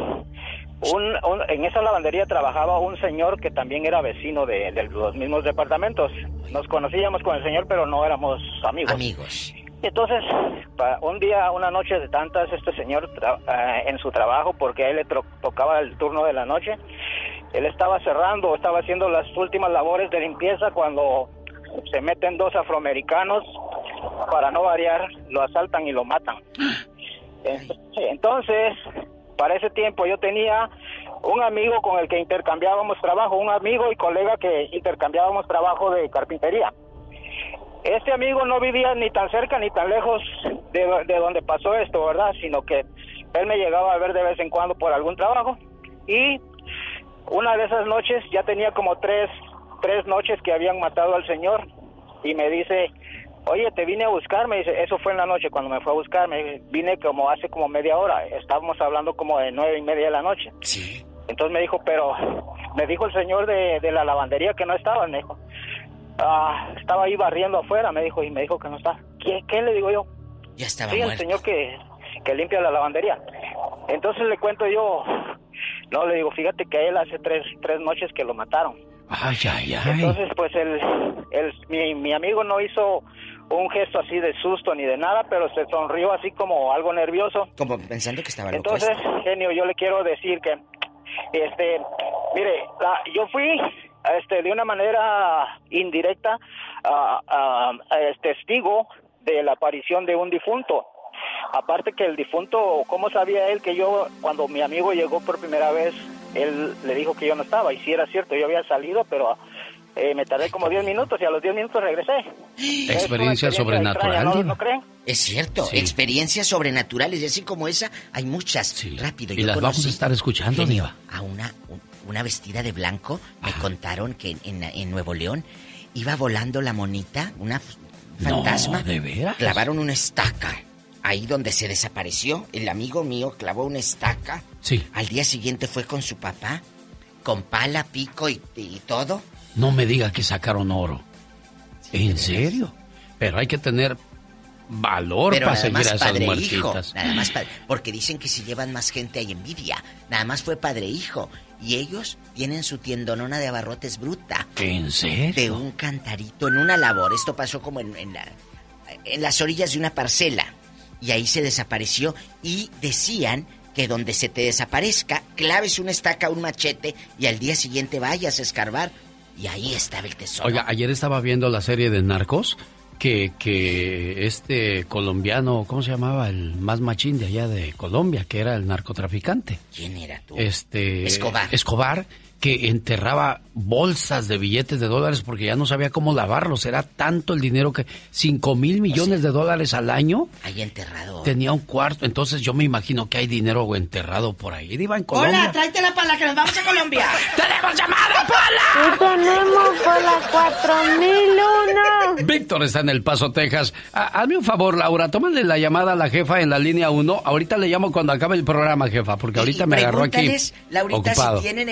un, un- en esa lavandería trabajaba un señor que también era vecino de, de los mismos departamentos. Nos conocíamos con el señor, pero no éramos amigos. Amigos. Entonces, un día, una noche de tantas, este señor eh, en su trabajo, porque a él le tocaba el turno de la noche, él estaba cerrando, estaba haciendo las últimas labores de limpieza cuando se meten dos afroamericanos, para no variar, lo asaltan y lo matan. En- Entonces, para ese tiempo yo tenía un amigo con el que intercambiábamos trabajo, un amigo y colega que intercambiábamos trabajo de carpintería. Este amigo no vivía ni tan cerca ni tan lejos de, de donde pasó esto, ¿verdad? Sino que él me llegaba a ver de vez en cuando por algún trabajo y una de esas noches ya tenía como tres, tres noches que habían matado al señor y me dice, oye, te vine a buscar, me dice, eso fue en la noche cuando me fue a buscar, me vine como hace como media hora, estábamos hablando como de nueve y media de la noche. Entonces me dijo, pero me dijo el señor de, de la lavandería que no estaba, me dijo, "Ah, estaba ahí barriendo afuera, me dijo, y me dijo que no está. ¿Qué, qué le digo yo? Ya estaba Sí, el señor que, que limpia la lavandería. Entonces le cuento yo, no, le digo, fíjate que a él hace tres, tres noches que lo mataron. Ay, ay, ay. Entonces, pues el, el, mi, mi amigo no hizo un gesto así de susto ni de nada, pero se sonrió así como algo nervioso. Como pensando que estaba loco. Entonces, genio, yo le quiero decir que, este, mire, la- yo fui, este, de una manera indirecta, a, a- a- es testigo de la aparición de un difunto. Aparte que el difunto, ¿cómo sabía él que yo, cuando mi amigo llegó por primera vez, él le dijo que yo no estaba? Y sí era cierto, yo había salido, pero eh, me tardé como 10 minutos y a los 10 minutos regresé. Es una Experiencia sobrenatural, extraña, ¿no, Diva. ¿no creen? Es cierto, Sí. experiencias sobrenaturales y así como esa, hay muchas. Rápido, Y yo las vamos a estar escuchando, Diva. A una, un- una vestida de blanco, me contaron que en, en- en Nuevo León iba volando la monita, una No, fantasma. ¿de veras? Clavaron una estaca. Ahí donde se desapareció, el amigo mío clavó una estaca. Sí. Al día siguiente fue con su papá, con pala, pico y, y todo. No me diga que sacaron oro. ¿En serio? Pero hay que tener valor Pero para seguir a esas padre e hijo, muertitas. nada más padre, porque dicen que si llevan más gente hay envidia. Nada más fue padre e hijo y ellos tienen su tiendonona de abarrotes bruta. ¿En serio? De un cantarito en una labor. Esto pasó como en, en la- en las orillas de una parcela y ahí se desapareció y decían que donde se te desaparezca claves una estaca, un machete y al día siguiente vayas a escarbar y ahí estaba el tesoro. Oiga, ayer estaba viendo la serie de Narcos que, que este colombiano, ¿cómo se llamaba? El más machín de allá de Colombia, que era el narcotraficante. ¿Quién era tú? Este Escobar. Escobar que enterraba bolsas de billetes de dólares porque ya no sabía cómo lavarlos. Era tanto el dinero que 5 mil millones de dólares al año Ahí enterrado. tenía un cuarto. Entonces yo me imagino que hay dinero enterrado por ahí. Iba en Colombia. Hola, tráetela para la que nos vamos a Colombia. [LAUGHS] ¡Tenemos llamada, Pola! Y tenemos por la 4001. Víctor está en El Paso, Texas. Ha- hazme un favor, Laura, tómale la llamada a la jefa en la línea 1. Ahorita le llamo cuando acabe el programa, jefa, porque ahorita me agarró aquí Laurita, ocupado. si tienen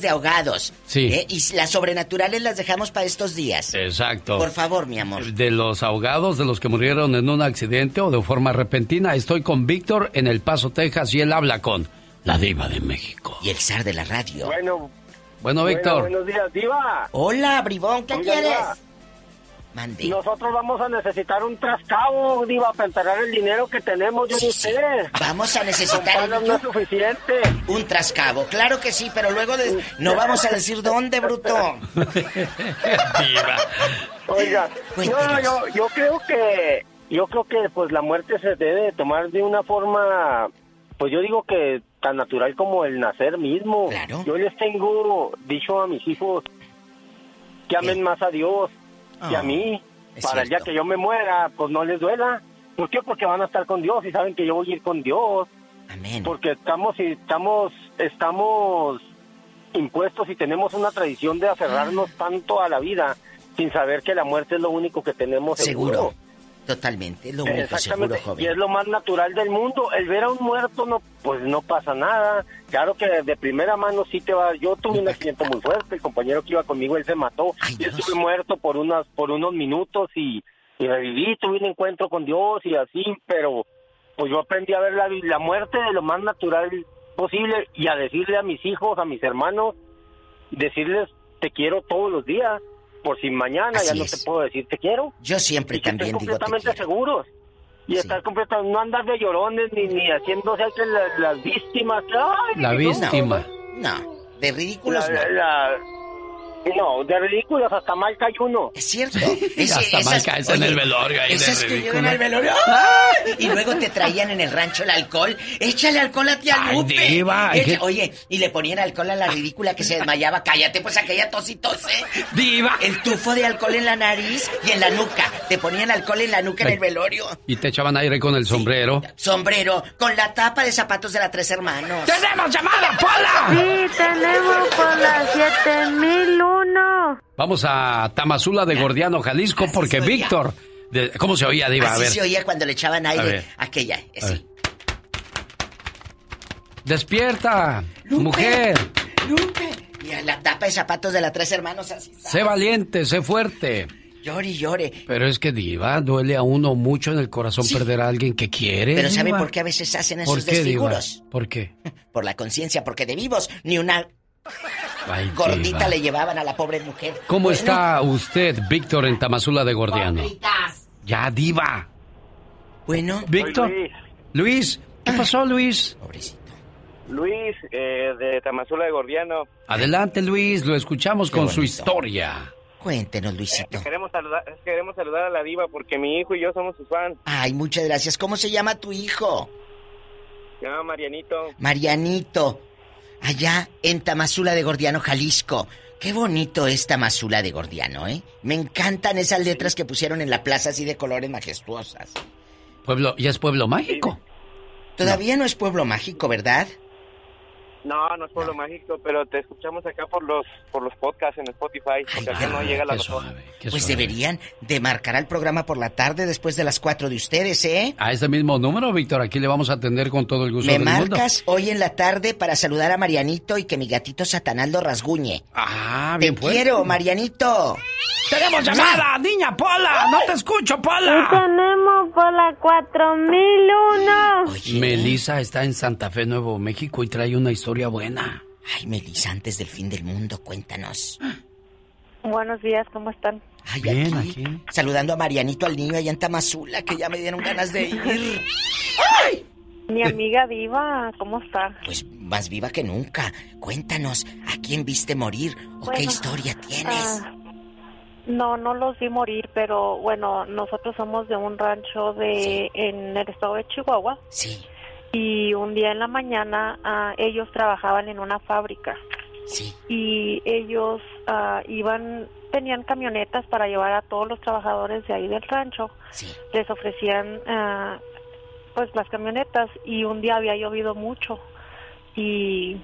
de ahogados. Sí. ¿eh? Y las sobrenaturales las dejamos para estos días. Exacto. Por favor, mi amor. De los ahogados, de los que murieron en un accidente o de forma repentina, estoy con Víctor en El Paso, Texas, y él habla con la diva de México. Y el zar de la radio. Bueno, Bueno, Víctor. buenos días, Diva. Hola, bribón, ¿qué quieres? Diva, Nosotros vamos a necesitar un trascabo, Diva, para enterrar el dinero que tenemos, yo Sí, ni sí. sé. Vamos a necesitar palos no es suficiente. un trascabo. Claro que sí, pero luego de- no vamos a decir dónde, [LAUGHS] bruto. Diva. Oiga, no, yo, yo creo que yo creo que pues la muerte se debe de tomar de una forma, pues yo digo que tan natural como el nacer mismo. Yo les tengo dicho a mis hijos que amen más a Dios que a Ah, mí, para el día que yo me muera, pues no les duela. ¿Por qué? Porque van a estar con Dios y saben que yo voy a ir con Dios. Amén. Porque estamos y estamos estamos impuestos y tenemos una tradición de aferrarnos tanto a la vida sin saber que la muerte es lo único que tenemos seguro. Seguro. Totalmente, es lo único seguro, Exactamente, joven. y es lo más natural del mundo. El ver a un muerto, no, pues no pasa nada. Claro que de primera mano sí te va. Yo tuve un accidente muy fuerte. El compañero que iba conmigo, él se mató. Yo estuve muerto por unas, por unos minutos y, y reviví. Tuve un encuentro con Dios y así, pero pues yo aprendí a ver la, la muerte de lo más natural posible y a decirle a mis hijos, a mis hermanos, decirles te quiero todos los días. Por si mañana Así ya no es. te puedo decir te quiero. Yo siempre Y que también estén digo te completamente seguros y estar completamente no andar de llorones ni ni haciéndose que la- las víctimas Ay, La no. víctima. No, de ridículos La- no. la- no, de ridículos hasta Malca hay uno. Es cierto. [LAUGHS] Hasta esas, Malca en el velorio. Ahí esas que llevan al velorio. Y luego te traían en el rancho el alcohol. Échale alcohol a tía Lupe. Ay, diva, oye, y le ponían alcohol a la ridícula que se desmayaba. Cállate, pues aquella tos y. Diva. El tufo de alcohol en la nariz y en la nuca. Te ponían alcohol en la nuca en el velorio. Y te echaban aire con el sombrero. Sombrero, con la tapa de zapatos de la tres hermanos. ¡Tenemos llamada, Pola! Sí, tenemos Pola 7001 uno. Vamos a Tamazula de Gordiano, Jalisco, porque Víctor. De, ¿Cómo se oía, Diva? A ver. se oía cuando le echaban aire aquella. Despierta, mujer. Lupe. Y a la tapa de zapatos de las tres hermanos así. Sé valiente, sé fuerte. Llore y llore. Pero es que, Diva, duele a uno mucho en el corazón perder a alguien que quiere. Pero diva? ¿sabe por qué a veces hacen esos ¿Por desfiguros? ¿Por qué? Por la conciencia, porque de vivos ni una. Ay, gordita Diva. le llevaban a la pobre mujer. ¿Cómo Bueno, está usted, Víctor, en Tamazula de Gordiano? Gorditas. Ya, Diva. Bueno. Víctor. Luis. ¿Qué pasó, Luis? Luis eh, de Tamazula de Gordiano Adelante, Luis. Lo escuchamos Qué con su historia. Cuéntenos, Luisito. queremos saludar queremos saludar a la diva porque mi hijo y yo somos sus fans Ay, muchas gracias. ¿Cómo se llama tu hijo? se llama Marianito Marianito. Allá en Tamazula de Gordiano, Jalisco. Qué bonito es Tamazula de Gordiano, ¿eh? Me encantan esas letras que pusieron en la plaza así de colores majestuosas. Pueblo, ya es pueblo mágico. Todavía no es pueblo mágico, ¿verdad? No no es pueblo mágico pero te escuchamos acá por los por los podcasts en Spotify porque acá no llega la razón Pues deberían de marcar al programa por la tarde después de las 4 de ustedes, ¿eh? A este mismo número, Víctor, aquí le vamos a atender con todo el gusto Me del mundo. marcas hoy en la tarde para saludar a Marianito y que mi gatito Satanás lo rasguñe. Ah, Te bien fuerte. quiero, Marianito. ¡Tenemos llamada! ¡Niña Pola! ¡No te escucho, Pola! Tenemos por la 4001. Melissa está en Santa Fe, Nuevo México y trae una historia buena. Ay, Melissa, antes del fin del mundo, cuéntanos. Buenos días, ¿cómo están? Ay, Bien, aquí, aquí. Saludando a Marianito, al niño allá en Tamazula, que ya me dieron ganas de ir. Mi amiga Diva, ¿cómo está? Pues más viva que nunca. Cuéntanos, ¿a quién viste morir o qué historia tienes? ah, no, no los vi morir, pero bueno, nosotros somos de un rancho de en el estado de Chihuahua. Sí. Y un día en la mañana ah, ellos trabajaban en una fábrica. Sí. Y ellos ah, iban, tenían camionetas para llevar a todos los trabajadores de ahí del rancho. Sí. Les ofrecían ah, pues las camionetas y un día había llovido mucho y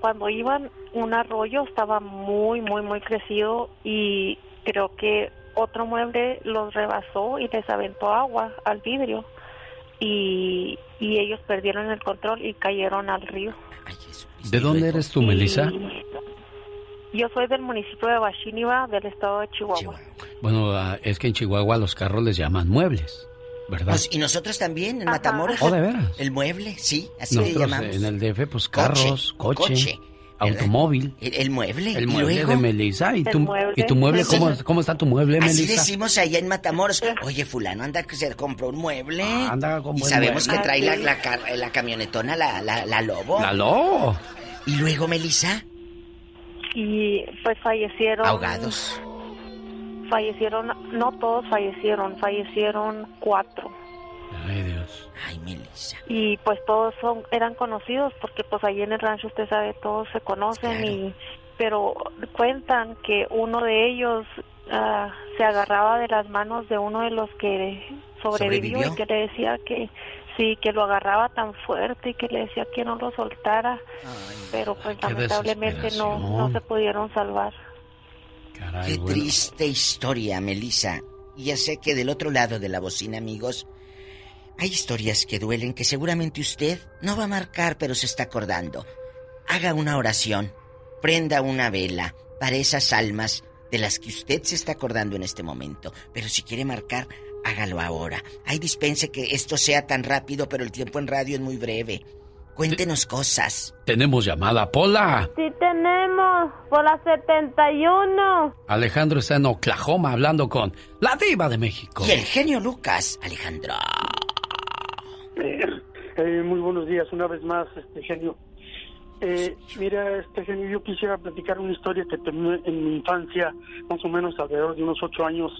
cuando iban un arroyo estaba muy muy muy crecido y creo que otro mueble los rebasó y les aventó agua al vidrio y, y ellos perdieron el control y cayeron al río. ¿De dónde eres tú, Melissa? Yo soy del municipio de Bachiniva, del estado de Chihuahua. Bueno, ah, es que en Chihuahua los carros les llaman muebles, ¿verdad? Pues, y nosotros también en Matamoros. Oh, ¿de veras? El mueble, sí, así le Nosotros llamamos. en el DF, pues Coche, carros, coche, coche, automóvil. El, el mueble. El ¿y mueble luego? de Melissa. ¿Y tu, mueble. ¿y tu mueble? ¿cómo, ¿Cómo está tu mueble, Así Melissa? decimos allá en Matamoros. Oye, fulano anda que se compró un mueble. Ah, anda con y sabemos mueble. que trae la, Ah, la, la camionetona, la, la, la lobo. La lobo. Y luego, Melissa, Y pues fallecieron. ahogados. Fallecieron, no todos fallecieron, fallecieron cuatro. Ay, Dios. Ay, Melissa. Y pues todos son eran conocidos porque pues ahí en el rancho usted sabe, todos se conocen y pero cuentan que uno de ellos ah, se agarraba de las manos de uno de los que sobrevivió, ¿Sobrevivió? y que le decía que sí, que lo agarraba tan fuerte y que le decía que no lo soltara, pero pues lamentablemente no, no se pudieron salvar. Qué triste historia, Melissa. Y ya sé que del otro lado de la bocina, amigos, hay historias que duelen que seguramente usted no va a marcar, pero se está acordando. Haga una oración, prenda una vela para esas almas de las que usted se está acordando en este momento. Pero si quiere marcar, hágalo ahora. Ay, dispense que esto sea tan rápido, pero el tiempo en radio es muy breve. Cuéntenos cosas. Tenemos llamada, Pola. Sí tenemos, Pola 71. Alejandro está en Oklahoma hablando con la diva de México. Y el genio Lucas, Alejandro. Eh, [LAUGHS] eh, muy buenos días una vez más, este genio. Eh, mira, este genio, yo quisiera platicar una historia que tenía en mi infancia, más o menos alrededor de unos ocho años.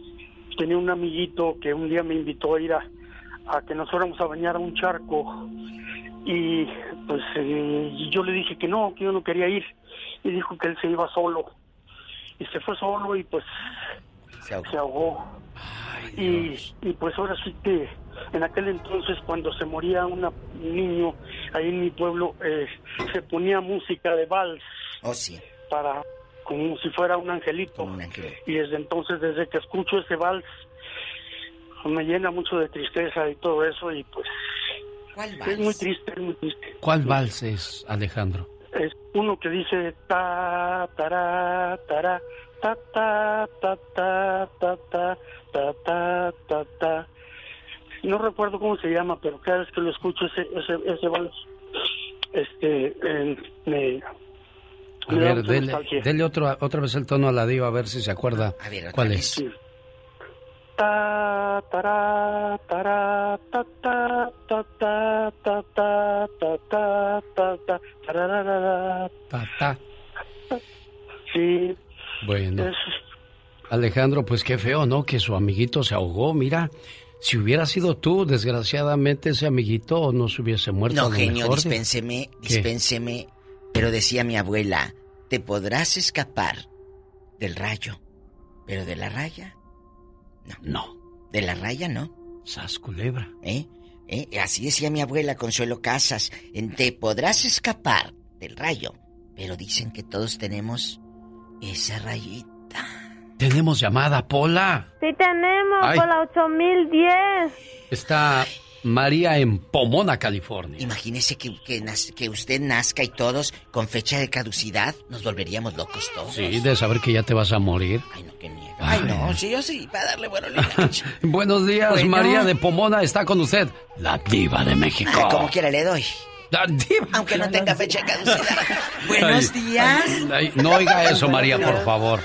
Tenía un amiguito que un día me invitó a ir a, a que nos fuéramos a bañar a un charco y pues eh, yo le dije que no, que yo no quería ir y dijo que él se iba solo y se fue solo y pues se ahogó, y, y pues ahora sí que en aquel entonces cuando se moría una- un niño ahí en mi pueblo eh, se ponía música de vals Oh, sí. para como si fuera un angelito y desde entonces desde que escucho ese vals me llena mucho de tristeza y todo eso y pues es muy triste, es muy triste. ¿Cuál vals es, Alejandro? Es uno que dice ta tará tará ta ta ta ta ta ta ta ta ta ta no recuerdo cómo se llama pero cada vez que lo escucho ese ese ese vals este eh, me A ver, dele, otro, otra vez el tono a la diva a ver si se acuerda cuál es. Sí. Ta tará tará ta ta ta ta ta ta ta ta ta ta tararara. Ta, ta. Sí, Bueno, es Alejandro, pues qué feo, ¿no? Que su amiguito se ahogó. Mira, si hubiera sido tú, desgraciadamente ese amiguito no se hubiese muerto. No, genio, mejor dispénseme, ¿Qué? dispénseme. Pero decía mi abuela, te podrás escapar del rayo, pero de la raya, no. No. De la raya, no. Sas culebra. ¿Eh? ¿Eh? Así decía mi abuela Consuelo Casas, en te podrás escapar del rayo, pero dicen que todos tenemos esa rayita. Tenemos llamada, Pola. Sí tenemos, Ay. Pola 8010. Está María en Pomona, California. Imagínese que, que, usted nazca y todos con fecha de caducidad, nos volveríamos locos todos. Sí, de saber que ya te vas a morir. Ay, no, sí, yo sí, para darle bueno. [LAUGHS] Buenos días, Bueno. María de Pomona está con usted. La diva de México. Ay, como quiera le doy. La diva. Aunque no tenga fecha de caducidad. [LAUGHS] Buenos Ay, días. ay, no oiga eso, María, por favor.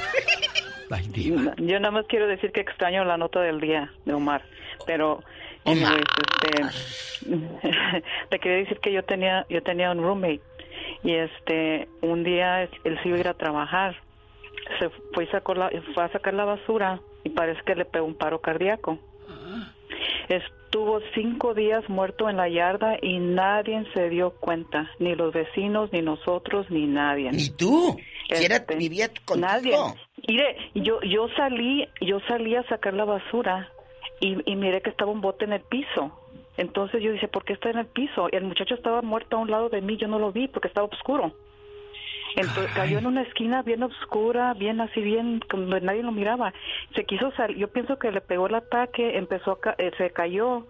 Diva. Yo nada más quiero decir que extraño la nota del día de Omar, pero anyways, este, [LAUGHS] te quería decir que yo tenía yo tenía un roommate y este un día él se iba a ir a trabajar, se fue y sacó la, fue a sacar la basura y parece que le pegó un paro cardíaco. Estuvo cinco días muerto en la yarda y nadie se dio cuenta, ni los vecinos, ni nosotros, ni nadie. ¿Ni tú? Si era- vivía contigo. Nadie. Mire, yo, yo salí, yo salí a sacar la basura y, y miré que estaba un bote en el piso. Entonces yo dije, ¿por qué está en el piso? El muchacho estaba muerto a un lado de mí, yo no lo vi porque estaba oscuro. Entonces cayó en una esquina bien oscura, bien así, bien, como nadie lo miraba. Se quiso salir, yo pienso que le pegó el ataque, empezó a ca- eh, se cayó,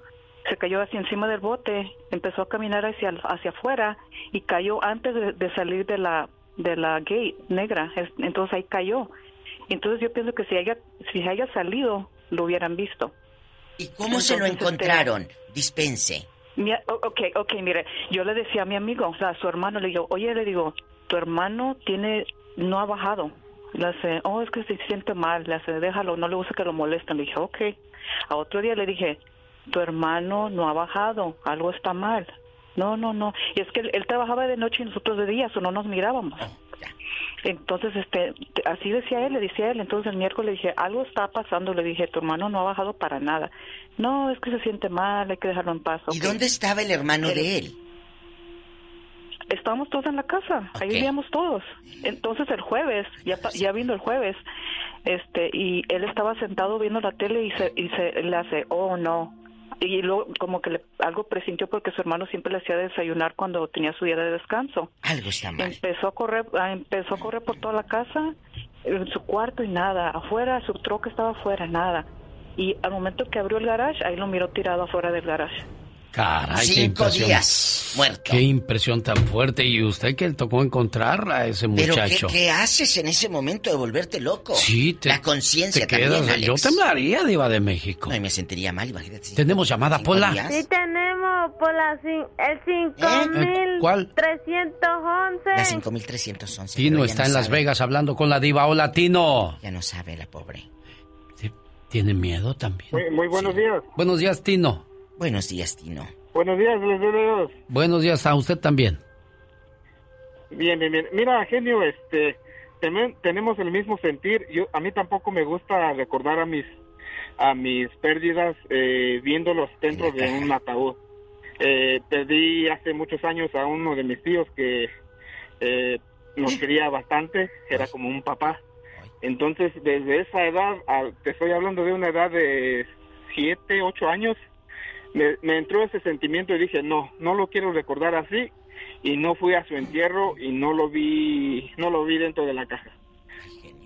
se cayó hacia encima del bote, empezó a caminar hacia hacia afuera y cayó antes de, de salir de la de la gate negra, Es- entonces ahí cayó. Entonces yo pienso que si haya si haya salido lo hubieran visto. ¿Y cómo se lo este, encontraron? Dispense. O- ok, ok, mire, yo le decía a mi amigo, o sea, a su hermano, le digo, oye, le digo, tu hermano tiene, no ha bajado. Le hace, oh, es que se siente mal, le hace, déjalo, no le gusta que lo molesten. Le dije, ok. A otro día le dije, tu hermano no ha bajado, algo está mal. No, no, no. Y es que él, él trabajaba de noche y nosotros de día, o no nos mirábamos. Entonces, este, te- así decía él, le decía él. Entonces el miércoles le dije, algo está pasando. Le dije, tu hermano no ha bajado para nada. No, es que se siente mal, hay que dejarlo en paz. ¿Y dónde estaba el hermano de él? Estábamos todos en la casa, ahí vivíamos todos. Entonces el jueves, ya, ya vino el jueves, este, y él estaba sentado viendo la tele y se, y se le hace, oh no. Y luego como que le- algo presintió porque su hermano siempre le hacía desayunar cuando tenía su día de descanso. Algo está mal. Empezó a correr, ah, empezó a correr por toda la casa en su cuarto y nada, afuera, su troca estaba afuera, nada. Y al momento que abrió el garage, ahí lo miró tirado afuera del garage. Caray, qué Cinco impresión. días muerto. Qué impresión tan fuerte. ¿Y usted que le tocó encontrar a ese Pero ¿qué, muchacho? qué haces en ese momento de volverte loco? Sí, te, La conciencia te también, Alex. Yo temblaría, Diva de México. No, y me sentiría mal, imagínate. Tenemos llamada, Pola. días. Sí tenemos por la cin- el ¿Eh? ¿Cuál? 5311. La 5311. Tino está no en Las. Vegas hablando con la Diva. Hola, Tino. Ya no sabe la pobre. ¿Tiene miedo también? Muy, muy buenos días. Buenos días, Tino. Buenos días, Tino. Buenos días, Dios. Buenos días a usted también. Bien, bien, bien. Mira, genio, este, temen- tenemos el mismo sentir. Yo, a mí tampoco me gusta recordar a mis, a mis pérdidas eh, viéndolos dentro de un ataúd. Eh, perdí hace muchos años a uno de mis tíos que eh, nos quería bastante, era como un papá. Entonces, desde esa edad, a- te estoy hablando de una edad de siete, ocho años, me, me entró ese sentimiento y dije, no, no lo quiero recordar así y no fui a su entierro y no lo vi, no lo vi dentro de la caja.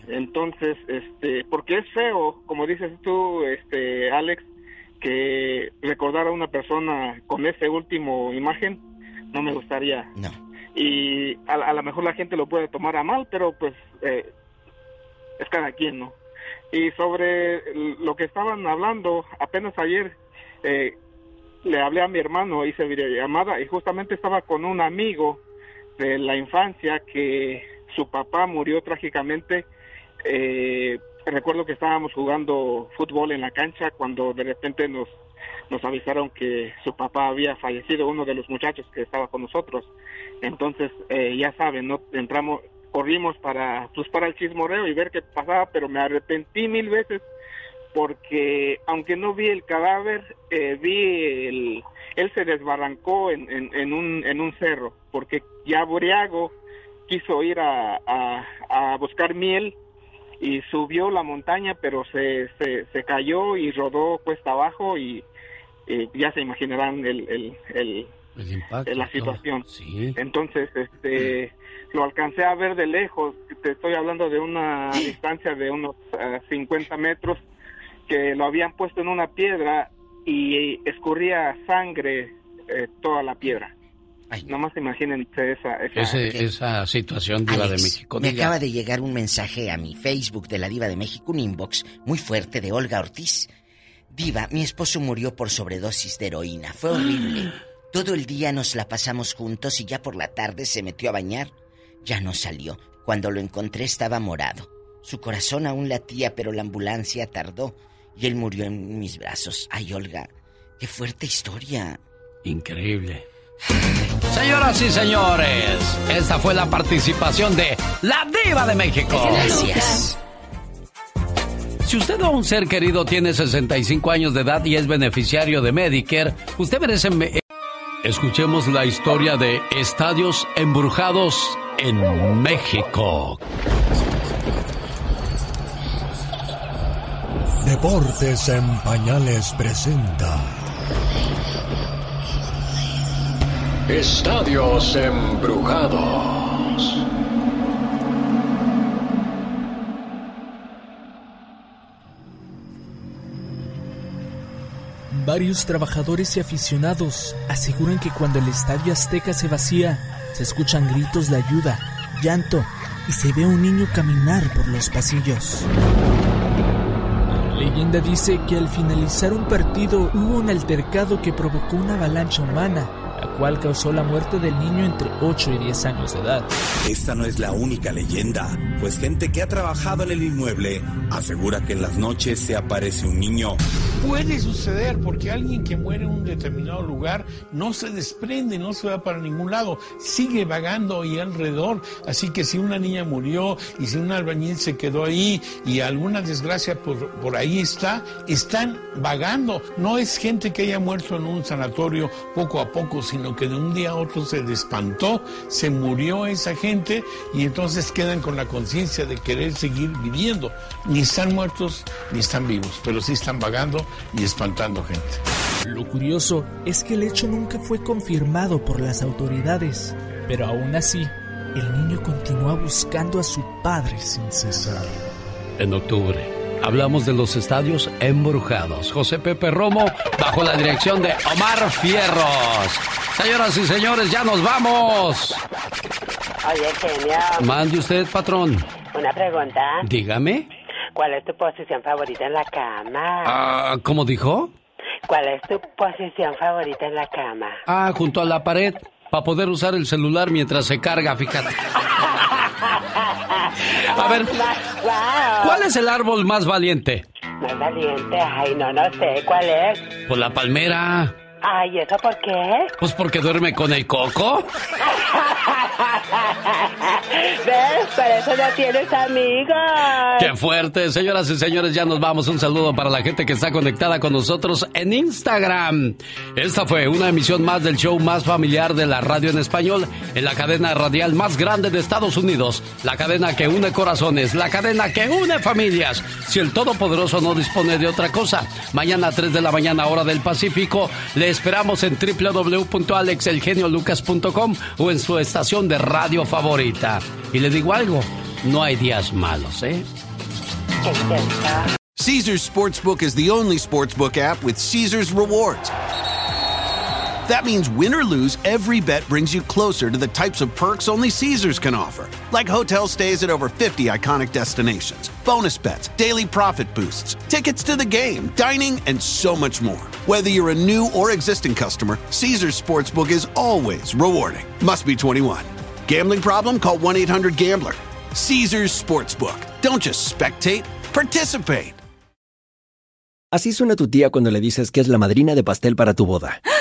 Entonces, este, porque es feo, como dices tú, este, Alex, que recordar a una persona con ese último imagen, no me gustaría. No. Y a, a lo mejor la gente lo puede tomar a mal, pero pues eh, es cada quien, ¿no? Y sobre lo que estaban hablando, apenas ayer eh, le hablé a mi hermano, hice videollamada y justamente estaba con un amigo de la infancia que su papá murió trágicamente. Eh, recuerdo que estábamos jugando fútbol en la cancha cuando de repente nos, nos avisaron que su papá había fallecido, uno de los muchachos que estaba con nosotros. Entonces, eh, ya saben, no entramos, corrimos para, pues para el chismoreo y ver qué pasaba, pero me arrepentí mil veces porque aunque no vi el cadáver, eh, vi el, él se desbarrancó en, en, en un, en un cerro, porque ya Boriago quiso ir a, a, a buscar miel y subió la montaña, pero se, se, se cayó y rodó cuesta abajo y eh, ya se imaginarán el, el, el, El impacto. la situación. Sí. Entonces, este, lo alcancé a ver de lejos. Te estoy hablando de una distancia de unos eh, 50 metros que lo habían puesto en una piedra y escurría sangre eh, toda la piedra. Nomás imagínense esa, esa Ese- esa situación, Diva de Alex, México. me Diga. acaba de llegar un mensaje a mi Facebook de la Diva de México, un inbox muy fuerte de Olga Ortiz. Diva, mi esposo murió por sobredosis de heroína. Fue horrible. [GASPS] Todo el día nos la pasamos juntos y ya por la tarde se metió a bañar. Ya no salió. Cuando lo encontré estaba morado. Su corazón aún latía, pero la ambulancia tardó y él murió en mis brazos. Ay, Olga, qué fuerte historia. Increíble. Señoras y señores, esta fue la participación de la Diva de México. Gracias. Si usted o un ser querido tiene 65 años de edad y es beneficiario de Medicare, usted merece... me- Escuchemos la historia de estadios embrujados en México. Deportes en Pañales presenta Estadios Embrujados. Varios trabajadores y aficionados aseguran que cuando el Estadio Azteca se vacía, se escuchan gritos de ayuda, llanto y se ve a un niño caminar por los pasillos. Leyenda dice que al finalizar un partido hubo un altercado que provocó una avalancha humana, cual causó la muerte del niño entre 8 y 10 años de edad. Esta no es la única leyenda, pues gente que ha trabajado en el inmueble asegura que en las noches se aparece un niño. Puede suceder porque alguien que muere en un determinado lugar no se desprende, no se va para ningún lado, sigue vagando ahí alrededor. Así que si una niña murió y si un albañil se quedó ahí y alguna desgracia por, por ahí está, están vagando. No es gente que haya muerto en un sanatorio poco a poco, sino que de un día a otro se despantó, se murió esa gente y entonces quedan con la conciencia de querer seguir viviendo. Ni están muertos ni están vivos, pero sí están vagando y espantando gente. Lo curioso es que el hecho nunca fue confirmado por las autoridades, pero aún así, el niño continúa buscando a su padre sin cesar. En octubre hablamos de los estadios embrujados. José Pepe Romo, bajo la dirección de Omar Fierros. Señoras y señores, ya nos vamos. Oye, genio. Mande usted, patrón. Una pregunta. Dígame. ¿Cuál es tu posición favorita en la cama? Ah, ¿Cómo dijo? ¿Cuál es tu posición favorita en la cama? Ah, junto a la pared, para poder usar el celular mientras se carga, fíjate. [LAUGHS] A ver, [LAUGHS] ¿cuál es el árbol más valiente? Más valiente, ay, no, no sé, ¿cuál es? Pues la palmera. Ay, ¿eso por qué? Pues porque duerme con el coco. [LAUGHS] ¿Ves? Por eso no tienes amigos. ¡Qué fuerte! Señoras y señores, ya nos vamos. Un saludo para la gente que está conectada con nosotros en Instagram. Esta fue una emisión más del show más familiar de la radio en español en la cadena radial más grande de Estados Unidos. La cadena que une corazones, la cadena que une familias. Si el Todopoderoso no dispone de otra cosa, mañana a 3 de la mañana, hora del Pacífico, le esperamos en www.alexelgeniolucas.com o en su estación de radio favorita. Y le digo algo, no hay días malos, ¿eh? Caesar's Sportsbook is the only sportsbook app with Caesar's rewards. That means win or lose, every bet brings you closer to the types of perks only Caesars can offer, like hotel stays at over 50 iconic destinations, bonus bets, daily profit boosts, tickets to the game, dining, and so much more. Whether you're a new or existing customer, Caesars Sportsbook is always rewarding. Must be 21. Gambling problem? Call 1 800 Gambler. Caesars Sportsbook. Don't just spectate, participate. Así suena tu tía cuando le dices que es la madrina de pastel para tu boda. [LAUGHS]